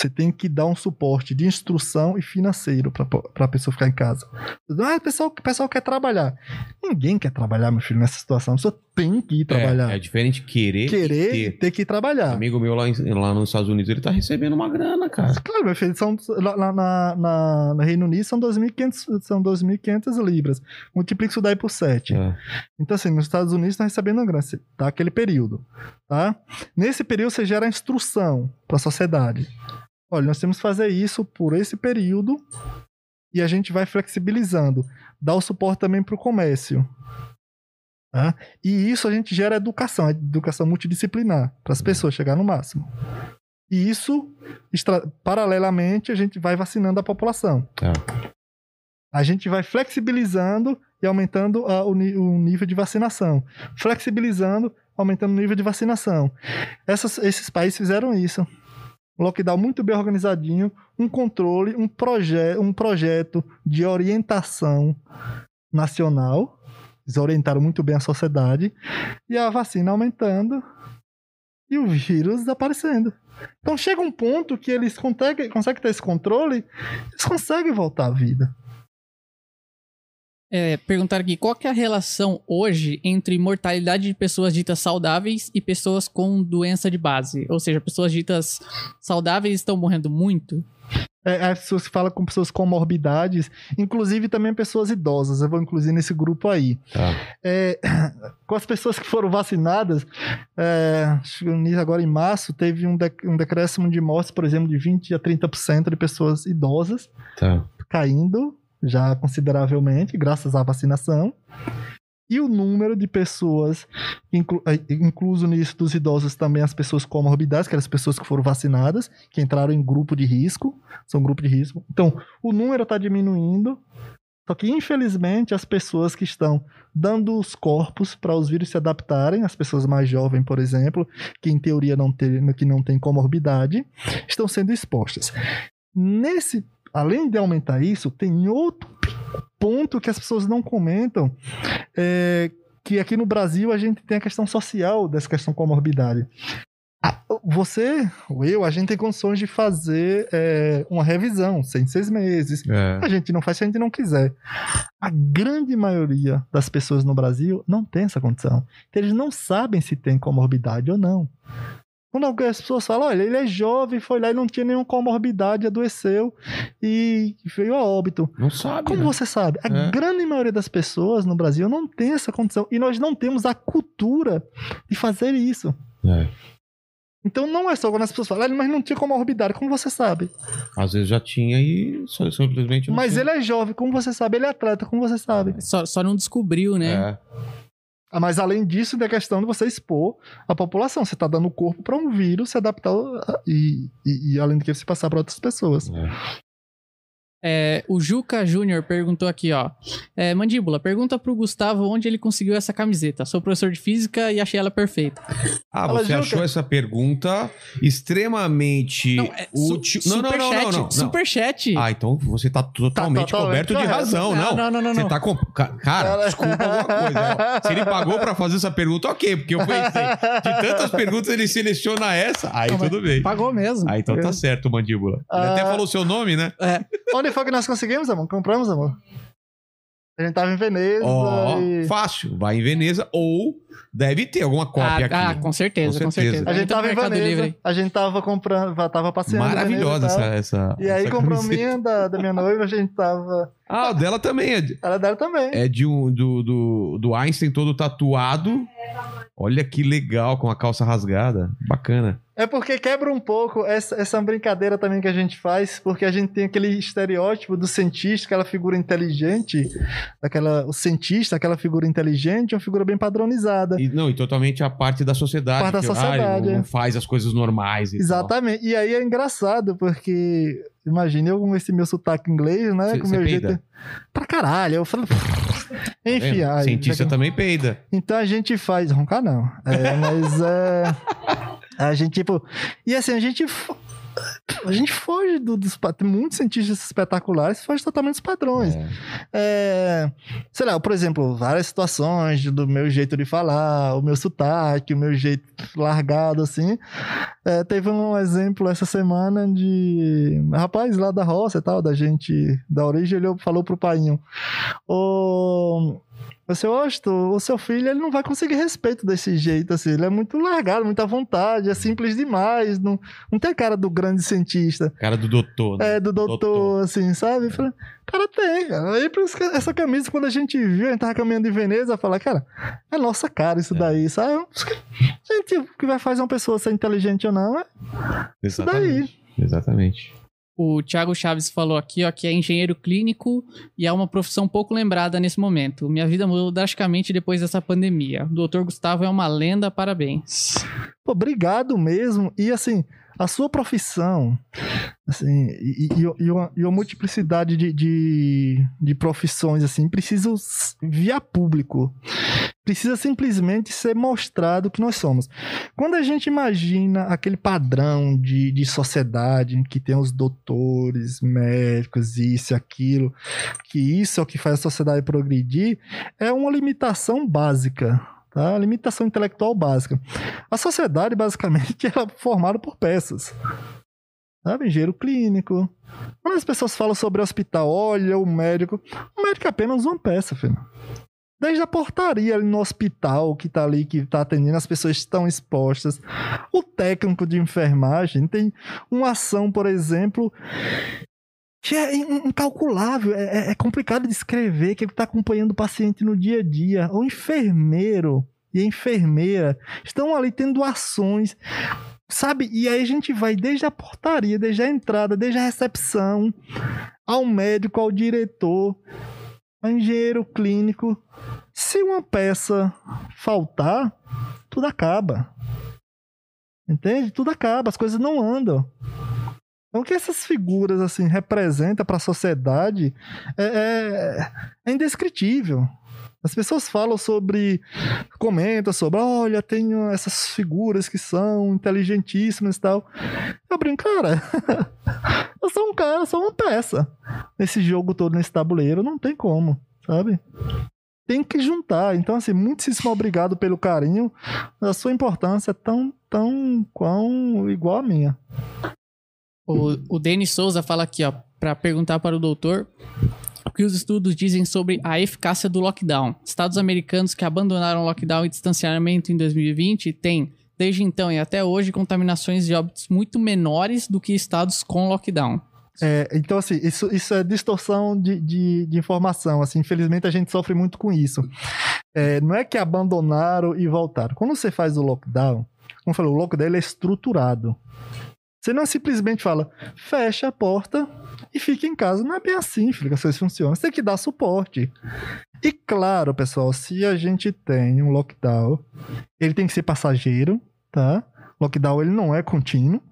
Você tem que dar um suporte de instrução e financeiro para a pessoa ficar em casa. Ah, o pessoal, o pessoal quer trabalhar. Ninguém quer trabalhar, meu filho, nessa situação. A pessoa tem que ir trabalhar. É, é diferente querer, Querer e ter. ter que ir trabalhar. Amigo meu lá, em- lá nos Estados Unidos, ele tá recebendo uma grana, cara. Claro, meu filho, são, lá, na, na, no Reino Unido são 2.500 são 2.500 libras. Multiplica isso daí por 7. É. Então, assim, nos Estados Unidos estão recebendo uma grana, tá? Aquele período, tá? Nesse período você gera instrução para a sociedade. Olha, nós temos que fazer isso por esse período e a gente vai flexibilizando. Dá o suporte também para o comércio. Tá? E isso a gente gera educação, educação multidisciplinar, para as pessoas chegar no máximo. E isso, paralelamente, a gente vai vacinando a população. Tá. A gente vai flexibilizando e aumentando a- o, o nível de vacinação. Flexibilizando, aumentando o nível de vacinação. Essas- esses países fizeram isso. Lockdown muito bem organizadinho, um controle, um, proje um projeto de orientação nacional. Eles orientaram muito bem a sociedade. E a vacina aumentando e o vírus desaparecendo. Então chega um ponto que eles conseguem, conseguem ter esse controle, eles conseguem voltar à vida. É, perguntaram aqui, qual que é a relação hoje entre mortalidade de pessoas ditas saudáveis e pessoas com doença de base? Ou seja, pessoas ditas saudáveis estão morrendo muito? É, as pessoas que falam com pessoas com morbidades, inclusive também pessoas idosas. Eu vou incluir nesse grupo aí. Tá. É, com as pessoas que foram vacinadas, é, acho que nisso agora em março, teve um, dec- um decréscimo de mortes, por exemplo, de 20% a 30% de pessoas idosas Tá. caindo já consideravelmente, graças à vacinação. e o número de pessoas, inclu, eh, incluso nisso dos idosos também as pessoas com comorbidades, que eram as pessoas que foram vacinadas, que entraram em grupo de risco, são grupo de risco. Então, o número está diminuindo, só que, infelizmente, as pessoas que estão dando os corpos para os vírus se adaptarem, as pessoas mais jovens, por exemplo, que em teoria não tem, que não tem comorbidade, estão sendo expostas. Nesse, além de aumentar isso, tem outro ponto que as pessoas não comentam, é, que aqui no Brasil a gente tem a questão social dessa questão comorbidade. Você, ou eu, a gente tem condições de fazer é, uma revisão, sem seis meses. É. A gente não faz se a gente não quiser. A grande maioria das pessoas no Brasil não tem essa condição. Eles não sabem se tem comorbidade ou não. Quando as pessoas falam, olha, ele é jovem, foi lá e não tinha nenhuma comorbidade, adoeceu e veio a óbito. Não sabe. Como né? você sabe? A É. grande maioria das pessoas no Brasil não tem essa condição. E nós não temos a cultura de fazer isso. É. Então não é só quando as pessoas falam, "Ah, mas não tinha comorbidade, como você sabe? Às vezes já tinha e só, simplesmente não Mas tinha. ele é jovem, como você sabe? Ele é atleta, como você sabe? Só, só não descobriu, né? É. Ah, Mas além disso, da questão de você expor a população. Você está dando o corpo para um vírus se adaptar e, e, e além de que se passar para outras pessoas. É. É, o Juca Júnior perguntou aqui, ó. É, Mandíbula, pergunta pro Gustavo onde ele conseguiu essa camiseta. Sou professor de física e achei ela perfeita. Ah, Fala, você Juca. achou essa pergunta extremamente é su- útil. Não, não, não, superchat, não, não, não. Superchat. Ah, então você tá totalmente totalmente coberto de correto. razão, não. não, não, não, Você não. tá com... Ca- Cara, desculpa alguma coisa. Se ele pagou pra fazer essa pergunta, ok, porque eu pensei, de tantas perguntas ele seleciona essa, aí Não, tudo bem. Pagou mesmo. Ah, então tá certo, mandíbula. Ele até Ah. falou o seu nome, né? Onde foi que nós conseguimos, amor? Compramos, amor? A gente tava em Veneza Ó, e... fácil. Vai em Veneza ou deve ter alguma cópia ah, ah, aqui. com certeza, Com com certeza. certeza. A gente tava em Veneza, Livre. a gente tava comprando, tava passeando em Maravilhosa Veneza essa, e essa. E aí essa comprou a camiseta. minha da, da minha noiva, a gente tava... Ah, o dela também é de, Ela dela também. é de um do, do, do Einstein todo tatuado. Olha que legal, com a calça rasgada. Bacana. É porque quebra um pouco essa, essa brincadeira também que a gente faz, porque a gente tem aquele estereótipo do cientista, aquela figura inteligente, daquela, o cientista, aquela figura inteligente, é uma figura bem padronizada. E, não, e totalmente a parte da sociedade. Parte da que, sociedade, ah, ele não, é. não faz as coisas normais. E tal. Exatamente. E aí é engraçado, porque imagina eu com esse meu sotaque inglês, né? Cê- com cê meu peida? jeito. Pra caralho. Eu falo. Enfim, Vendo? ai, Cientista já- também peida. Então a gente faz. Roncar não. É, mas é. A gente, tipo. E assim, a gente. A gente foge do- dos. muitos cientistas espetaculares que fogem totalmente dos padrões. É. É, sei lá, por exemplo, várias situações do meu jeito de falar, o meu sotaque, o meu jeito largado, assim. É, teve um exemplo essa semana de um rapaz lá da roça e tal, da gente da origem, ele falou pro painho: Ô. O seu Osto, o seu filho, ele não vai conseguir respeito desse jeito, assim. Ele é muito largado, muita vontade, é simples demais. Não, não tem a cara do grande cientista. Cara do doutor. Né? É, do doutor, Doutor. assim, sabe? Eu falei, cara, tem, cara. Aí, por isso que essa camisa, quando a gente viu, a gente tava caminhando em Veneza, falei, cara, é nossa cara isso daí, sabe? Gente, o que vai fazer uma pessoa ser inteligente ou não é isso daí. Exatamente. O Thiago Chaves falou aqui, ó, que é engenheiro clínico e é uma profissão pouco lembrada nesse momento. Minha vida mudou drasticamente depois dessa pandemia. O doutor Gustavo é uma lenda, parabéns. Obrigado mesmo. E assim, a sua profissão, assim, e, e- e uma, e uma multiplicidade de, de, de profissões, assim, precisa via público. Precisa simplesmente ser mostrado que nós somos. Quando a gente imagina aquele padrão de, de sociedade que tem os doutores, médicos, isso e aquilo, que isso é o que faz a sociedade progredir, é uma limitação básica. Tá? Limitação intelectual básica. A sociedade, basicamente, é formada por peças. Sabe? Engenheiro clínico. Quando as pessoas falam sobre hospital, olha o médico. O médico é apenas uma peça, filho. Desde a portaria ali no hospital que tá ali, que tá atendendo, as pessoas estão expostas. O técnico de enfermagem tem uma ação, por exemplo, que é in- incalculável, é, é- é complicado de escrever, que ele está acompanhando o paciente no dia a dia. O enfermeiro e a enfermeira estão ali tendo ações, sabe? E aí a gente vai desde a portaria, desde a entrada, desde a recepção, ao médico, ao diretor, ao engenheiro clínico, Se uma peça faltar, tudo acaba. Entende? Tudo acaba, as coisas não andam. Então, o que essas figuras assim representam para a sociedade é, é, é indescritível. As pessoas falam sobre, comentam sobre, olha, tenho essas figuras que são inteligentíssimas e tal. Eu brinco, cara, eu sou um cara, sou uma peça. Nesse jogo todo, nesse tabuleiro, não tem como, sabe? Tem que juntar. Então, assim, muitíssimo obrigado pelo carinho. A sua importância é tão, tão, quão igual a minha. O, o Denis Souza fala aqui, ó, para perguntar para o doutor o que os estudos dizem sobre a eficácia do lockdown. Estados americanos que abandonaram lockdown e distanciamento em 2020 têm, desde então e até hoje, contaminações de óbitos muito menores do que estados com lockdown. É, então, assim, isso, isso é distorção de, de, de, informação. Assim, infelizmente, a gente sofre muito com isso. É, não é que abandonaram e voltaram. Quando você faz o lockdown, como eu falei, o lockdown ele é estruturado. Você não simplesmente fala, fecha a porta e fica em casa. Não é bem assim, filho, que as coisas funcionam. Você tem que dar suporte. E claro, pessoal, se a gente tem um lockdown, ele tem que ser passageiro, tá? Lockdown ele não é contínuo.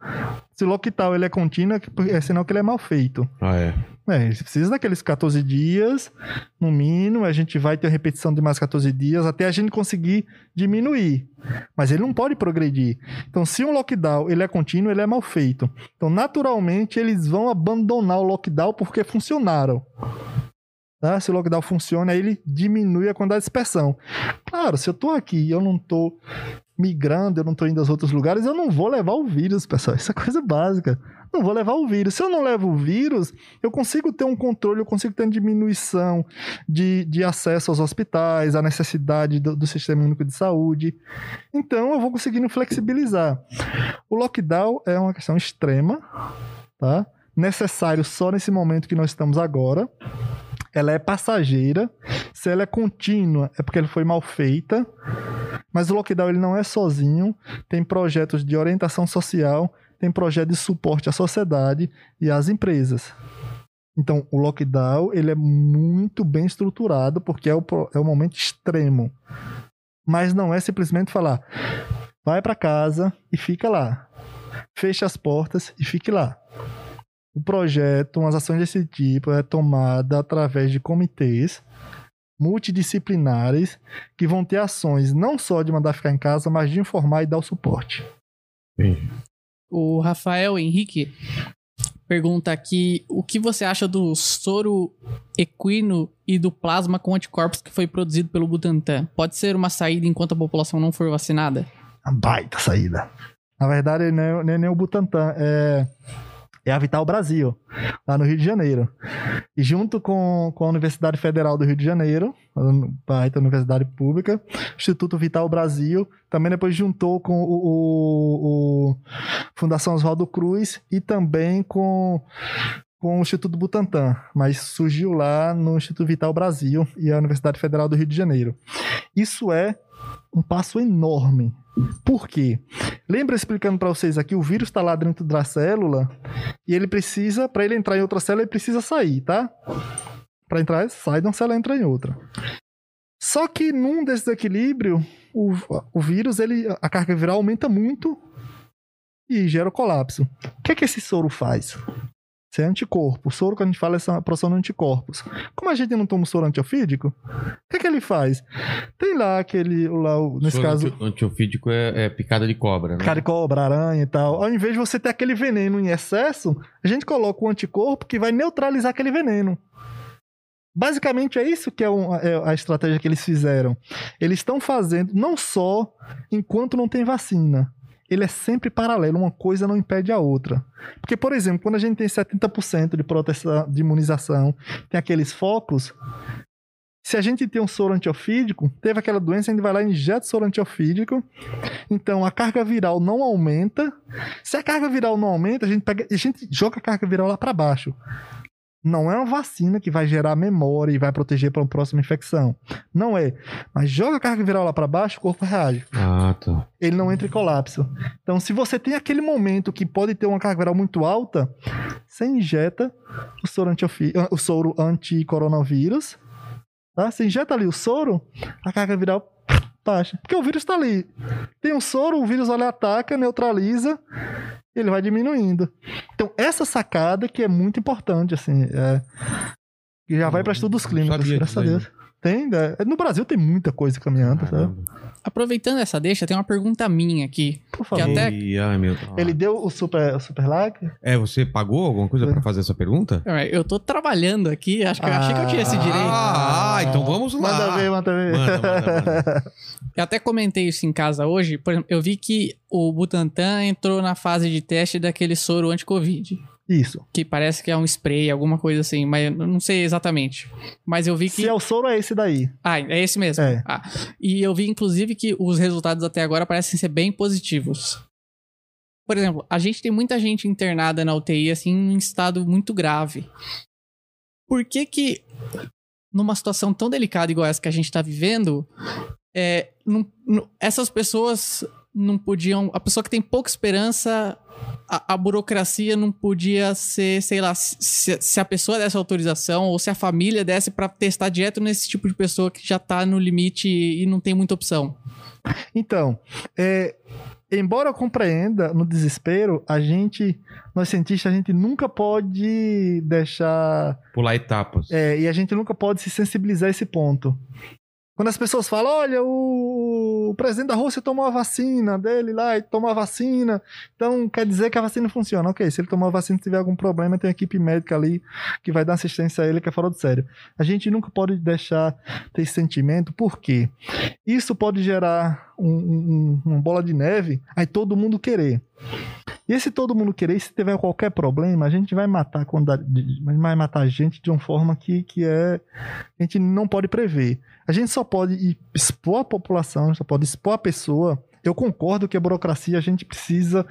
Se lockdown ele é contínuo, é, é sinal que ele é mal feito. Ah, é. É, precisa daqueles 14 dias, no mínimo, a gente vai ter repetição de mais 14 dias até a gente conseguir diminuir. Mas ele não pode progredir. Então, se um lockdown ele é contínuo, ele é mal feito. Então, naturalmente, eles vão abandonar o lockdown porque funcionaram. Tá? Se o lockdown funciona, aí ele diminui a quantidade de dispersão. Claro, se eu tô aqui e eu não tô migrando, eu não tô indo aos outros lugares, eu não vou levar o vírus, pessoal. Isso é coisa básica não vou levar o vírus. Se eu não levo o vírus, eu consigo ter um controle, eu consigo ter uma diminuição de, de acesso aos hospitais, a necessidade do, do sistema único de saúde. Então, eu vou conseguindo flexibilizar. O lockdown é uma questão extrema, tá? Necessário só nesse momento que nós estamos agora ela é passageira. Se ela é contínua, é porque ela foi mal feita. Mas o lockdown ele não é sozinho. Tem projetos de orientação social tem projeto de suporte à sociedade e às empresas. Então, o lockdown ele é muito bem estruturado porque é o, é o momento extremo. Mas não é simplesmente falar, vai para casa e fica lá. Fecha as portas e fique lá. O projeto, umas ações desse tipo, é tomada através de comitês multidisciplinares que vão ter ações não só de mandar ficar em casa, mas de informar e dar o suporte. Sim. O Rafael Henrique pergunta aqui o que você acha do soro equino e do plasma com anticorpos que foi produzido pelo Butantan. Pode ser uma saída enquanto a população não for vacinada? Uma baita saída. Na verdade, nem, nem, nem o Butantan. É é a Vital Brasil, lá no Rio de Janeiro. E junto com, com a Universidade Federal do Rio de Janeiro, a Universidade Pública, Instituto Vital Brasil, também depois juntou com o, o, o Fundação Oswaldo Cruz e também com com o Instituto Butantan, mas surgiu lá no Instituto Vital Brasil e a Universidade Federal do Rio de Janeiro. Isso é um passo enorme. Por quê? Lembra explicando para vocês aqui, o vírus está lá dentro da célula e ele precisa, para ele entrar em outra célula, ele precisa sair, tá? Para entrar, sai de uma célula, entra em outra. Só que num desequilíbrio, o, o vírus, ele, a carga viral aumenta muito e gera o colapso. O que é que esse soro faz? Isso é anticorpo. O soro que a gente fala é essa produção de anticorpos. Como a gente não toma soro antiofídico, o que, é que ele faz? Tem lá aquele. Lá, nesse soro caso. antiofídico é, é, picada de cobra, né? Picada de cobra, aranha e tal. Ao invés de você ter aquele veneno em excesso, a gente coloca o anticorpo que vai neutralizar aquele veneno. Basicamente é isso que é, um, é, a estratégia que eles fizeram. Eles estão fazendo não só enquanto não tem vacina, ele é sempre paralelo, uma coisa não impede a outra. Porque, por exemplo, quando a gente tem 70% de proteção, de imunização, tem aqueles focos, se a gente tem um soro antiofídico, teve aquela doença, a gente vai lá e injeta soro antiofídico, então a carga viral não aumenta. Se a carga viral não aumenta, a gente, pega, a gente joga a carga viral lá para baixo. Não é uma vacina que vai gerar memória e vai proteger para uma próxima infecção. Não é. Mas joga a carga viral lá para baixo, o corpo reage. Ah, tá. Ele não entra em colapso. Então, se você tem aquele momento que pode ter uma carga viral muito alta, você injeta o soro, anti o soro anticoronavírus, Tá? Você injeta ali o soro, a carga viral baixa. Porque o vírus está ali. Tem um soro, o vírus ali ataca, neutraliza, ele vai diminuindo. Então, essa sacada que é muito importante, assim, é, já vai para estudos clínicos, graças a Deus. Tem, né? no Brasil tem muita coisa caminhando, sabe? Caramba. Aproveitando essa deixa, tem uma pergunta minha aqui. Por Que favor. até- Ih, ai, meu... Ele deu o super, o super like? É, você pagou alguma coisa pra fazer essa pergunta? Eu tô trabalhando aqui, acho que eu achei que eu tinha esse direito. Ah, então vamos lá. Manda ver, manda ver. Manda, manda, manda. Eu até comentei isso em casa hoje. Por exemplo, eu vi que o Butantan entrou na fase de teste daquele soro anti-Covid. Isso. Que parece que é um spray, alguma coisa assim, mas eu não sei exatamente. Mas eu vi que. Se é o soro, é esse daí. Ah, é esse mesmo. É. Ah, e eu vi, inclusive, que os resultados até agora parecem ser bem positivos. Por exemplo, a gente tem muita gente internada na UTI, assim, em estado muito grave. Por que que, numa situação tão delicada igual essa que a gente tá vivendo, é, não- não- essas pessoas não podiam... A pessoa que tem pouca esperança, a, a burocracia não podia ser, sei lá, se, se a pessoa desse autorização ou se a família desse pra testar direto nesse tipo de pessoa que já tá no limite e não tem muita opção. Então, é, embora eu compreenda no desespero, a gente, nós cientistas, a gente nunca pode deixar. Pular etapas. é, e a gente nunca pode se sensibilizar a esse ponto. Quando as pessoas falam, olha, o presidente da Rússia tomou a vacina dele lá e tomou a vacina, então quer dizer que a vacina funciona. Ok, se ele tomou a vacina e tiver algum problema, tem uma equipe médica ali que vai dar assistência a ele, que é fora do sério. A gente nunca pode deixar ter esse sentimento, por quê? Isso pode gerar um- um- uma bola de neve, aí todo mundo querer. E esse todo mundo querer, se tiver qualquer problema, a gente vai matar a vai matar a gente de uma forma que, que é a gente não pode prever. A gente só pode expor a população, só pode expor a pessoa. Eu concordo que a burocracia a gente precisa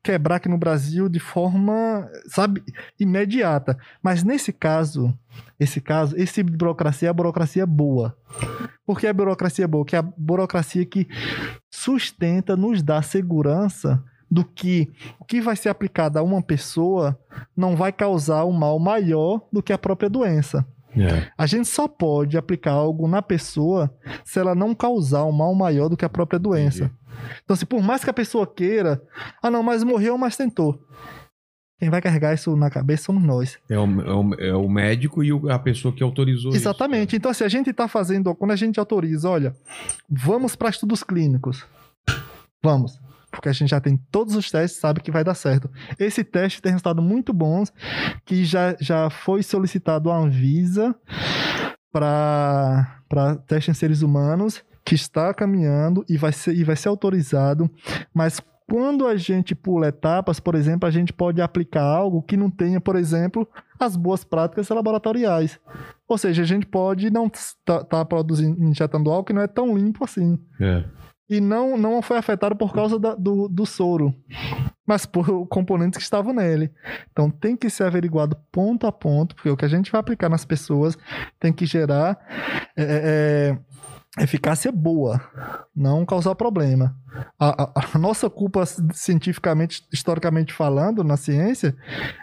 quebrar aqui no Brasil de forma, sabe, imediata. Mas nesse caso, esse caso, esse tipo de burocracia é a burocracia boa. Por que a burocracia boa? Que é a burocracia que sustenta, nos dá segurança do que o que vai ser aplicado a uma pessoa não vai causar um mal maior do que a própria doença. É. A gente só pode aplicar algo na pessoa se ela não causar um mal maior do que a própria doença. Então, se por mais que a pessoa queira, ah não, mas morreu, mas tentou. Quem vai carregar isso na cabeça somos nós. É, o, é, o, é o médico e a pessoa que autorizou isso. Exatamente. Então, se a gente está fazendo, quando a gente autoriza, olha, vamos para estudos clínicos. Vamos. Porque a gente já tem todos os testes, sabe que vai dar certo. Esse teste tem resultados muito bons, que já, já foi solicitado à Anvisa para teste em seres humanos, que está caminhando e vai ser, e vai ser autorizado. Mas quando a gente pula etapas, por exemplo, a gente pode aplicar algo que não tenha, por exemplo, as boas práticas laboratoriais. Ou seja, a gente pode não estar tá, produzindo, injetando algo que não é tão limpo assim. É. E não, não foi afetado por causa da- do, do soro, mas por componentes que estavam nele. Então tem que ser averiguado ponto a ponto, porque o que a gente vai aplicar nas pessoas tem que gerar é, é, eficácia boa, não causar problema. A, a- a nossa culpa, cientificamente, historicamente falando, na ciência,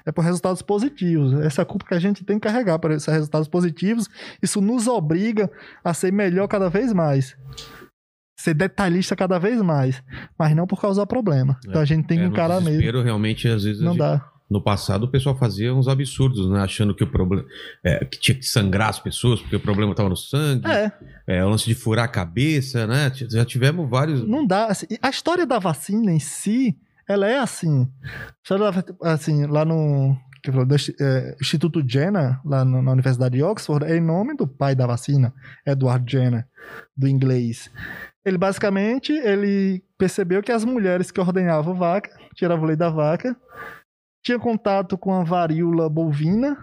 é por resultados positivos. Essa culpa que a gente tem que carregar por esses resultados positivos, isso nos obriga a ser melhor cada vez mais. Ser detalhista cada vez mais, mas não por causar problema. Então a gente tem que É, encarar mesmo. realmente, às vezes. Não gente- dá. No passado, o pessoal fazia uns absurdos, né? Achando que o problema. é, que tinha que sangrar as pessoas, porque o problema estava no sangue. É, É, o lance de furar a cabeça, né? Já tivemos vários. não dá. assim, a história da vacina em si, ela é assim. A história da, assim, lá no que falou, do é, Instituto Jenner, lá no- na Universidade de Oxford, é em nome do pai da vacina, Edward Jenner, do inglês. Ele basicamente ele percebeu que as mulheres que ordenhavam vaca, tiravam o leite da vaca, tinham contato com a varíola bovina.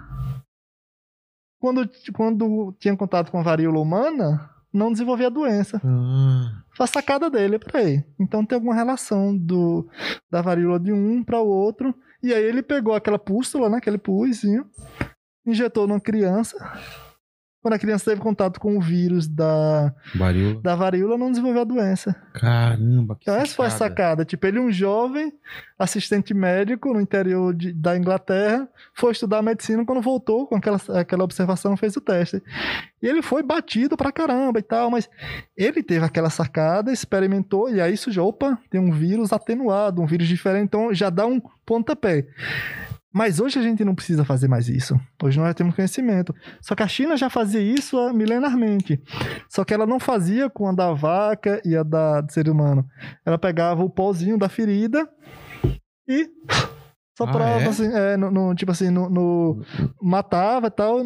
Quando, quando tinha contato com a varíola humana, não desenvolvia a doença. Ah, Foi a sacada dele, peraí. Então tem alguma relação do, da varíola de um para o outro. E aí ele pegou aquela pústula, né? Aquele puzinho, injetou numa criança. Quando a criança teve contato com o vírus da, Varíola. da varíola, não desenvolveu a doença. Caramba, que Então essa foi a sacada. sacada. Tipo, ele é um jovem assistente médico no interior de- da Inglaterra, foi estudar medicina quando voltou com aquela, aquela observação, fez o teste. E ele foi batido pra caramba e tal, mas ele teve aquela sacada, experimentou, e aí isso já, opa, tem um vírus atenuado, um vírus diferente, então já dá um pontapé. Mas hoje a gente não precisa fazer mais isso. Hoje nós já temos conhecimento. Só que a China já fazia isso milenarmente. Só que ela não fazia com a da vaca e a da do ser humano. Ela pegava o pozinho da ferida e soprava Ah, é? assim, é, no, no- tipo assim, no, no- matava e tal,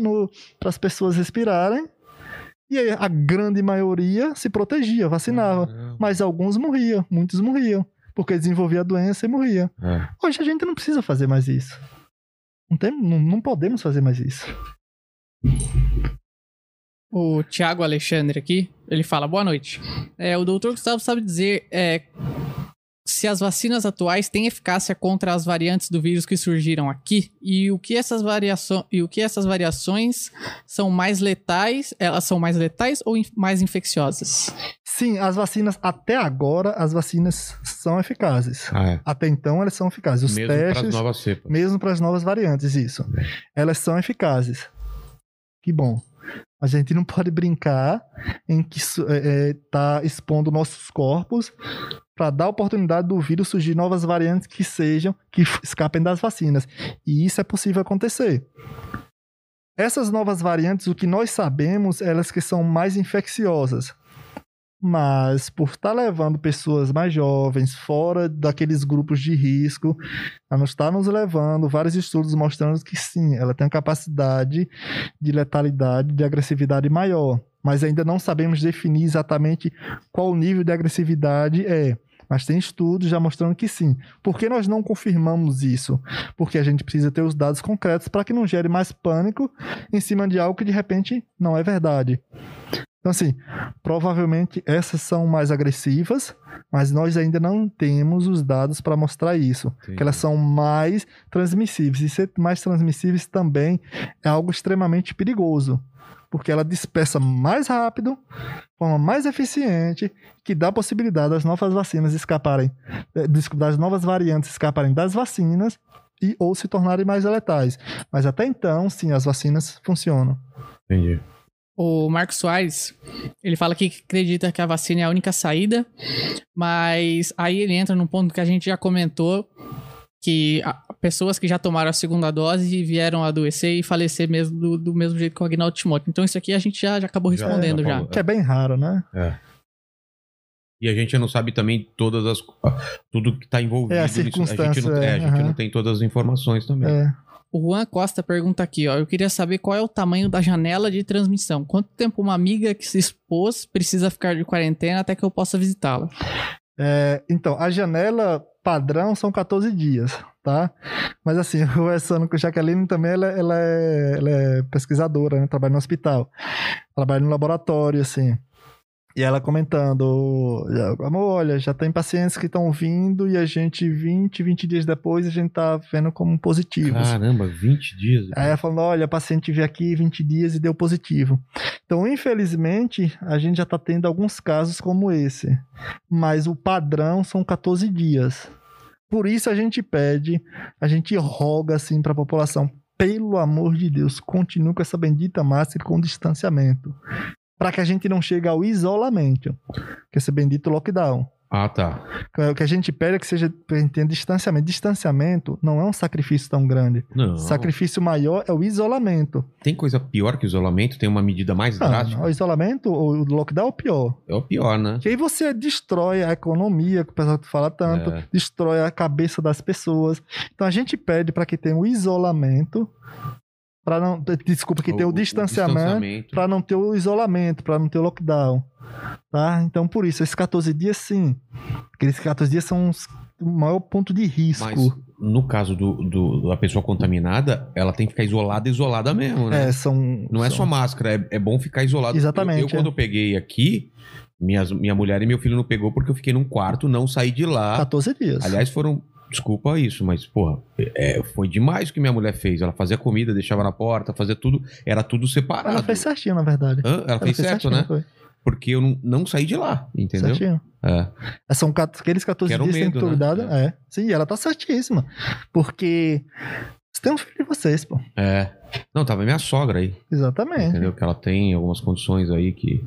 para as pessoas respirarem. E aí a grande maioria se protegia, vacinava. Caramba. Mas alguns morriam, muitos morriam. Porque desenvolvia a doença e morria. É. Hoje a gente não precisa fazer mais isso. Não, tem, não, não podemos fazer mais isso. O Thiago Alexandre aqui, ele fala, boa noite. É, o doutor Gustavo sabe dizer é, se as vacinas atuais têm eficácia contra as variantes do vírus que surgiram aqui e o que essas, variações e o que essas variações são mais letais, elas são mais letais ou in- mais infecciosas? Sim, as vacinas, até agora, as vacinas são eficazes. Ah, é. Até então, elas são eficazes. Os Mesmo para as testes, novas cepas. mesmo para as novas variantes, isso. Elas são eficazes. Que bom. A gente não pode brincar em que isso, é, é, tá expondo nossos corpos para dar oportunidade do vírus surgir novas variantes que sejam, que escapem das vacinas. E isso é possível acontecer. Essas novas variantes, o que nós sabemos, elas que são mais infecciosas. Mas por estar levando pessoas mais jovens fora daqueles grupos de risco, ela não está nos levando vários estudos mostrando que sim, ela tem uma capacidade de letalidade, de agressividade maior. Mas ainda não sabemos definir exatamente qual o nível de agressividade é. Mas tem estudos já mostrando que sim. Por que nós não confirmamos isso? Porque a gente precisa ter os dados concretos para que não gere mais pânico em cima de algo que de repente não é verdade. Então, assim, provavelmente essas são mais agressivas, mas nós ainda não temos os dados para mostrar isso. Entendi. Que elas são mais transmissíveis. E ser mais transmissíveis também é algo extremamente perigoso. Porque ela dispersa mais rápido, de forma mais eficiente, que dá a possibilidade das novas vacinas escaparem, eh, das novas variantes escaparem das vacinas e ou se tornarem mais letais. Mas até então, sim, as vacinas funcionam. Entendi. O Marcos Soares, ele fala que acredita que a vacina é a única saída, mas aí ele entra num ponto que a gente já comentou, que a- pessoas que já tomaram a segunda dose vieram a adoecer e falecer mesmo do, do mesmo jeito que o Agnaldo Timóteo. Então isso aqui a gente já, já acabou Já, respondendo já já. falou. Que é bem raro, né? É. E a gente não sabe também todas as. Tudo que está envolvido É, a nisso. A gente, não, circunstância, é, a é, gente aham. não tem todas as informações também. É. O Juan Costa pergunta aqui, ó. Eu queria saber qual é o tamanho da janela de transmissão. Quanto tempo uma amiga que se expôs precisa ficar de quarentena até que eu possa visitá-la? É, então, a janela padrão são 14 dias, tá? Mas assim, conversando com a Jaqueline também, ela, ela é, ela é pesquisadora, né? Trabalha no hospital. Trabalha no laboratório, assim. E ela comentando, amor, olha, já tem pacientes que estão vindo e a gente, 20, 20 dias depois, a gente tá vendo como positivos. Caramba, 20 dias. Aí ela falando, olha, paciente veio aqui 20 dias e deu positivo. Então, infelizmente, a gente já está tendo alguns casos como esse. Mas o padrão são 14 dias. Por isso a gente pede, a gente roga assim para a população, pelo amor de Deus, continue com essa bendita máscara com distanciamento. Para que a gente não chegue ao isolamento, que é esse bendito lockdown. Ah, tá. O que a gente pede é que seja entenda, distanciamento. Distanciamento não é um sacrifício tão grande. Não. Sacrifício maior é o isolamento. Tem coisa pior que o isolamento? Tem uma medida mais Ah, drástica? o isolamento, o lockdown é o pior. É o pior, né? Que aí você destrói a economia, que o pessoal fala tanto, É. destrói a cabeça das pessoas. Então a gente pede para que tenha o isolamento, para não, desculpa, que tenha o, distanciamento, para não ter o isolamento, para não ter o lockdown. Tá? Então por isso, esses 14 dias sim. Aqueles 14 dias são os- o maior ponto de risco. Mas no caso do, do- da pessoa contaminada, ela tem que ficar isolada, isolada mesmo, né? É, são. Não é são- só máscara, é, é bom ficar isolado. Exatamente, Eu, eu, quando é. eu peguei aqui, minhas, minha mulher e meu filho não pegou porque eu fiquei num quarto, não saí de lá. 14 dias. Aliás, foram desculpa isso, mas, porra, é, foi demais o que minha mulher fez. Ela fazia comida, deixava na porta, fazia tudo, era tudo separado. Ela fez certinho, na verdade. Hã? Ela, fez certo, certinho, né? Foi. Porque eu não, não saí de lá, entendeu? Certinho. É. São cat- aqueles 14 Que dias medo, ter né? cuidado. É. Sim, ela tá certíssima. Porque você tem um filho de vocês, pô. É. Não, tava minha sogra aí, Exatamente. entendeu? Que ela tem algumas condições aí que,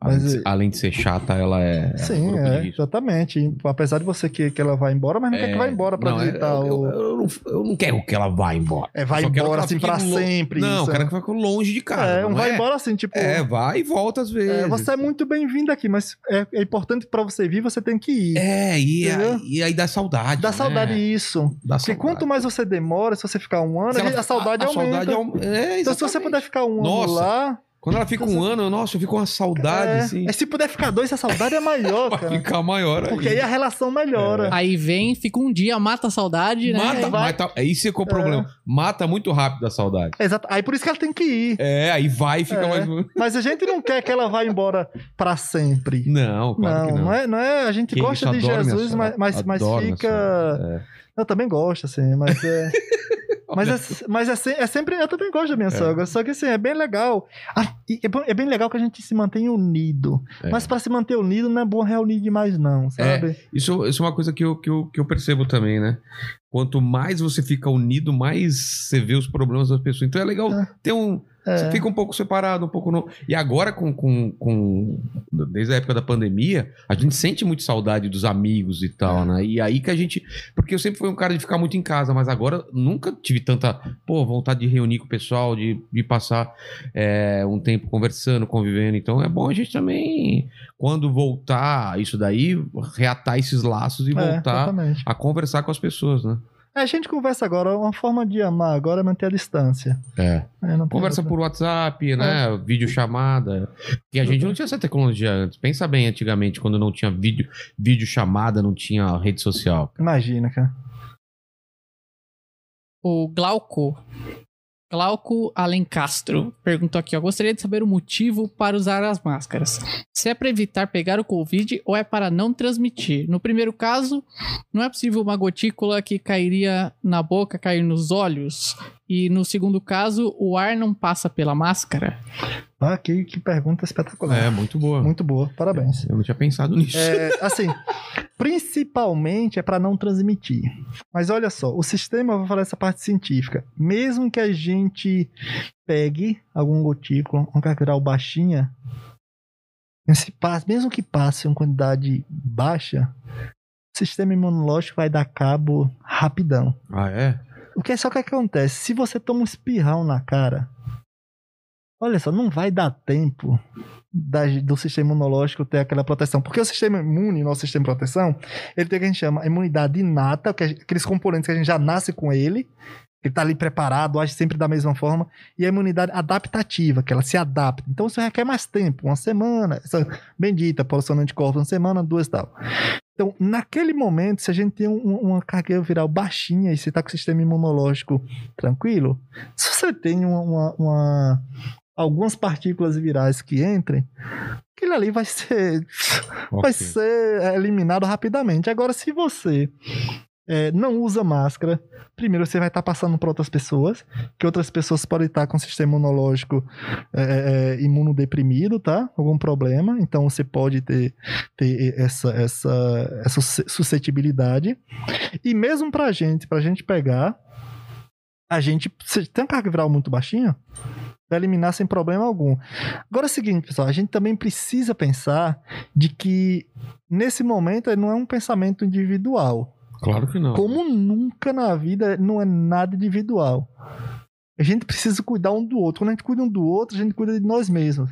além, Mas, de, além de ser chata, ela é. Sim, é, exatamente. Apesar de você querer que ela vá embora, mas não quer que vá embora pra não, é- visitar eu, o. eu, eu não, eu não quero que ela vá embora. É, vai embora assim pra sempre. Não, isso, eu quero que fique longe de casa. É, um não vai é? embora assim, tipo. É, vai e volta às vezes. é, você é muito bem-vindo aqui, mas é, é importante pra você vir, você tem que ir. É, e, aí, e aí dá saudade. Dá né? saudade isso. Dá Porque saudade. quanto mais você demora, se você ficar um ano, a, ela- a saudade a, a aumenta. saudade É, Então, se você puder ficar um ano Nossa, lá. Quando ela fica um ano, eu- nossa, eu fico com uma saudade, é, assim. é, se puder ficar dois, a saudade é maior, Vai cara. ficar maior Porque aí aí. a relação melhora. Aí vem, fica um dia, mata a saudade, né? Mata, Aí vai- mata, é isso que é o problema. Mata muito rápido a saudade. Exato. Aí por isso que ela tem que ir. É, aí vai e fica É. mais. Mas a gente não quer que ela vá embora pra sempre. Não, claro não, que não. é, não é. A gente Que gosta isso, de Jesus, mas, mas, mas fica. Eu também gosto, assim, mas é. Mas, é, mas é, se- é sempre. Eu também gosto da minha sogra. Só que assim, é bem legal. Ah, é, é bem legal que a gente se mantenha unido. É. Mas pra se manter unido não é bom reunir demais, não, sabe? Isso, isso é uma coisa que eu, que, eu, que eu percebo também, né? Quanto mais você fica unido, mais você vê os problemas das pessoas. Então é legal É. ter um. É. Você fica um pouco separado, um pouco no. E agora, com, com, com. Desde a época da pandemia, a gente sente muito saudade dos amigos e tal, É. né? E aí que a gente. Porque eu sempre fui um cara de ficar muito em casa, mas agora nunca tive tanta, pô, vontade de reunir com o pessoal, de, de passar é, um tempo conversando, convivendo. Então é bom a gente também, quando voltar isso daí, reatar esses laços e É, voltar a conversar com as pessoas, né? É, a gente conversa agora, uma forma de amar agora é manter a distância. É. É, Conversa outra. por WhatsApp, né? Vídeo chamada. E a gente não tinha essa tecnologia antes. Pensa bem antigamente, quando não tinha vídeo, vídeo chamada, não tinha rede social. Imagina, cara. O Glauco. Glauco Alencastro perguntou aqui, ó. Gostaria de saber o motivo para usar as máscaras. Se é para evitar pegar o Covid ou é para não transmitir. No primeiro caso, não é possível uma gotícula que cairia na boca cair nos olhos. E no segundo caso, o ar não passa pela máscara. Ah, que, que pergunta espetacular. É, muito boa. Muito boa, parabéns. Eu não tinha pensado nisso. É, assim, principalmente é para não transmitir. Mas olha só, o sistema, eu vou falar essa parte científica. Mesmo que a gente pegue algum gotículo, uma carga viral baixinha, mesmo que passe uma quantidade baixa, o sistema imunológico vai dar cabo rapidão. Ah, é? O que é só que acontece? Se você toma um espirrão na cara, olha só, não vai dar tempo da- do sistema imunológico ter aquela proteção. Porque o sistema imune, nosso sistema de proteção, ele tem o que a gente chama imunidade inata, que é aqueles componentes que a gente já nasce com ele, ele tá ali preparado, age sempre da mesma forma, e a imunidade adaptativa, que ela se adapta. Então isso requer mais tempo, uma semana, essa bendita produção de anticorpos, uma semana, duas e tal. Então, naquele momento, se a gente tem um- uma carga viral baixinha e você está com o sistema imunológico tranquilo, se você tem uma, uma- uma- algumas partículas virais que entrem, aquilo ali vai ser, vai Ok. ser eliminado rapidamente. Agora, se você é, não usa máscara, primeiro você vai estar passando para outras pessoas, que outras pessoas podem estar com o sistema imunológico é, é, imunodeprimido, tá? Algum problema. Então você pode ter, ter essa, essa, essa suscetibilidade. E mesmo pra gente, pra gente pegar, a gente tem uma carga viral muito baixinha, vai eliminar sem problema algum. Agora é o seguinte, pessoal, a gente também precisa pensar de que nesse momento não é um pensamento individual. Claro que não. Como nunca na vida não é nada individual. A gente precisa cuidar um do outro. Quando a gente cuida um do outro, a gente cuida de nós mesmos.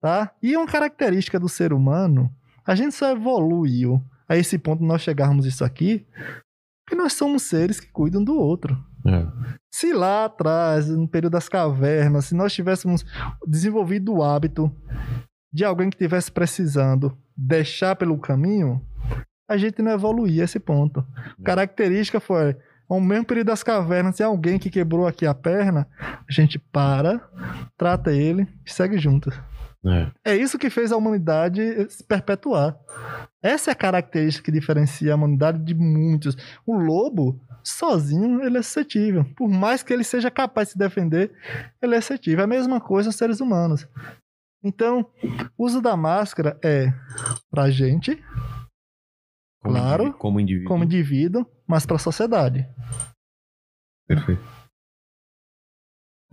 Tá? E uma característica do ser humano, a gente só evoluiu a esse ponto de nós chegarmos isso aqui, porque nós somos seres que cuidam do outro. É. Se lá atrás, no período das cavernas, se nós tivéssemos desenvolvido o hábito de alguém que estivesse precisando deixar pelo caminho, a gente não evoluía esse ponto. A característica foi, ao mesmo período das cavernas, se alguém que quebrou aqui a perna, a gente para, trata ele e segue junto. É. É isso que fez a humanidade se perpetuar. Essa é a característica que diferencia a humanidade de muitos. O lobo, sozinho, ele é suscetível. Por mais que ele seja capaz de se defender, ele é suscetível. É a mesma coisa os seres humanos. Então, o uso da máscara é pra gente, Como Claro. indiví- Como indivíduo. como indivíduo, mas pra sociedade. Perfeito.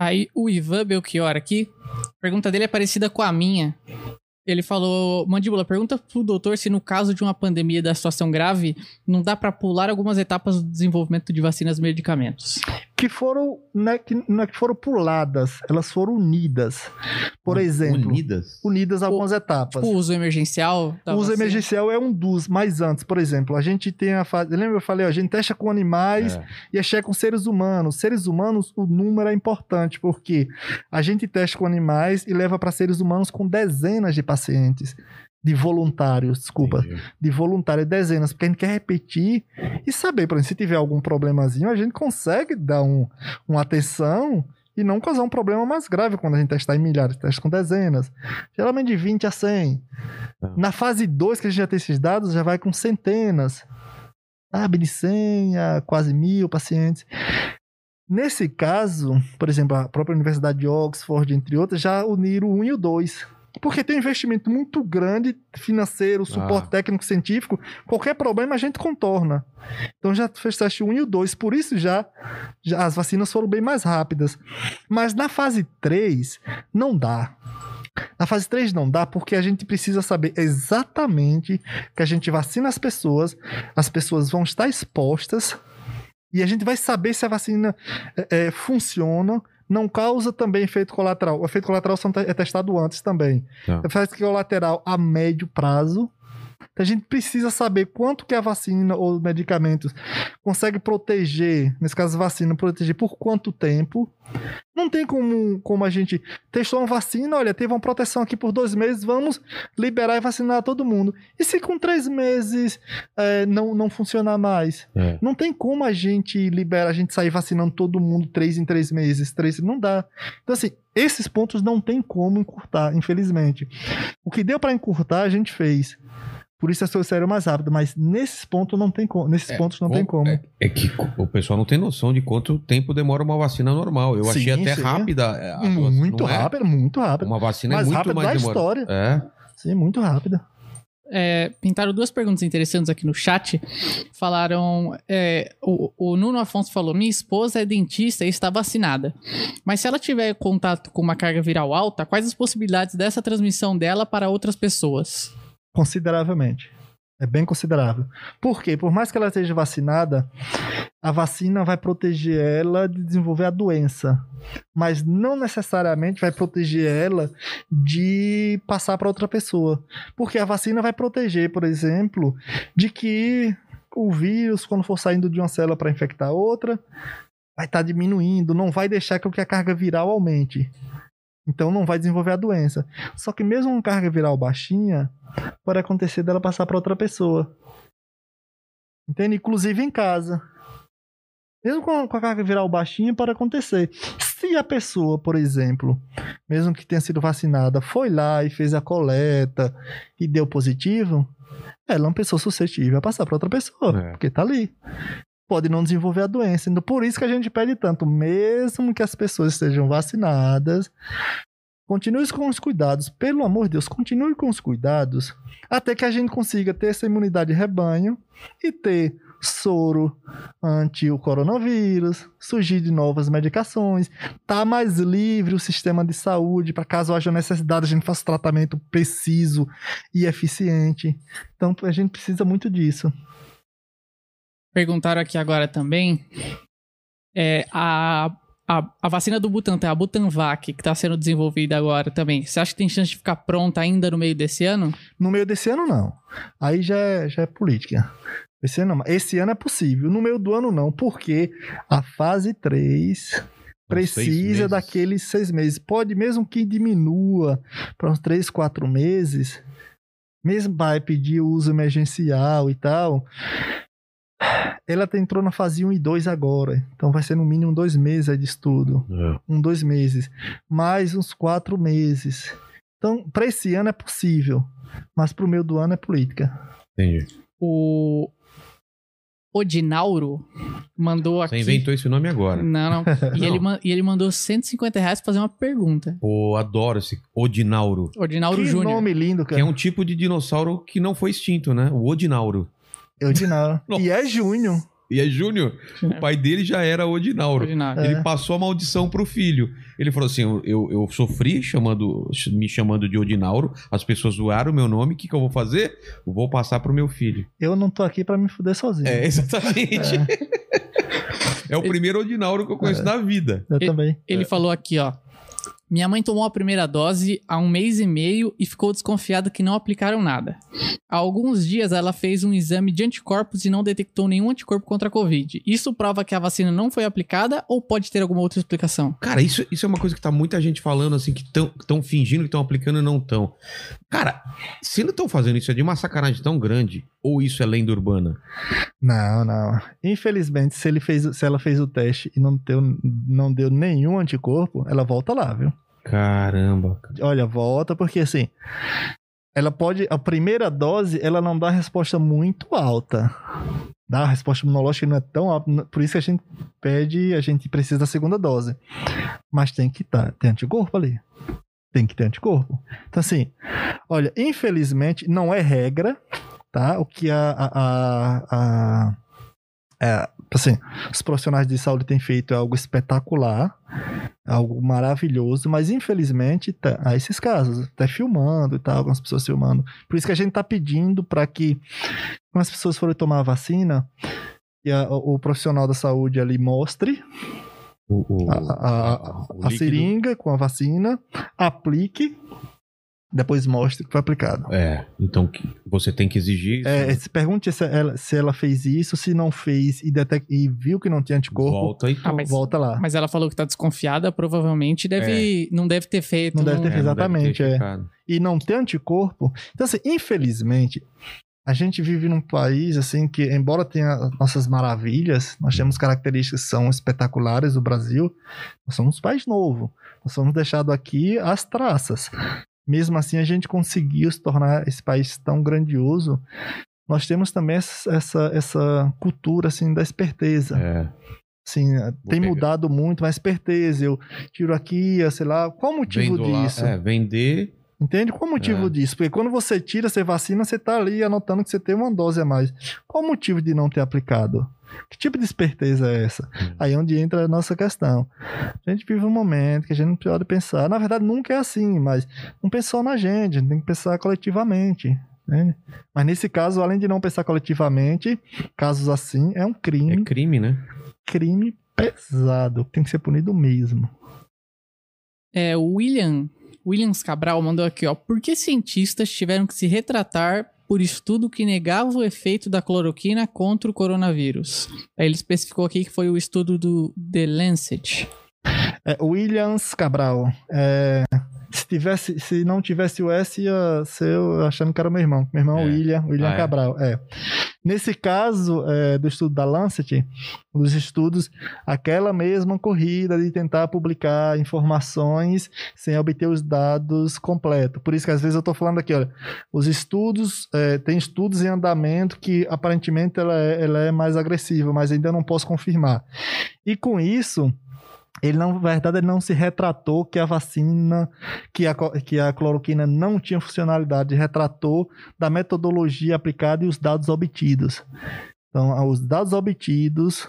Aí o Ivan Belchior aqui, a pergunta dele é parecida com a minha. Ele falou, Mandíbula, pergunta pro doutor se no caso de uma pandemia da situação grave, não dá pra pular algumas etapas do desenvolvimento de vacinas e medicamentos. Que foram, não é que, não é que foram puladas, elas foram unidas. Por exemplo, Unidas. unidas a algumas etapas. Tipo, o uso emergencial O uso vacina. emergencial é um dos, mas antes, por exemplo, a gente tem a fase. Lembra que eu falei, ó, a gente testa com animais É. e checa com seres humanos. Seres humanos, o número é importante, porque a gente testa com animais e leva para seres humanos com dezenas de pacientes. De voluntários, desculpa. Entendi. De voluntários, dezenas, porque a gente quer repetir e saber, por exemplo, se tiver algum problemazinho, a gente consegue dar um, uma atenção e não causar um problema mais grave quando a gente testar em milhares, testa com dezenas. Geralmente de 20 a 100. Tá. Na fase 2, que a gente já tem esses dados, já vai com centenas. Sabe, de 100 a quase mil pacientes. Nesse caso, por exemplo, a própria Universidade de Oxford, entre outras, já uniram o 1 e o 2. Porque tem um investimento muito grande financeiro, suporte Ah. técnico científico. Qualquer problema a gente contorna. Então já fez teste 1 e o 2. Por isso já, já as vacinas foram bem mais rápidas. Mas na fase 3, não dá. Na fase 3 não dá porque a gente precisa saber exatamente que a gente vacina as pessoas, as pessoas vão estar expostas e a gente vai saber se a vacina é, é, funciona, não causa também efeito colateral. O efeito colateral é testado antes também. Tá. Efeito colateral a médio prazo. A gente precisa saber quanto que a vacina ou medicamentos consegue proteger, nesse caso vacina, proteger por quanto tempo. Não tem como, como a gente testou uma vacina, olha, teve uma proteção aqui por dois meses, vamos liberar e vacinar todo mundo. E se com três meses é, não, não funcionar mais? É. Não tem como a gente liberar, a gente sair vacinando todo mundo três em três meses, três, não dá. Então, assim, esses pontos não tem como encurtar, infelizmente. O que deu para encurtar, a gente fez. Por isso as coisas saíram mais rápido, mas nesses pontos não tem como. Nesses É, pontos não com- tem como. É, é que o pessoal não tem noção de quanto tempo demora uma vacina normal. Eu achei Sim, até sim. rápida. é, muito não é? rápido, muito rápido. Uma vacina mais é muito rápido mais da demorada. história. É. Sim, muito rápida. É, pintaram duas perguntas interessantes aqui no chat. Falaram. é, o, o Nuno Afonso falou: Minha esposa é dentista e está vacinada. Mas se ela tiver contato com uma carga viral alta, quais as possibilidades dessa transmissão dela para outras pessoas? Consideravelmente. É bem considerável. Por quê? Por mais que ela esteja vacinada, a vacina vai proteger ela de desenvolver a doença. Mas não necessariamente vai proteger ela de passar para outra pessoa. Porque a vacina vai proteger, por exemplo, de que o vírus, quando for saindo de uma célula para infectar outra, vai estar diminuindo, não vai deixar que a carga viral aumente. Então não vai desenvolver a doença. Só que mesmo com carga viral baixinha, pode acontecer dela passar para outra pessoa. Entende? Inclusive em casa. Mesmo com com a carga viral baixinha, pode acontecer. Se a pessoa, por exemplo, mesmo que tenha sido vacinada, foi lá e fez a coleta e deu positivo, ela é uma pessoa suscetível a passar para outra pessoa, É. porque tá ali. Pode não desenvolver a doença. Então, por isso que a gente pede tanto, mesmo que as pessoas estejam vacinadas, Continue com os cuidados, pelo amor de Deus, continue com os cuidados até que a gente consiga ter essa imunidade de rebanho e ter soro anti o coronavírus, surgir de novas medicações, tá mais livre o sistema de saúde para caso haja necessidade a gente faça tratamento preciso e eficiente. Então a gente precisa muito disso. Perguntaram aqui agora também. É, a, a, a vacina do Butantan, a Butanvac, que está sendo desenvolvida agora também, você acha que tem chance de ficar pronta ainda no meio desse ano? No meio desse ano, não. Aí já é, já é política. Esse ano, não. Esse ano é possível. No meio do ano, não. Porque a fase 3 seis precisa meses. daqueles seis meses. Pode, mesmo que diminua para uns três, quatro meses, mesmo vai pedir uso emergencial e tal. Ela entrou na fase 1 e 2 agora. Então vai ser no mínimo dois meses aí de estudo É. um, dois meses, mais uns quatro meses. Então, para esse ano é possível, mas para o meio do ano é política. Entendi. O Odinauro mandou aqui. Você inventou esse nome agora. Não, não. E, Não. Ele, e ele mandou 150 reais pra fazer uma pergunta. Pô, adoro esse Odinauro. Odinauro que Júnior. nome lindo, Que cara. é um tipo de dinossauro que não foi extinto, né? O Odinauro. Odinauro. Nossa. e é Júnior. E é Júnior. O pai dele já era Odinauro. Odinauro. É. Ele passou a maldição pro filho. Ele falou assim: eu, eu, sofri chamando, me chamando de Odinauro, as pessoas zoaram o meu nome, o que, que eu vou fazer? Eu vou passar pro meu filho. Eu não tô aqui pra me fuder sozinho. É, exatamente. É, o primeiro Odinauro que eu conheço na vida. Eu também. Ele falou aqui, ó. Minha mãe tomou a primeira dose há um mês e meio e ficou desconfiada que não aplicaram nada. Há alguns dias ela fez um exame de anticorpos e não detectou nenhum anticorpo contra a Covid. Isso prova que a vacina não foi aplicada ou pode ter alguma outra explicação? Cara, isso, isso é uma coisa que tá muita gente falando, assim, que estão fingindo que estão aplicando e não estão. Cara, se não estão fazendo isso, é de uma sacanagem tão grande, ou isso é lenda urbana? Não, não. Infelizmente, se, ele fez, se ela fez o teste e não deu, não deu nenhum anticorpo, ela volta lá, viu? Caramba. Olha, volta, porque assim, ela pode. A primeira dose, ela não dá resposta muito alta. Dá, a resposta imunológica não é tão alta. Por isso que a gente pede, a gente precisa da segunda dose. Mas tem que tá, ter anticorpo ali. Tem que ter anticorpo. Então, assim, olha, infelizmente, não é regra, tá? O que a. a, a, a- é, assim, os profissionais de saúde têm feito é algo espetacular, algo maravilhoso, mas infelizmente tá, há esses casos, até filmando e tal, algumas pessoas filmando. Por isso que a gente tá pedindo para que, quando as pessoas forem tomar a vacina, a- o profissional da saúde ali mostre O, o- a, a- o a seringa com a vacina, aplique, depois mostre que foi aplicado. É, então que- você tem que exigir. isso, É, né? se pergunte se ela, se ela fez isso, se não fez e, detec- e viu que não tinha anticorpo, Volta e Ah, mas- volta lá. Mas ela falou que tá desconfiada, provavelmente deve, não deve ter feito. Não deve ter feito. É, não deve ter exatamente, é. e não ter anticorpo. Então, assim, infelizmente, a gente vive num país, assim, que, embora tenha nossas maravilhas, nós temos características que são espetaculares do Brasil, nós somos um país novo. Nós somos deixados aqui as traças. Mesmo assim, a gente conseguiu se tornar esse país tão grandioso. Nós temos também essa, essa, cultura, assim, da esperteza. É. Assim, tem pegar. mudado muito, mas esperteza. Eu tiro aqui, sei lá, qual o motivo Vendo lá- disso? é, vender. Entende? Qual o motivo É. disso? Porque quando você tira, você vacina, você tá ali anotando que você tem uma dose a mais. Qual o motivo de não ter aplicado? Que tipo de esperteza é essa? Hum. Aí é onde entra a nossa questão. A gente vive um momento que a gente não pode pensar. Na verdade, nunca é assim, mas não pensou na gente, a gente tem que pensar coletivamente. entende? Mas nesse caso, além de não pensar coletivamente, casos assim é um crime, É crime, né? crime pesado, tem que ser punido mesmo. É, o William, Williams Cabral mandou aqui, ó. Por que cientistas tiveram que se retratar por estudo que negava o efeito da cloroquina contra o coronavírus? Ele especificou aqui que foi o estudo do The Lancet. É, Williams Cabral. É, se, tivesse, se não tivesse o S, ia ser eu achando que era meu irmão. Meu irmão é É. William, William Ah, é? Cabral. É. Nesse caso é, do estudo da Lancet, dos estudos, aquela mesma corrida de tentar publicar informações sem obter os dados completos. Por isso que às vezes eu estou falando aqui, olha, os estudos, é, tem estudos em andamento que aparentemente ela é, ela é mais agressiva, mas ainda não posso confirmar. E com isso, ele não, na verdade, ele não se retratou que a vacina, que a, que a cloroquina não tinha funcionalidade, retratou da metodologia aplicada e os dados obtidos. Então, os dados obtidos,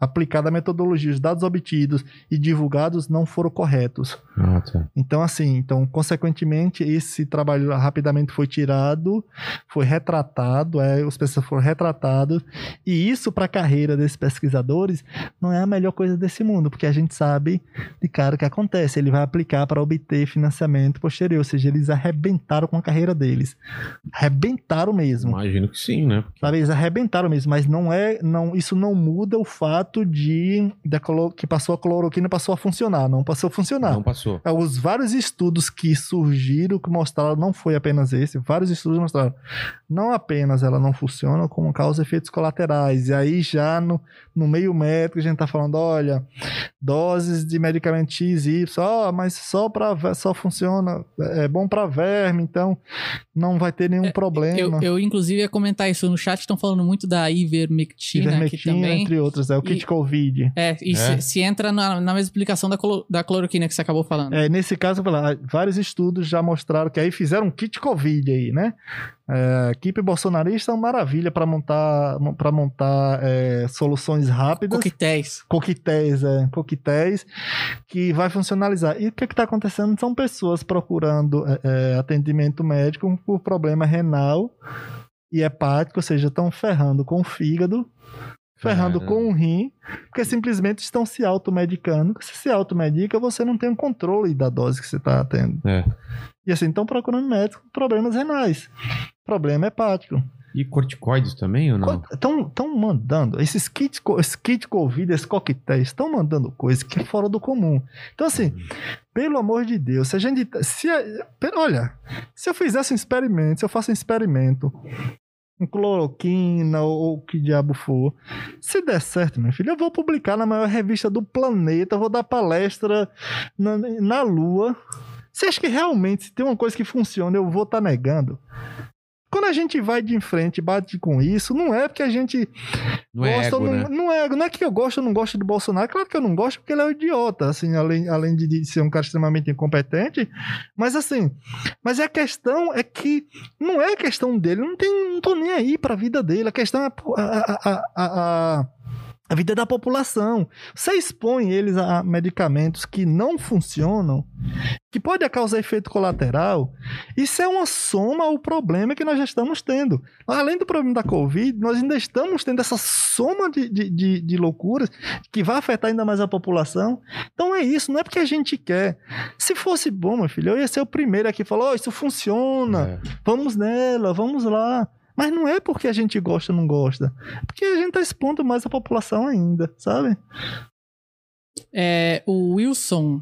aplicada a metodologia, os dados obtidos e divulgados não foram corretos. Ah, tá. Então, assim, então, consequentemente, esse trabalho rapidamente foi tirado, foi retratado, é, os pesquisadores foram retratados, e isso para a carreira desses pesquisadores não é a melhor coisa desse mundo, porque a gente sabe de cara o que acontece, ele vai aplicar para obter financiamento posterior, ou seja, eles arrebentaram com a carreira deles. Arrebentaram mesmo. Imagino que sim, né? Sabe, eles arrebentaram mesmo, mas não é, não, isso não muda o fato fato de, que passou a cloroquina passou a funcionar, não passou a funcionar. Não passou. É, Os vários estudos que surgiram que mostraram, não foi apenas esse, vários estudos mostraram, não apenas ela não funciona, como causa efeitos colaterais. E aí já no, no meio médico a gente tá falando, olha, doses de medicamento X, Y, ó, mas só para só funciona, é bom para verme, então não vai ter nenhum problema. Eu, eu, inclusive, ia comentar isso no chat. Estão falando muito da ivermectina, aqui Ivermectina, também. entre outros, é o E- kit Covid. É, e É? Se, se entra na, na mesma explicação da, da cloroquina que você acabou falando. É, nesse caso, vários estudos já mostraram que aí fizeram um kit Covid aí, né? É, a equipe bolsonarista é uma maravilha para montar, para montar é, soluções rápidas. Coquetéis. Coquetéis, é, coquetéis, que vai funcionalizar. E o que está acontecendo? São pessoas procurando é, é, atendimento médico por problema renal e hepático, ou seja, estão ferrando com o fígado, ferrando Caramba. com o rim, porque simplesmente estão se automedicando. Se se automedica, você não tem o controle da dose que você está tendo. É. E assim, estão procurando médico com problemas renais, problema hepático. E corticoides também ou não? Estão mandando, esses kits, co- esse kit Covid, esses coquetéis, estão mandando coisa que é fora do comum. Então, assim, pelo amor de Deus, se a gente. Se a- pe- olha, se eu fizesse um experimento, se eu faço um experimento com cloroquina ou o que diabo for, se der certo, meu filho, eu vou publicar na maior revista do planeta, vou dar palestra na, na Lua. Você acha que realmente, se tem uma coisa que funciona, eu vou estar negando? Quando a gente vai de frente bate com isso, não é porque a gente Não é gosta ou ego, não, né? não é, não é que eu gosto ou não gosto do Bolsonaro. Claro que eu não gosto porque ele é um idiota, assim, além, além de, ser um cara extremamente incompetente. Mas assim, mas a questão é que não é questão dele, não tem, não tô nem aí pra vida dele. A questão é a, a, a, a, a- vida da população. Você expõe eles a medicamentos que não funcionam, que pode causar efeito colateral. Isso é uma soma ao problema que nós já estamos tendo. Além do problema da Covid, nós ainda estamos tendo essa soma de, de, de, de loucuras que vai afetar ainda mais a população. Então é isso, não é porque a gente quer. Se fosse bom, meu filho, eu ia ser o primeiro aqui falar: oh, isso funciona, É. vamos nela, vamos lá. Mas não é porque a gente gosta ou não gosta. É porque a gente tá expondo mais a população ainda, sabe? É, o Wilson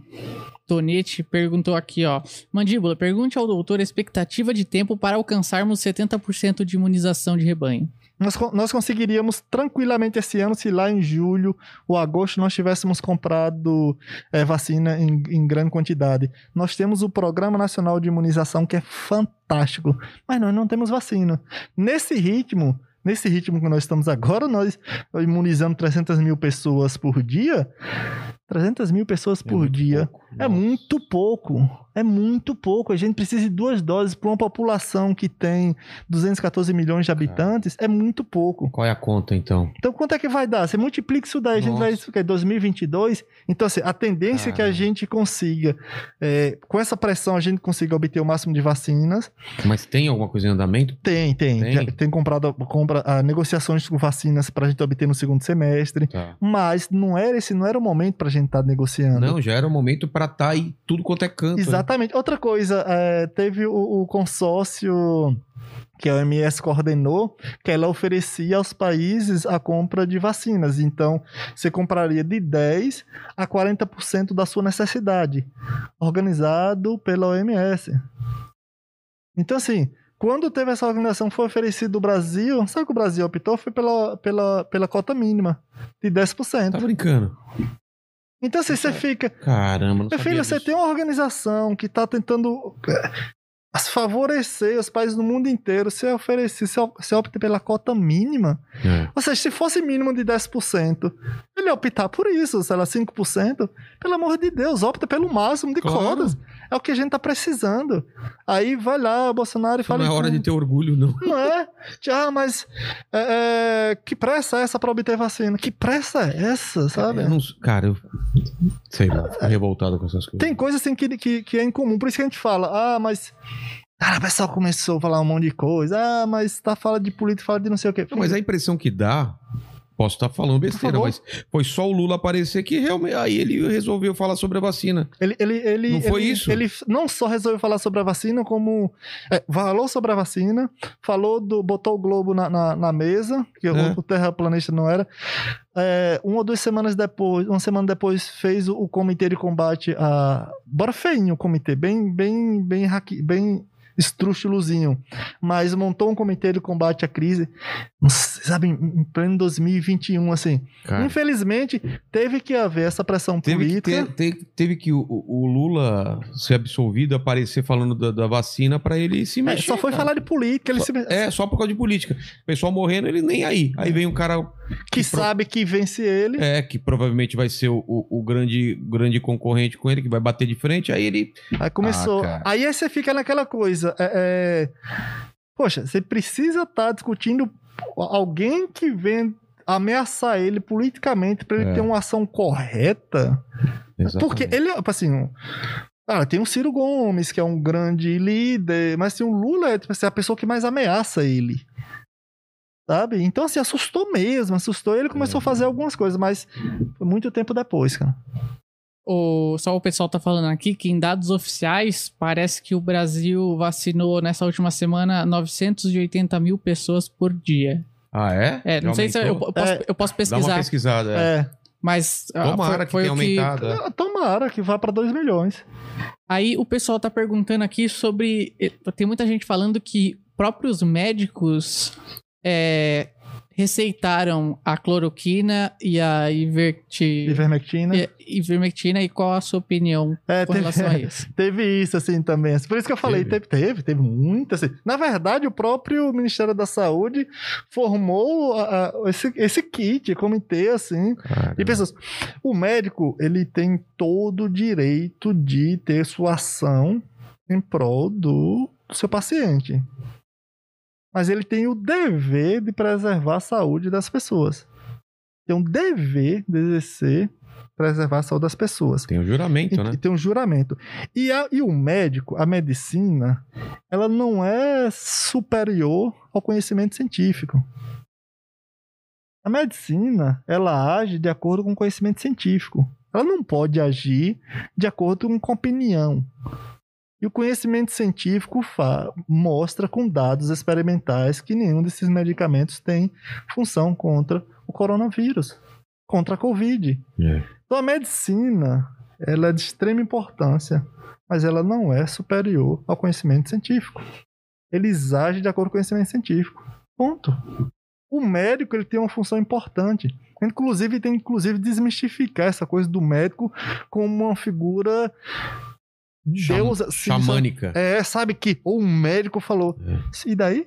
Tonetti perguntou aqui, ó. Mandíbula, pergunte ao doutor a expectativa de tempo para alcançarmos 70% de imunização de rebanho. Nós, nós conseguiríamos tranquilamente esse ano se lá em julho ou agosto nós tivéssemos comprado eh, vacina em, em grande quantidade. Nós temos o Programa Nacional de Imunização que é fantástico, mas nós não temos vacina. Nesse ritmo, nesse ritmo que nós estamos agora, nós imunizando 300 mil pessoas por dia, 300 mil pessoas É por dia. pouco. É Nossa. muito pouco. É muito pouco. A gente precisa de duas doses para uma população que tem 214 milhões de habitantes. É muito pouco. Qual é a conta, então? Então, quanto é que vai dar? Você multiplica isso daí, a gente vai Nossa. isso que é 2022. Então, assim, a tendência é que a gente consiga, é, com essa pressão, a gente consiga obter o máximo de vacinas. Mas tem alguma coisa em andamento? Tem, tem. Tem? Já tem comprado compra, ah, negociações com vacinas para a gente obter no segundo semestre. Tá. Mas não era esse, não era o momento para a gente estar negociando. Não, já era o momento pra estar aí tudo quanto é canto. né? Exatamente. Outra coisa, é, teve o, o consórcio que a OMS coordenou, que ela oferecia aos países a compra de vacinas. Então, você compraria de 10 a 40% da sua necessidade, organizado pela OMS. Então, assim, quando teve essa organização, foi oferecido o Brasil, sabe o que o Brasil optou? Foi pela, pela, pela cota mínima, de 10%. Tá brincando. Então, assim, você fica, Caramba, não meu filho, você tem uma organização que está tentando as favorecer os países do mundo inteiro. Você oferecer, você op- você opta pela cota mínima. É. Ou seja, se fosse mínimo de 10%, ele optar por isso, sei lá, 5%. Pelo amor de Deus, opta pelo máximo de Claro. cotas. É o que a gente tá precisando. Aí vai lá, Bolsonaro e fala. não é hora de ter orgulho, não. Não é? Ah, mas é, é, que pressa é essa para obter vacina? Que pressa é essa, sabe? Eu não- cara, eu. Sei lá, fico revoltado com essas coisas. Tem coisa assim que, que, que é incomum. Por isso que a gente fala, ah, mas. Cara, o pessoal começou a falar um monte de coisa. Ah, mas tá falando de política, fala de não sei o quê. Não, mas a impressão que dá Posso estar falando besteira, mas foi só o Lula aparecer que realmente. Aí ele resolveu falar sobre a vacina. Ele, ele, ele, Não foi ele- isso? Ele não só resolveu falar sobre a vacina, como é, falou sobre a vacina, falou do. botou o Globo na, na, na mesa, que É. o, o terraplanista não era. É, uma ou duas semanas depois, uma semana depois, fez o, o comitê de combate a. Bora feinho o comitê, bem, bem, bem, hacke- bem estrúxulozinho, mas montou um comitê de combate à crise, sabe, em em pleno 2021, assim. Cara, Infelizmente, teve que haver essa pressão teve que, política. ter, te- teve que o, o Lula ser absolvido, aparecer falando da, da vacina pra ele se É, mexer. só foi cara. falar de política, ele Só- se... É, só por causa de política. O pessoal morrendo, ele nem aí. Aí vem um cara que pro- sabe que vence ele. é, que provavelmente vai ser o, o, o grande, grande concorrente com ele, que vai bater de frente, aí ele. Aí começou. Ah, aí você fica naquela coisa. é, é, Poxa, você precisa estar discutindo alguém que vem ameaçar ele politicamente pra ele É. ter uma ação correta. Porque Exatamente. ele, assim. Cara, tem o Ciro Gomes, que é um grande líder, mas tem o Lula, é tipo assim, a pessoa que mais ameaça ele. Sabe? Então, assim, assustou mesmo, assustou. Ele começou a fazer algumas coisas, mas foi muito tempo depois, cara. O, só o pessoal tá falando aqui que em dados oficiais parece que o Brasil vacinou nessa última semana 980 mil pessoas por dia. Ah, é? É, não Já sei se eu, eu posso, É. eu posso Dá uma pesquisar, pesquisada. É. É. mas ah, Tomara foi, foi que tenha que aumentado. é. Ah, Tomara que vá pra 2 milhões. Aí o pessoal tá perguntando aqui sobre. eh, Tem muita gente falando que próprios médicos é, receitaram a cloroquina e a iverti... Ivermectina. e- ivermectina e qual a sua opinião É, com teve, relação a isso? teve isso, assim, também. Por isso que eu falei, Teve? teve, teve, teve muito, assim. Na verdade, o próprio Ministério da Saúde formou a- a- esse, esse kit, comitê, assim, Cara, de pessoas. O médico, ele tem todo o direito de ter sua ação em prol do, do seu paciente. Mas ele tem o dever de preservar a saúde das pessoas. Tem um dever de exercer, preservar a saúde das pessoas. Tem o juramento, E, né? e tem um juramento. E, a- e o médico, a medicina, ela não é superior ao conhecimento científico. A medicina, ela age de acordo com o conhecimento científico. Ela não pode agir de acordo com opinião. E o conhecimento científico mostra com dados experimentais que nenhum desses medicamentos tem função contra o coronavírus, contra a Covid. É. Então a medicina, ela é de extrema importância, mas ela não é superior ao conhecimento científico. Eles agem de acordo com o conhecimento científico. Ponto. O médico ele tem uma função importante. Inclusive, tem inclusive desmistificar essa coisa do médico como uma figura Cham- Deus assim, Xamânica. É, sabe que ou um médico falou. É. E daí?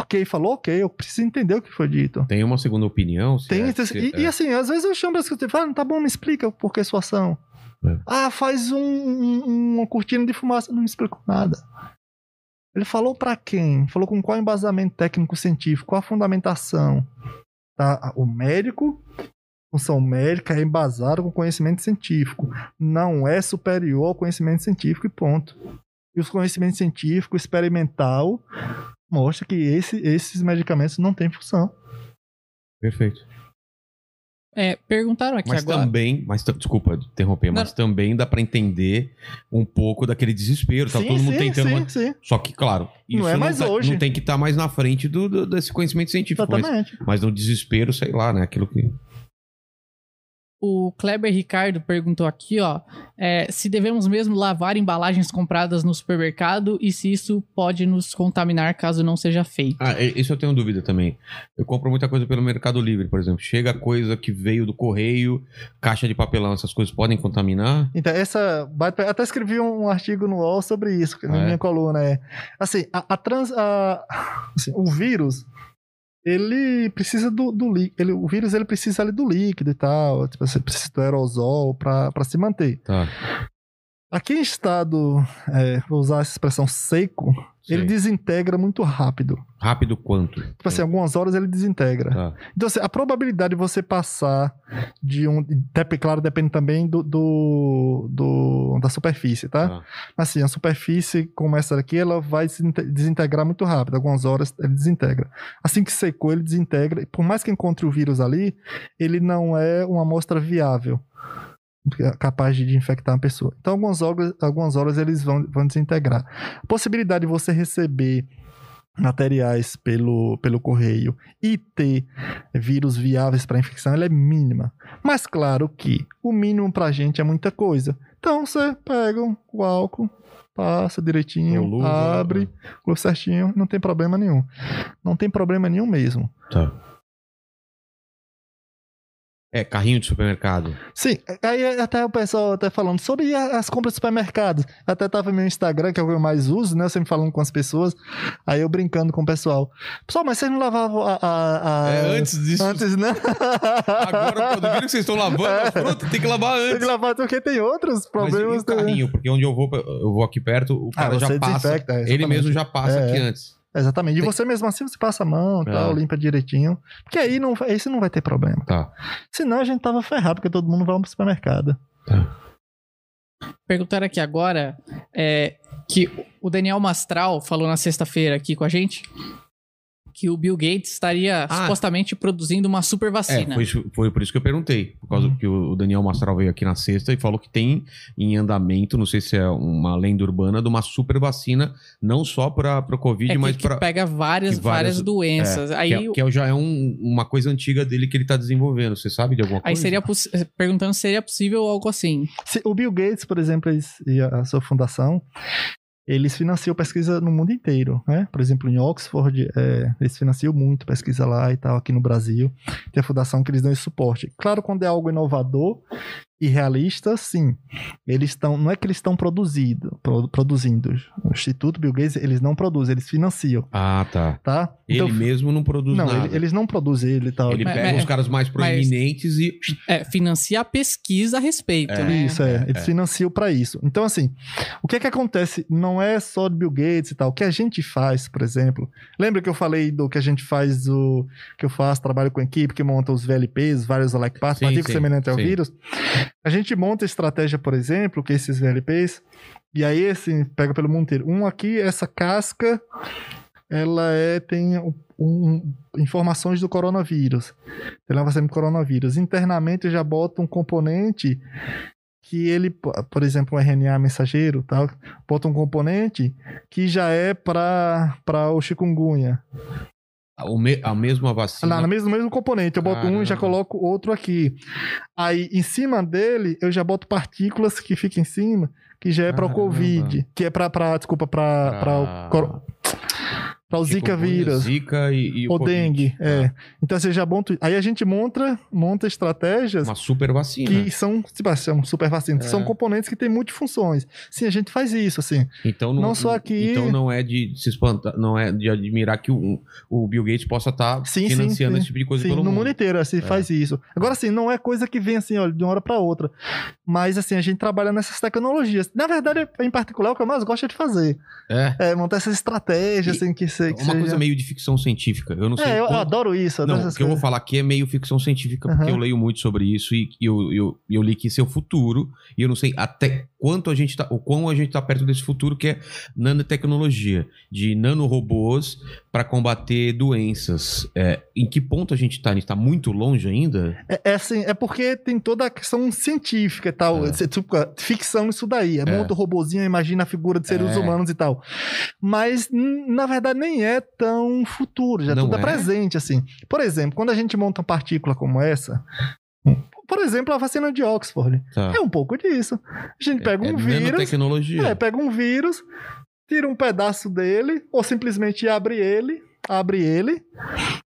Ok, falou, ok, eu preciso entender o que foi dito. Tem uma segunda opinião? se Tem, é- se- e, é. e assim, às vezes eu chamo pra escutar e falo, tá bom, me explica por que sua ação. É. Ah, faz um- um- uma cortina de fumaça. Não me explicou nada. Ele falou pra quem? Falou com qual embasamento técnico-científico? Qual a fundamentação? Tá? O médico, função médica, é embasado com conhecimento científico. Não é superior ao conhecimento científico e ponto. E os conhecimentos científico experimental mostra que esse- esses medicamentos não têm função. Perfeito. É, perguntaram aqui Mas agora. também, mas desculpa interromper, mas também dá pra entender um pouco daquele desespero. Tá sim, todo mundo sim, tentando. sim, uma- sim. Só que, claro, isso Não é mais tá- hoje. não tem que estar mais na frente do, do- desse conhecimento científico. Mas, Exatamente. mas no desespero, sei lá, né? Aquilo que. O Kleber Ricardo perguntou aqui, ó, é, se devemos mesmo lavar embalagens compradas no supermercado e se isso pode nos contaminar caso não seja feito. Ah, isso eu tenho dúvida também. Eu compro muita coisa pelo Mercado Livre, por exemplo. Chega coisa que veio do correio, caixa de papelão, essas coisas podem contaminar? Então, essa. Até escrevi um artigo no UOL sobre isso, na Ah, é? minha coluna. É. Assim, a, a trans. a- assim, o vírus. Ele precisa do, do líquido. O vírus ele precisa ali do líquido e tal. Tipo, você precisa do aerosol pra se manter. Tá. Aqui em estado, é, vou usar essa expressão seco, ele Sei. desintegra muito rápido. Rápido quanto? Tipo assim, algumas horas ele desintegra. Tá. Então, assim, a probabilidade de você passar de um. Até, claro, depende também do, do, do- da superfície, tá? Tá. Assim, a superfície, como essa daqui, ela vai desinte- desintegrar muito rápido. Algumas horas ele desintegra. Assim que secou, ele desintegra. E Por mais que encontre o vírus ali, ele não é uma amostra viável capaz de infectar uma pessoa. Então, algumas horas, algumas horas eles vão, vão desintegrar. A possibilidade de você receber materiais pelo, pelo correio e ter vírus viáveis para infecção ela é mínima. Mas claro que o mínimo para a gente é muita coisa. Então você pega o álcool, passa direitinho, luva, abre, luva certinho, não tem problema nenhum. Não tem problema nenhum mesmo. Tá. É, carrinho de supermercado. Sim, aí até o pessoal até falando sobre a- as compras de supermercados. Até tava no meu Instagram, que é o que eu mais uso, né? Eu sempre falando com as pessoas. Aí eu brincando com o pessoal. Pessoal, mas vocês não lavavam a. a- a- É, antes disso. Antes, né? Agora, quando viram que vocês estão lavando a fruta, tem que lavar Tem antes. que lavar, porque tem outros Mas e problemas carrinho? Porque onde eu vou, eu vou aqui perto, o Ah, cara já você passa. é, ele mesmo já passa É, aqui é. antes. Exatamente. E você mesmo assim, você passa a mão e É. tal, limpa direitinho. Porque aí não, aí você não vai ter problema. Tá. Senão a gente tava ferrado, porque todo mundo vai pro supermercado. Perguntaram aqui agora é, que o Daniel Mastral falou na sexta-feira aqui com a gente que o Bill Gates estaria Ah. supostamente produzindo uma super É, vacina. foi, isso- foi por isso que eu perguntei. Por causa Uhum. que o Daniel Mastral veio aqui na sexta e falou que tem em andamento, não sei se é uma lenda urbana, de uma super vacina, não só para o Covid, É que, mas que para. pega várias, que várias- várias doenças. aí que, é- que é- já é um- uma coisa antiga dele que ele tá desenvolvendo. Você sabe de alguma aí coisa? seria possi- perguntando se seria possível algo assim. Se- o Bill Gates, por exemplo, e a sua fundação, eles financiam pesquisa no mundo inteiro, né? Por exemplo, em Oxford, é, eles financiam muito pesquisa lá e tal, aqui no Brasil. Tem a fundação que eles dão esse suporte. Claro, quando é algo inovador e realista, sim. Eles estão, não é que eles estão produzindo, pro- produzindo. O Instituto Bill Gates, eles não produzem, eles financiam, Ah, tá. tá? Ele mesmo não produz não, nada. ele- eles não produzem ele e tal. Ele Mas- pega mas- os caras mais proeminentes e. É, financiar a pesquisa a respeito, É. né? Isso, é. Eles é. financiam pra isso. Então, assim, o que é que acontece? Não é só do Bill Gates e tal. O que a gente faz, por exemplo. Lembra que eu falei do que a gente faz, o que eu faço, trabalho com equipe, que monta os VLPs, vários alec parts, partículas semelhantes ao sim. vírus. A gente monta estratégia, por exemplo, que esses VLPs, e aí, assim, pega pelo mundo inteiro. Um aqui, essa casca, ela é, tem um- um- informações do coronavírus. Ela vai ser do coronavírus. Internamente, já boto um componente que ele, por exemplo, um RNA mensageiro, tal, bota um componente que já é para o chikungunya. O me- a mesma vacina. Lá, no mesmo, no mesmo componente, eu boto um e já Caramba. coloco outro aqui. Aí, em cima dele, eu já boto partículas que ficam em cima, que já é para o Caramba. Covid, que é para, desculpa, para Pra- pra o Zika Chikungunya, vírus. Zika e, e o O dengue, é. Ah, Então você já monta. Aí a gente monta, monta estratégias Uma super vacina. que são, tipo, são super vacinas, É. são componentes que têm multifunções. Sim, a gente faz isso, assim. Então não, Não só aqui- Então não é de se espantar, não é de admirar que o, o Bill Gates possa estar sim, financiando sim. esse tipo de coisa Sim, pelo no mundo mundo. inteiro, assim, faz isso. Agora, assim, não é coisa que vem assim, olha, de uma hora pra outra. Mas, assim, a gente trabalha nessas tecnologias. Na verdade, em particular, o que eu mais gosto é de fazer. É. É montar essas estratégias, E assim, que, se, que Uma seja... coisa meio de ficção científica. Eu não sei. É, eu quanto- adoro isso. Adoro Não, o que eu vou falar aqui é meio ficção científica, porque Aham. eu leio muito sobre isso e eu, eu, eu li que esse é o futuro, e eu não sei até quanto a gente tá, o quão a gente tá perto desse futuro, que é nanotecnologia, de nanorobôs para combater doenças. É, em que ponto a gente tá? A gente tá muito longe ainda? É, é assim, é porque tem toda a questão científica e tal. É. Tipo, ficção isso daí. É, Monta o robozinho, imagina a figura de seres É. humanos e tal. Mas, na verdade, nem é tão futuro. Já Não tudo é é? presente, assim. Por exemplo, quando a gente monta uma partícula como essa... Por exemplo, a vacina de Oxford. Tá. É um pouco disso. A gente pega é um vírus... nanotecnologia. É, pega um vírus, tira um pedaço dele, ou simplesmente abre ele, abre ele,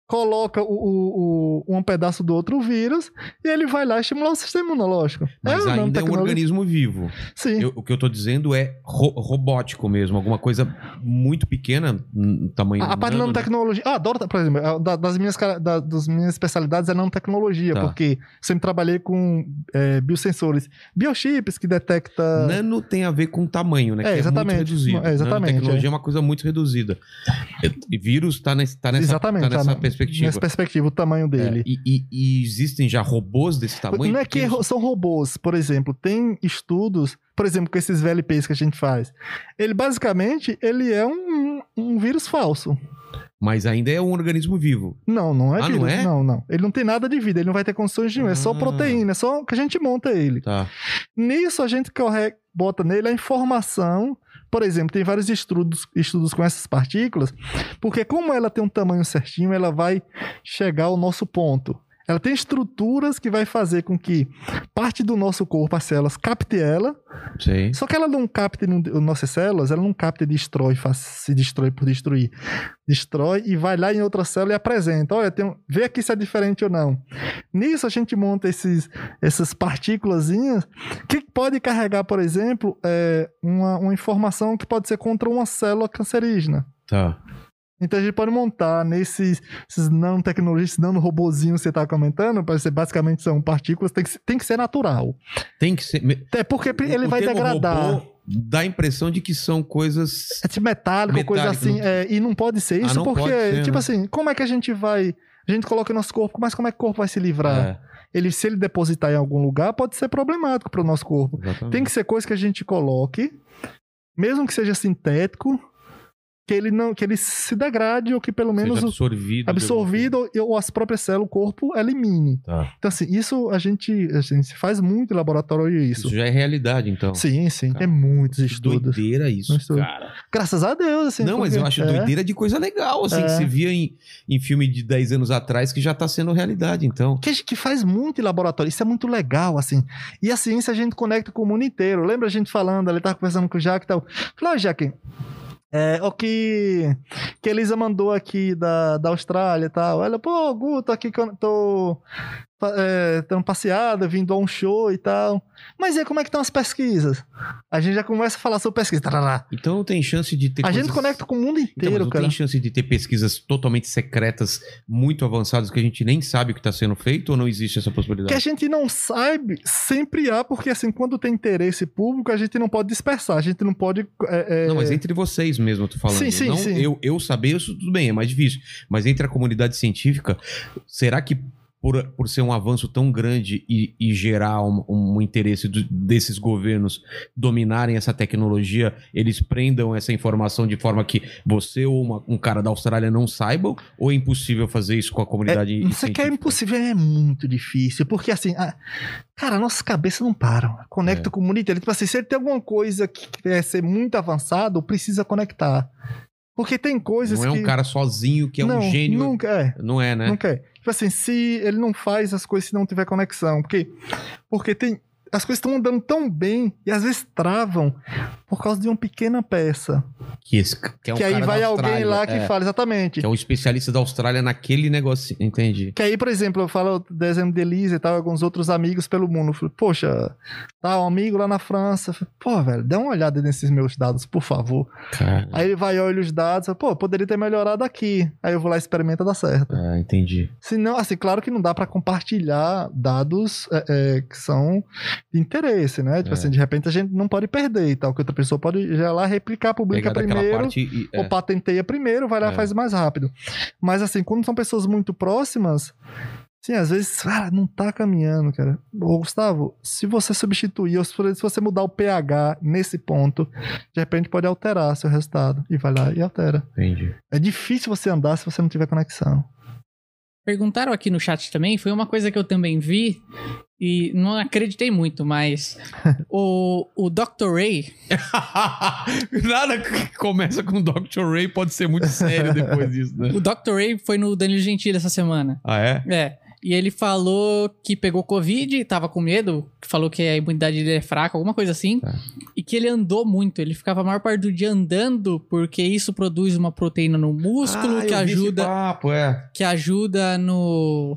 coloca o, o, o- um pedaço do outro vírus e ele vai lá estimular o sistema imunológico. Mas uma ainda é um nanotecnologia- organismo vivo. Sim. Eu- o que eu tô dizendo é ro- robótico mesmo, alguma coisa muito pequena, tamanho A, a parte de nano, né? nanotecnologia. Ah, adoro, por exemplo, a- da- das minhas, da- das minhas especialidades é nanotecnologia, Tá. porque sempre trabalhei com é, biosensores. Biochips que detecta. Nano tem a ver com tamanho, né? É, exatamente. É muito reduzido. É, exatamente, Tecnologia é. é. uma coisa muito reduzida. E vírus tá, nesse, tá nessa, Exatamente. Tá nessa na- perspectiva. Nessa perspectiva, o tamanho dele. É, e, e- e existem já robôs desse tamanho? Não é que ro- são robôs, por exemplo, tem estudos, por exemplo, com esses VLPs que a gente faz. Ele basicamente ele é um, um vírus falso. Mas ainda é um organismo vivo. Não, não é Ah, não vírus. é? não, não. Ele não tem nada de vida, ele não vai ter condições nenhuma, é só Ah. proteína, é só que a gente monta ele. Tá. Nisso a gente corre, bota nele a informação. Por exemplo, tem vários estudos, estudos com essas partículas, porque como ela tem um tamanho certinho, ela vai chegar ao nosso ponto. Ela tem estruturas que vai fazer com que parte do nosso corpo, as células, capte ela, Sei. só que ela não capta no- nossas células, ela não capta e destrói, faz, se destrói por destruir. Destrói e vai lá em outra célula e apresenta. Olha, tem vê aqui se é diferente ou não. Nisso a gente monta esses, essas partículas que pode carregar, por exemplo, é, uma, uma informação que pode ser contra uma célula cancerígena. Tá. Então a gente pode montar nesses esses nanotecnologias, esses nanorobozinhos que você está comentando, para ser basicamente são partículas, tem que, ser- tem que ser natural. Tem que ser. me- É porque ele o vai degradar. robô dá a impressão de que são coisas. É tipo metálico, coisa assim. não- é, e não pode ser Ah, isso, não porque, ser, tipo né? assim, como é que a gente vai. A gente coloca em nosso corpo, mas como é que o corpo vai se livrar? É, Ele, se ele depositar em algum lugar, pode ser problemático para o nosso corpo. exatamente. Tem que ser coisa que a gente coloque, mesmo que seja sintético, que ele não que ele se degrade ou que pelo menos Seja absorvido. absorvido ou, as próprias células, o corpo elimine. Tá. Então, assim, isso a gente, a gente faz muito em laboratório Isso. isso. já é realidade, então. Sim, sim, Cara, tem muitos estudos. doideira isso, estudo. cara. Graças a Deus, assim. não, mas eu acho é. doideira de coisa legal, assim, É. que você via em, em filme de 10 anos atrás que já tá sendo realidade, então. que, a gente- que faz muito em laboratório. Isso é muito legal, assim. E a ciência a gente conecta com o mundo inteiro. Lembra a gente falando, ele tava conversando com o Jaque e tal. Falou, "Ó, Jaque, é, o que, que Elisa mandou aqui da, da Austrália e tal. Ela, pô, Gu, tô aqui, tô é, dando passeada, vindo a um show e tal. Mas e aí, como é que estão as pesquisas? A gente já começa a falar sobre pesquisa. Tarará. Então tem chance de ter A gente coisas- conecta com o mundo Então, inteiro, não cara. tem chance de ter pesquisas totalmente secretas, muito avançadas, que a gente nem sabe o que está sendo feito, ou não existe essa que a possibilidade? gente não sabe, sempre há, porque assim, quando tem interesse público, a gente não pode dispersar, a gente não pode. é, é, Não, mas entre vocês mesmo, eu tô falando. Sim, sim, não sim. Eu, eu saber, isso tudo bem, é mais difícil. Mas entre a comunidade científica, será que por, por ser um avanço tão grande e, e gerar um, um interesse do- desses governos dominarem essa tecnologia, eles prendam essa informação de forma que você ou uma- um cara da Austrália não saibam? Ou é impossível fazer isso com a comunidade Não sei que é impossível, é muito difícil, porque assim, a- cara, nossas cabeças não param. Conecta É. com o mundo inteiro. Tipo assim, se ele tem alguma coisa que quer ser muito avançado, precisa conectar. Porque tem coisas Não é que. um cara sozinho que é não, um gênio. Nunca é. Não é, né? Não quer. Tipo assim, se ele não faz as coisas se não tiver conexão. Porque, porque tem. As coisas estão andando tão bem e às vezes travam por causa de uma pequena peça. Que, esse, que é um que aí vai alguém lá que é, fala exatamente. Que é um especialista da Austrália naquele negócio. Entendi. Que aí, por exemplo, eu falo exemplo de Elisa e tal, alguns outros amigos pelo mundo. Eu falei, poxa, tá um amigo lá na França. Eu falei, Pô, velho, dá uma olhada nesses meus dados, por favor. Cara, Aí ele vai, olha os dados, fala, pô, poderia ter melhorado aqui. Aí eu vou lá e experimenta dar certo. ah, entendi. Se não, assim, claro que não dá pra compartilhar dados é, é, que são de interesse, né? Tipo É. assim, de repente a gente não pode perder e tal, que outra pessoa pode já lá replicar, publica Pegar primeiro e, é, ou patenteia primeiro, vai lá e É. faz mais rápido. Mas assim, quando são pessoas muito próximas, sim, às vezes, cara, não tá caminhando, cara. Ô, Gustavo, se você substituir, ou se você mudar o pH nesse ponto, de repente pode alterar seu resultado. E vai lá e altera. entendi. É difícil você andar se você não tiver conexão. Perguntaram aqui no chat também, foi uma coisa que eu também vi e não acreditei muito, mas o, o Dr. Ray, Nada que começa com Dr. Ray pode ser muito sério depois disso, né? o Dr. Ray foi no Danilo Gentili essa semana. Ah, é? É. E ele falou que pegou Covid, tava com medo, falou que a imunidade dele é fraca, alguma coisa assim. Tá. E que ele andou muito. Ele ficava a maior parte do dia andando, porque isso produz uma proteína no músculo Ah, que ajuda Papo, é. que ajuda no,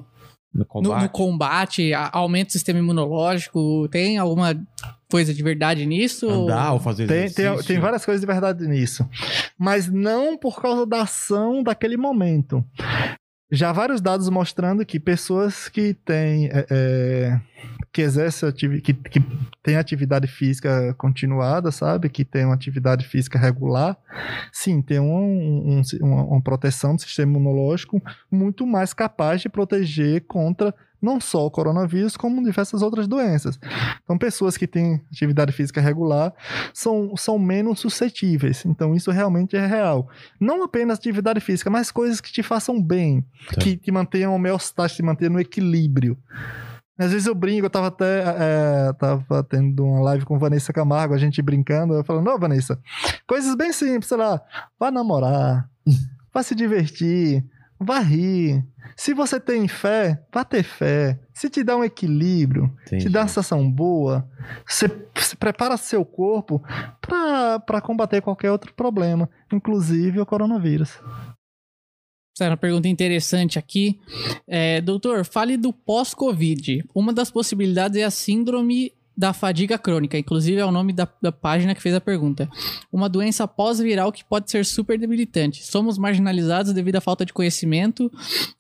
No no, combate. no combate, a- aumenta o sistema imunológico. Tem alguma coisa de verdade nisso? Andar ou fazer Tem, exercício. tem, tem várias coisas de verdade nisso. Mas não por causa da ação daquele momento. Já vários dados mostrando que pessoas que têm. é, é, que exercem que, que têm atividade física continuada, sabe? Que tem uma atividade física regular, sim, tem um, um- uma, uma proteção do sistema imunológico muito mais capaz de proteger contra não só o coronavírus, como diversas outras doenças. Então, pessoas que têm atividade física regular são, são menos suscetíveis. Então, isso realmente é real. Não apenas atividade física, mas coisas que te façam bem, Tá. que te mantenham homeostase, te mantenham no equilíbrio. Às vezes eu brinco, eu tava até é, tava tendo uma live com Vanessa Camargo, a gente brincando, eu falando, ô Vanessa, coisas bem simples, sei lá, vá namorar, vá se divertir, vá rir. Se você tem fé, vá ter fé. Se te dá um equilíbrio, Entendi. te dá uma sensação boa, você, você prepara seu corpo para combater qualquer outro problema, inclusive o coronavírus. Essa é uma pergunta interessante aqui. É, doutor, fale do pós-Covid. Uma das possibilidades é a síndrome da fadiga crônica. Inclusive, é o nome da, da página que fez a pergunta. Uma doença pós-viral que pode ser super debilitante. Somos marginalizados devido à falta de conhecimento.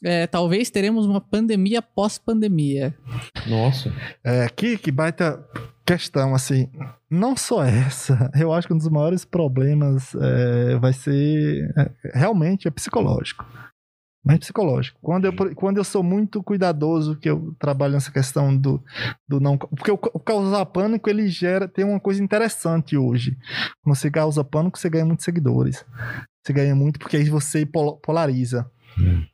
É, talvez teremos uma pandemia pós-pandemia. Nossa. É, que, que baita questão, assim, não só essa, eu acho que um dos maiores problemas é, vai ser, é, realmente, é psicológico. Mas psicológico. Quando eu, quando eu sou muito cuidadoso, que eu trabalho nessa questão do, do não... Porque o, o causar pânico, ele gera... Tem uma coisa interessante hoje. Quando você causa pânico, você ganha muitos seguidores. Você ganha muito porque aí você pol- polariza.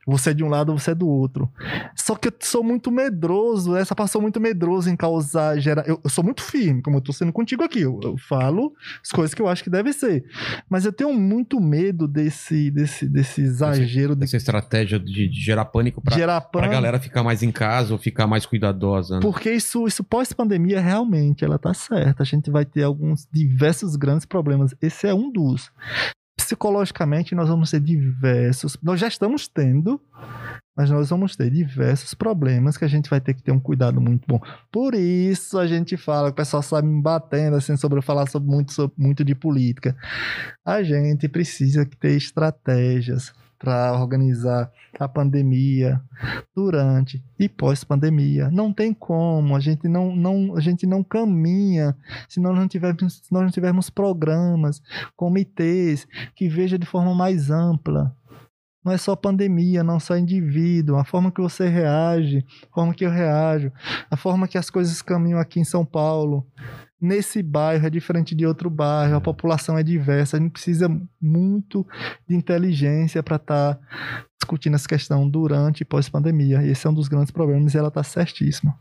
Você é de um lado, você é do outro. Só que eu sou muito medroso, essa passou muito medroso em causar. Gera... Eu, eu sou muito firme, como eu tô sendo contigo aqui. Eu, eu falo as coisas que eu acho que deve ser. Mas eu tenho muito medo desse, desse, desse exagero de Essa estratégia de, de gerar pânico pra, gerar pra pânico. galera ficar mais em casa ou ficar mais cuidadosa. Né? Porque isso, isso pós-pandemia, realmente, ela tá certa. A gente vai ter alguns diversos grandes problemas. Esse é um dos. Psicologicamente, nós vamos ter diversos. Nós já estamos tendo, mas nós vamos ter diversos problemas que a gente vai ter que ter um cuidado muito bom. Por isso a gente fala, o pessoal sabe me batendo assim sobre eu falar sobre muito, sobre, muito de política. A gente precisa ter estratégias para organizar a pandemia, durante e pós-pandemia. Não tem como, a gente não, não, a gente não caminha se nós não tivermos, se nós não tivermos programas, comitês que veja de forma mais ampla. Não é só pandemia, não só indivíduo, a forma que você reage, a forma que eu reajo, a forma que as coisas caminham aqui em São Paulo. Nesse bairro é diferente de outro bairro, a população é diversa, a gente precisa muito de inteligência para estar tá discutindo essa questão durante e pós-pandemia. Esse é um dos grandes problemas e ela está certíssima.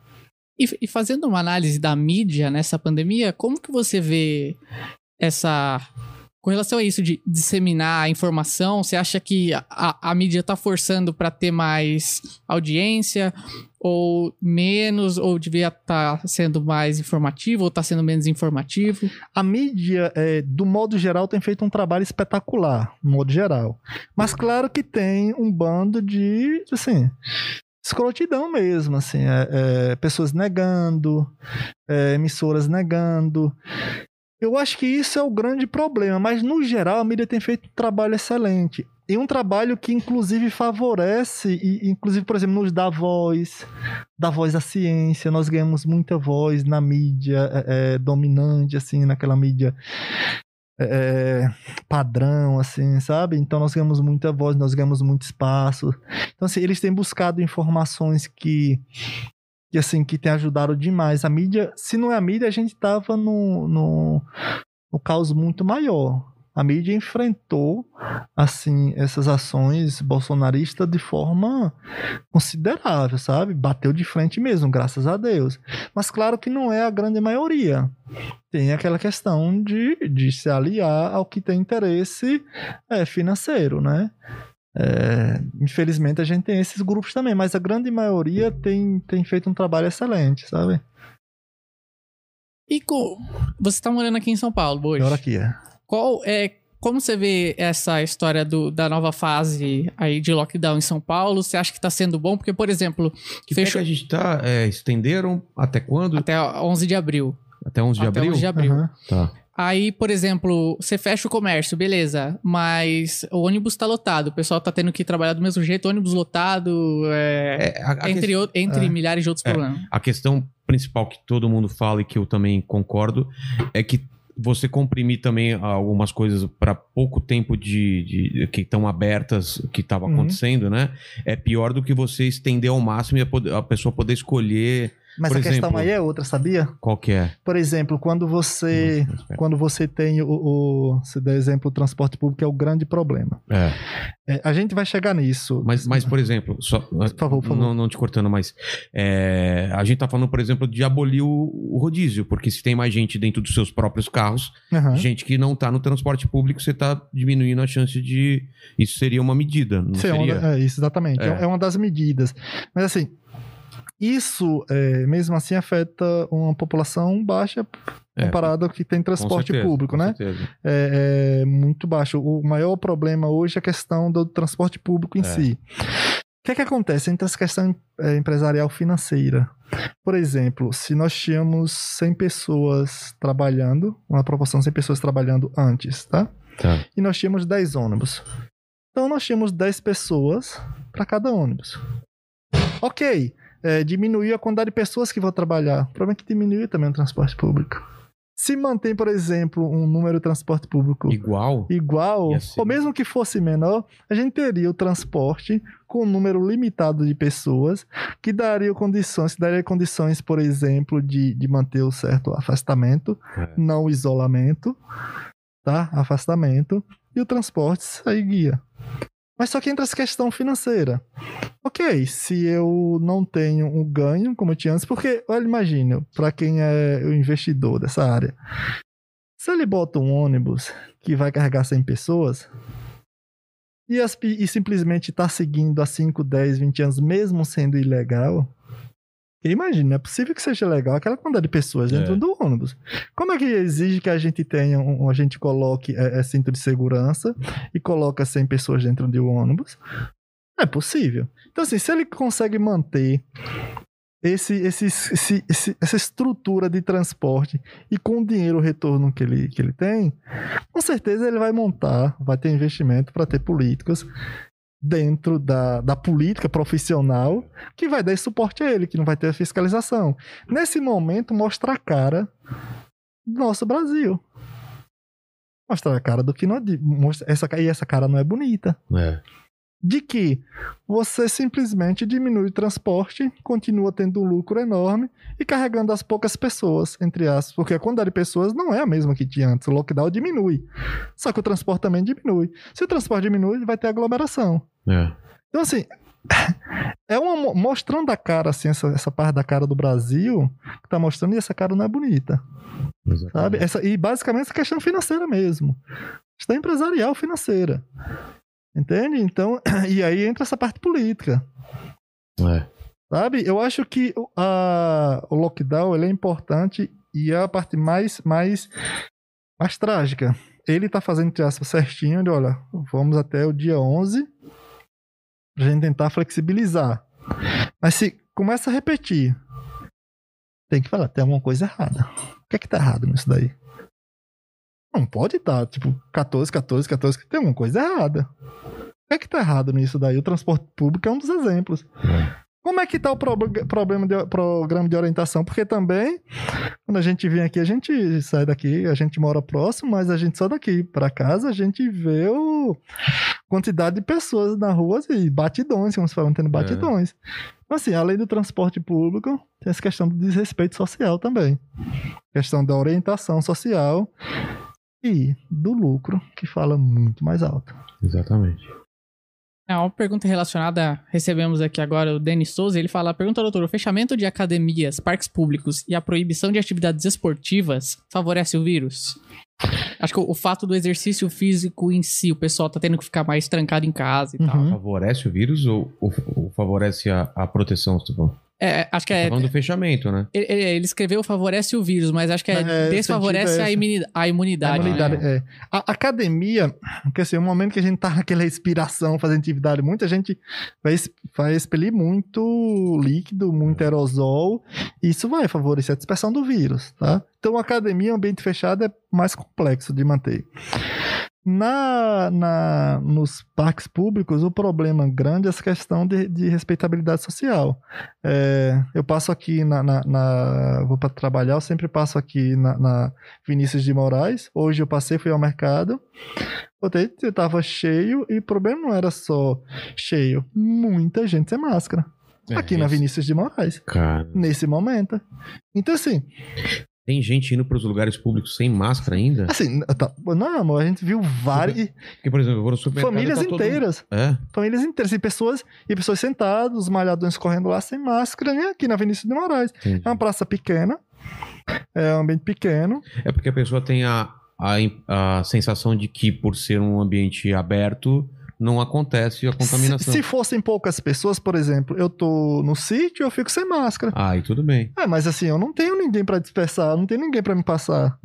E, e, fazendo uma análise da mídia nessa pandemia, como que você vê essa. Com relação a isso de disseminar a informação, você acha que a, a, a mídia está forçando para ter mais audiência, ou menos, ou devia estar tá sendo mais informativo, ou está sendo menos informativo? A mídia, é, do modo geral, tem feito um trabalho espetacular, no modo geral. Mas claro que tem um bando de, assim, escrotidão mesmo, assim, é, é, pessoas negando, é, emissoras negando. Eu acho que isso é o grande problema, mas no geral a mídia tem feito um trabalho excelente. E um trabalho que inclusive favorece, e, inclusive, por exemplo, nos dá voz, dá voz à ciência. Nós ganhamos muita voz na mídia é, é, dominante, assim, naquela mídia é, padrão, assim, sabe? Então nós ganhamos muita voz, nós ganhamos muito espaço. Então, assim, eles têm buscado informações que que assim que tem ajudado demais a mídia se não é a mídia a gente tava no, no, no caos muito maior a mídia enfrentou assim essas ações bolsonaristas de forma considerável sabe bateu de frente mesmo graças a Deus mas claro que não é a grande maioria tem aquela questão de, de se aliar ao que tem interesse é, financeiro né é, infelizmente a gente tem esses grupos também, mas a grande maioria tem, tem feito um trabalho excelente, sabe? E você tá morando aqui em São Paulo hoje. Agora aqui é. Qual é. Como você vê essa história do- da nova fase aí de lockdown em São Paulo? Você acha que tá sendo bom? Porque, por exemplo, Que Fechou. que a gente tá? É, estenderam até quando? Até, até 11 de abril. 11 de até abril? 11 de abril. Aham. Tá. Aí, por exemplo, você fecha o comércio, beleza, mas o ônibus tá lotado, o pessoal tá tendo que trabalhar do mesmo jeito, ônibus lotado, é, É, a, a entre, o- entre é. milhares de outros É. problemas. A questão principal que todo mundo fala e que eu também concordo é que você comprimir também algumas coisas para pouco tempo de, de- que estão abertas, que estava Uhum. acontecendo, né? É pior do que você estender ao máximo e a, a pessoa poder escolher Mas Por a questão exemplo- aí é outra, sabia? qual que é. Por exemplo, quando você. Quando você tem o, o. Se der exemplo, o transporte público é o grande problema. É. É, a gente vai chegar nisso. Mas, mas, por exemplo, só, favor, por favor. Não, não te cortando, mas é, a gente tá falando, por exemplo, de abolir o, o rodízio, porque se tem mais gente dentro dos seus próprios carros, Aham. gente que não tá no transporte público, você tá diminuindo a chance de. Isso seria uma medida, não Isso é, seria? uma, é, isso, exatamente. É. É. é uma das medidas. Mas assim, isso é, mesmo assim afeta uma população baixa É, comparado ao que tem transporte certeza, público, né? É, é muito baixo. O maior problema hoje é a questão do transporte público em É. si. O que é que acontece entre essa questão é, empresarial financeira? Por exemplo, se nós tínhamos 100 pessoas trabalhando, uma proporção de 100 pessoas trabalhando antes, tá? Tá. e nós tínhamos 10 ônibus. Então nós tínhamos 10 pessoas para cada ônibus. Ok, é, diminuiu a quantidade de pessoas que vão trabalhar. O problema é que diminuiu também o transporte público. Se mantém, por exemplo, um número de transporte público Igual? igual, ser- ou mesmo que fosse menor, a gente teria o transporte com um número limitado de pessoas, que daria condições, daria condições, por exemplo, de, de manter o certo afastamento, É. não isolamento, tá? Afastamento, e o transporte seguia. Mas só que entra essa questão financeira. Ok, se eu não tenho um ganho como eu tinha antes, porque, olha, imagina, para quem é o investidor dessa área, se ele bota um ônibus que vai carregar 100 pessoas e, as e simplesmente está seguindo há 5, 10, 20 anos, mesmo sendo ilegal, imagina, é possível que seja legal aquela quantidade de pessoas dentro É. do ônibus. Como é que exige que a gente tenha, um, a gente coloque é, é, cinto de segurança e coloca 100 pessoas dentro de um ônibus? Não é possível. Então, assim, se ele consegue manter esse, esse, esse- esse- essa estrutura de transporte e com o dinheiro o retorno que ele, que ele tem, com certeza ele vai montar, vai ter investimento para ter políticos dentro da, da política profissional que vai dar suporte a ele, que não vai ter a fiscalização. Nesse momento, mostra a cara do nosso Brasil. Mostra a cara do que não é. Mostra, essa, e essa cara não é bonita É. de que você simplesmente diminui o transporte, continua tendo um lucro enorme e carregando as poucas pessoas, entre aspas, porque a quantidade de pessoas não é a mesma que tinha antes. O lockdown diminui. Só que o transporte também diminui. Se o transporte diminui, vai ter aglomeração. É. Então, assim, é uma, mo- mostrando a cara, assim, essa, essa parte da cara do Brasil, que tá mostrando e essa cara não é bonita, Exatamente. sabe? Essa, e basicamente essa questão financeira mesmo. Questão empresarial financeira. Entende? Então, e aí entra essa parte política. É. Sabe? Eu acho que o- a, o lockdown ele é importante e é a parte mais, mais, mais trágica. Ele tá fazendo, entre aspas, certinho, de olha, vamos até o dia 11 pra gente tentar flexibilizar. Mas se começa a repetir, tem que falar, tem alguma coisa errada. O que é que tá errado nisso daí? Não pode estar, tipo, 14, 14, 14, tem alguma coisa errada. O que é que tá errado nisso daí? O transporte público é um dos exemplos. Como é que tá o prob- problema de programa de orientação? Porque também, quando a gente vem aqui, a gente sai daqui, a gente mora próximo, mas a gente só daqui para casa, a gente vê o quantidade de pessoas na rua e batidões, como se falam, tendo batidões. Então, assim, além do transporte público, tem essa questão do desrespeito social também. Questão da orientação social e do lucro, que fala muito mais alto. Exatamente. É, uma pergunta relacionada, recebemos aqui agora o Denis Souza, ele fala, pergunta doutor, o fechamento de academias, parques públicos e a proibição de atividades esportivas favorece o vírus? Acho que o, o fato do exercício físico em si, o pessoal tá tendo que ficar mais trancado em casa e tal. Uhum. Favorece o vírus ou, ou- ou favorece a, a proteção, falando? É, acho que Tá é. falando do fechamento, né? Ele, ele- escreveu favorece o vírus, mas acho que é, É, desfavorece é a, esse. imuni- a A imunidade. imunidade, né? é. A academia, porque assim, o momento que a gente tá naquela respiração, fazendo atividade, muita gente vai, vai expelir muito líquido, muito aerosol, e isso vai favorecer a dispersão do vírus, tá? Então, a academia, ambiente fechado, é mais complexo de manter. Na, na, nos parques públicos, o problema grande é essa questão de, de respeitabilidade social. É, eu passo aqui na, na- na- vou para trabalhar, eu sempre passo aqui na, na Vinícius de Moraes. Hoje eu passei, fui ao mercado. Botei, tava cheio e o problema não era só cheio, muita gente sem máscara aqui na É, isso. Vinícius de Moraes Cara, nesse momento. Então assim, tem gente indo pros lugares públicos sem máscara ainda? assim, tá- não, a gente viu várias Porque, por exemplo, eu vou no supermercado. famílias tá todo- inteiras, É? famílias inteiras, e pessoas e pessoas sentadas, os malhadões correndo lá sem máscara, né? Aqui na Vinícius de Moraes. Entendi. É uma praça pequena, é um ambiente pequeno. É porque a pessoa tem a, a, a sensação de que, por ser um ambiente aberto, não acontece a Se, contaminação. se fossem poucas pessoas, por exemplo, eu tô no sítio, eu fico sem máscara. Ah, e tudo bem. É, mas assim, eu não tenho ninguém pra dispersar, não tenho ninguém pra me passar.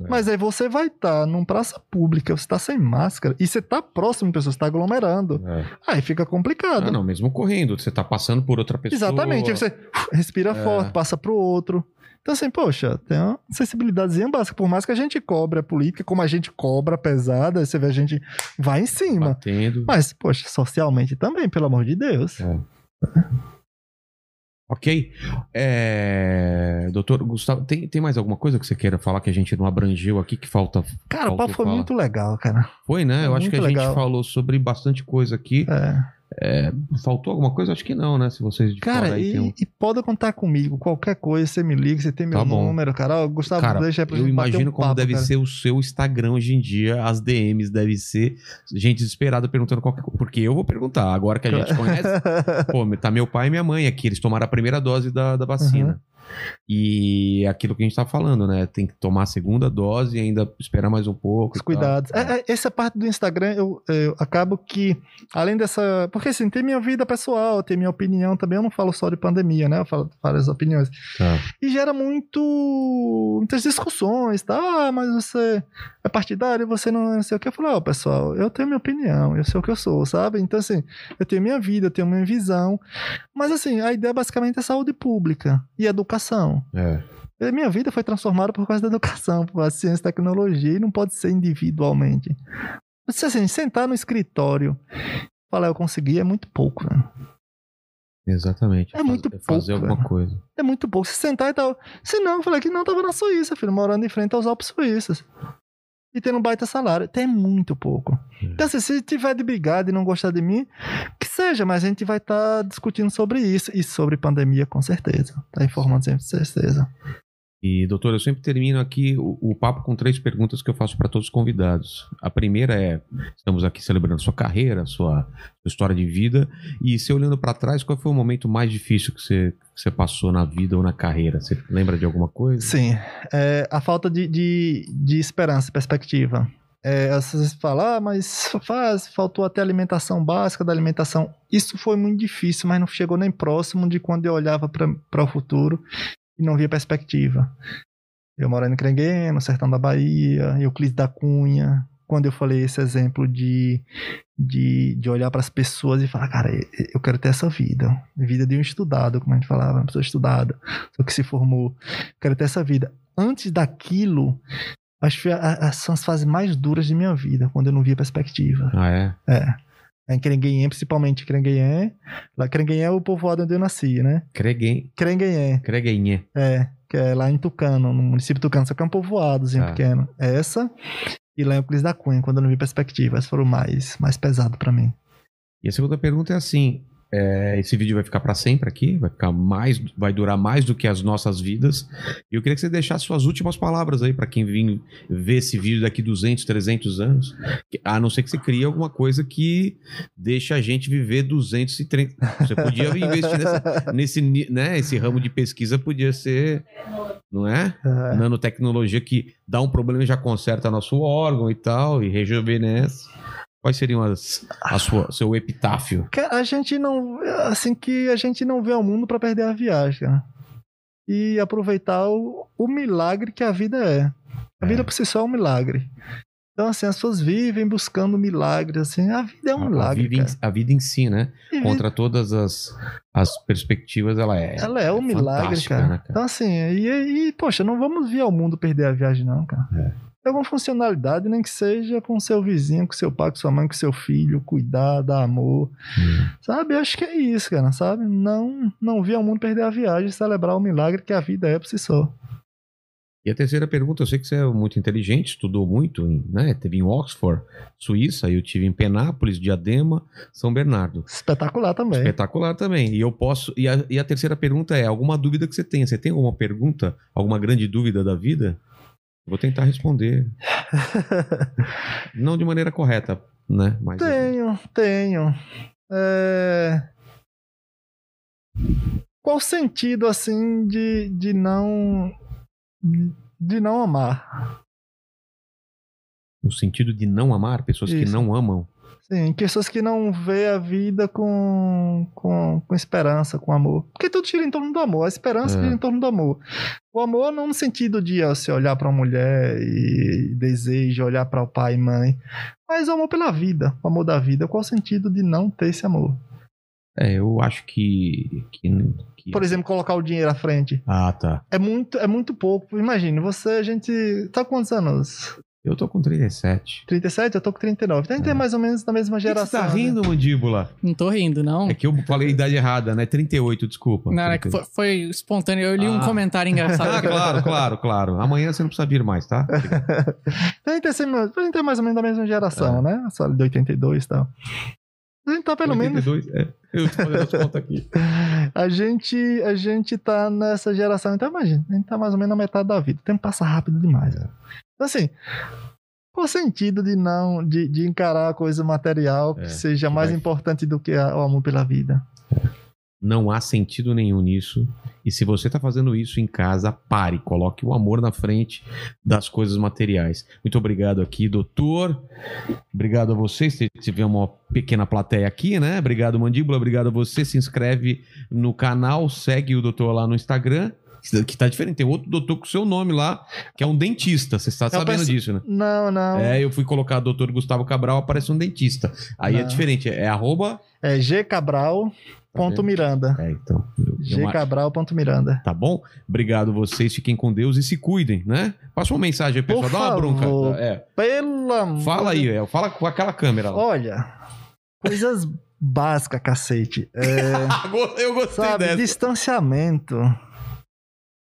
É. Mas aí você vai estar numa praça pública, você tá sem máscara e você tá próximo de pessoas, você tá aglomerando. É. Aí fica complicado. Ah, não, mesmo correndo, você tá passando por outra pessoa. Exatamente. Aí você respira É. forte, passa pro outro. Então, assim, poxa, tem uma sensibilidadezinha básica. Por mais que a gente cobre a política, como a gente cobra pesada, você vê a gente vai em cima. Batendo. Mas, poxa, socialmente também, pelo amor de Deus. É. Ok? É... Doutor Gustavo, tem, tem mais alguma coisa que você queira falar que a gente não abrangeu aqui que falta? Cara, o papo foi falar. muito legal, cara. Foi, né? É Eu acho que a muito gente legal. falou sobre bastante coisa aqui. É. Faltou alguma coisa? Acho que não, né? Se vocês Cara, e, um... e pode contar comigo. Qualquer coisa, você me liga, você tem meu Tá número, cara. Gustavo, Cara, deixa pra eu imagino um como papo, deve cara. ser o seu Instagram hoje em dia. As DMs devem ser gente desesperada perguntando qualquer coisa. Porque eu vou perguntar, agora que a gente conhece. Pô, tá meu pai e minha mãe aqui, eles tomaram a primeira dose da, da vacina. E é aquilo que a gente tá falando, né? Tem que tomar a segunda dose e ainda esperar mais um pouco. Os cuidados. É, é, essa parte do Instagram, eu, eu acabo que, além dessa. Porque assim, tem minha vida pessoal, tem minha opinião também. Eu não falo só de pandemia, né? Eu falo várias opiniões. Tá. E gera muito. muitas discussões, tá? Ah, mas você é partidário, você não, não sei o que. Eu falo, ó, pessoal, eu tenho minha opinião, eu sei o que eu sou, sabe? Então, assim, eu tenho minha vida, eu tenho minha visão. Mas, assim, a ideia basicamente é saúde pública e educação. É. A minha vida foi transformada por causa da educação, por ciência e tecnologia, e não pode ser individualmente. Mas, assim, sentar no escritório, falar eu consegui é muito pouco, né? Exatamente. É muito Fazer pouco, alguma velho. coisa. É muito pouco. Se sentar e tal. Se não, eu falei que não, tava na Suíça, filho, morando em frente aos Alpes Suíços. E tendo um baita salário. Tem muito pouco. Então, assim, se tiver de brigar e não gostar de mim, que seja, mas a gente vai estar discutindo sobre isso. E sobre pandemia, com certeza. Tá informando sempre, com certeza. E, doutor, eu sempre termino aqui o, o papo com três perguntas que eu faço para todos os convidados. A primeira é: estamos aqui celebrando sua carreira, sua, sua história de vida. E se olhando para trás, qual foi o momento mais difícil que você, que você passou na vida ou na carreira? Você lembra de alguma coisa? Sim. É, a falta de, de, de esperança, perspectiva. É, às vezes fala, ah, mas faz, faltou até alimentação básica da alimentação. Isso foi muito difícil, mas não chegou nem próximo de quando eu olhava para o futuro e não via perspectiva. Eu morando em Crenguém, no sertão da Bahia, Euclides da Cunha. Quando eu falei esse exemplo de, de, de olhar para as pessoas e falar, cara, eu quero ter essa vida. Vida de um estudado, como a gente falava, uma pessoa estudada, pessoa que se formou. Quero ter essa vida. Antes daquilo, acho que são as fases mais duras de minha vida, quando eu não via perspectiva. Ah, é? É. Em Crenguém, principalmente Crenguém. Lá Crenguém é o povoado onde eu nasci, né? Creguem, Crenguém. Creguenhe. É, que é lá em Tucano, no município de Tucano, só que é um povoadozinho Tá. pequeno. Essa e lá em Euclides da Cunha, quando eu não vi perspectiva. Essas foram mais, mais pesado pra mim. E a segunda pergunta é assim: é, esse vídeo vai ficar para sempre aqui, vai ficar mais, vai durar mais do que as nossas vidas. E eu queria que você deixasse suas últimas palavras aí para quem vir ver esse vídeo daqui 200, 300 anos. A não ser que você crie alguma coisa que deixe a gente viver 230. Você podia investir nessa, nesse, né, esse ramo de pesquisa podia ser, não é? É. Nanotecnologia que dá um problema e já conserta nosso órgão e tal e rejuvenesce. Quais seriam as, a sua, seu epitáfio? Cara, A gente não. Assim que a gente não vê o mundo pra perder a viagem, cara. E aproveitar o, o milagre que a vida é. A É. vida por si só é um milagre. Então, assim, as pessoas vivem buscando milagres, assim. A vida é um A- a, milagre. vida em, a vida em si, né? E vida- Contra todas as, as perspectivas, ela é. Ela é um milagre, fantástica, cara. né, cara? Então, assim, e, e, poxa, não vamos vir ao mundo perder a viagem, não, cara. É. Alguma funcionalidade, nem que seja com seu vizinho, com seu pai, com sua mãe, com seu filho, cuidar, dar amor. Hum. Sabe? Acho que é isso, cara, sabe? Não, não vir ao mundo perder a viagem e celebrar o milagre que a vida é por si só. E a terceira pergunta, eu sei que você é muito inteligente, estudou muito, em- né? Teve em Oxford, Suíça, eu tive em Penápolis, Diadema, São Bernardo. Espetacular também. Espetacular também. E eu posso. E a, e a terceira pergunta é: alguma dúvida que você tenha? Você tem alguma pergunta? Alguma grande dúvida da vida? Eu Vou tentar responder. Não de maneira correta, né? Mas Tenho, tenho. É... Qual o sentido, assim, de, de não. de não amar? no sentido de não amar pessoas que Isso. não amam. Sim, pessoas que não vê a vida com, com, com esperança, com amor. Porque tudo gira em torno do amor. A esperança É. gira em torno do amor. O amor não no sentido de ó, você olhar para uma mulher e desejo olhar para o pai e mãe, mas o amor pela vida, o amor da vida. Qual o sentido de não ter esse amor? É, eu acho que. que, que- Por exemplo, colocar o dinheiro à frente. Ah, tá. É muito, é muito pouco. Imagine, você, a gente. Tá quantos anos? Eu tô com 37. 37? Eu tô com 39. Então a gente é mais ou menos da mesma geração. você tá né? rindo, mandíbula? Não tô rindo, não. É que eu falei a idade errada, né? 38, desculpa. Não, é que foi, foi espontâneo. Eu li um Ah. comentário engraçado. Ah, claro, claro, claro. Amanhã você não precisa vir mais, tá? Então a gente, é, a gente é mais ou menos da mesma geração, É. né? Só de 82 e tal. A gente tá pelo menos. 82, é. Eu tô fazendo as contas aqui. A gente, a gente tá nessa geração. Então imagina, a gente tá mais ou menos na metade da vida. O tempo passa rápido demais. né? Assim. Qual o sentido de não de, de encarar a coisa material que É, seja mais vai- importante do que a- o amor pela vida? Não há sentido nenhum nisso. E se você tá fazendo isso em casa, pare. Coloque o amor na frente das coisas materiais. Muito obrigado aqui, doutor. Obrigado a vocês. Tiver uma pequena plateia aqui, né? Obrigado, Mandíbula. Obrigado a você. Se inscreve no canal, segue o doutor lá no Instagram. Que tá diferente. Tem outro doutor com seu nome lá, que é um dentista. Você está sabendo penso- disso, né? Não, não. É, eu fui colocar doutor Gustavo Cabral, aparece um dentista. Aí é Não. diferente. É arroba. É gcabral.miranda. Tá vendo? É, então. eu- eu uma- gcabral.miranda. Tá bom? Obrigado vocês, fiquem com Deus e se cuidem, né? Passa uma mensagem aí, pessoal. Por Dá uma bronca. favor. É, Pelo amor fala aí, é, fala com aquela câmera lá. Olha, coisas básicas, cacete. É, eu gostei sabe, dessa. distanciamento,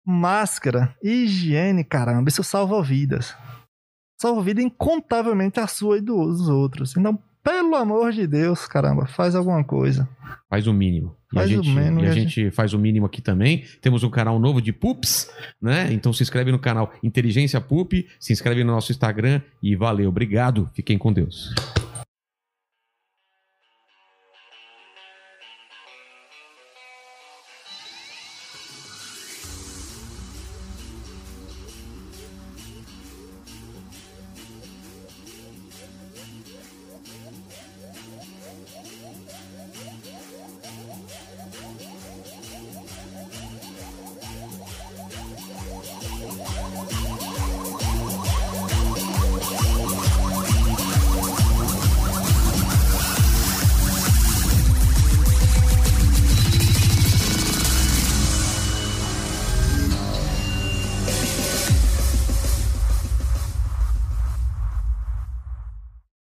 máscara, higiene, caramba, isso salva vidas. Salva vida incontavelmente a sua e dos outros. Então, pelo amor de Deus, caramba, faz alguma coisa. Faz o mínimo. E a Faz o gente, mínimo e a a gente faz o mínimo aqui também. Temos um canal novo de Pups, né? Então se inscreve no canal Inteligência Pup, se inscreve no nosso Instagram e valeu. Obrigado. Fiquem com Deus.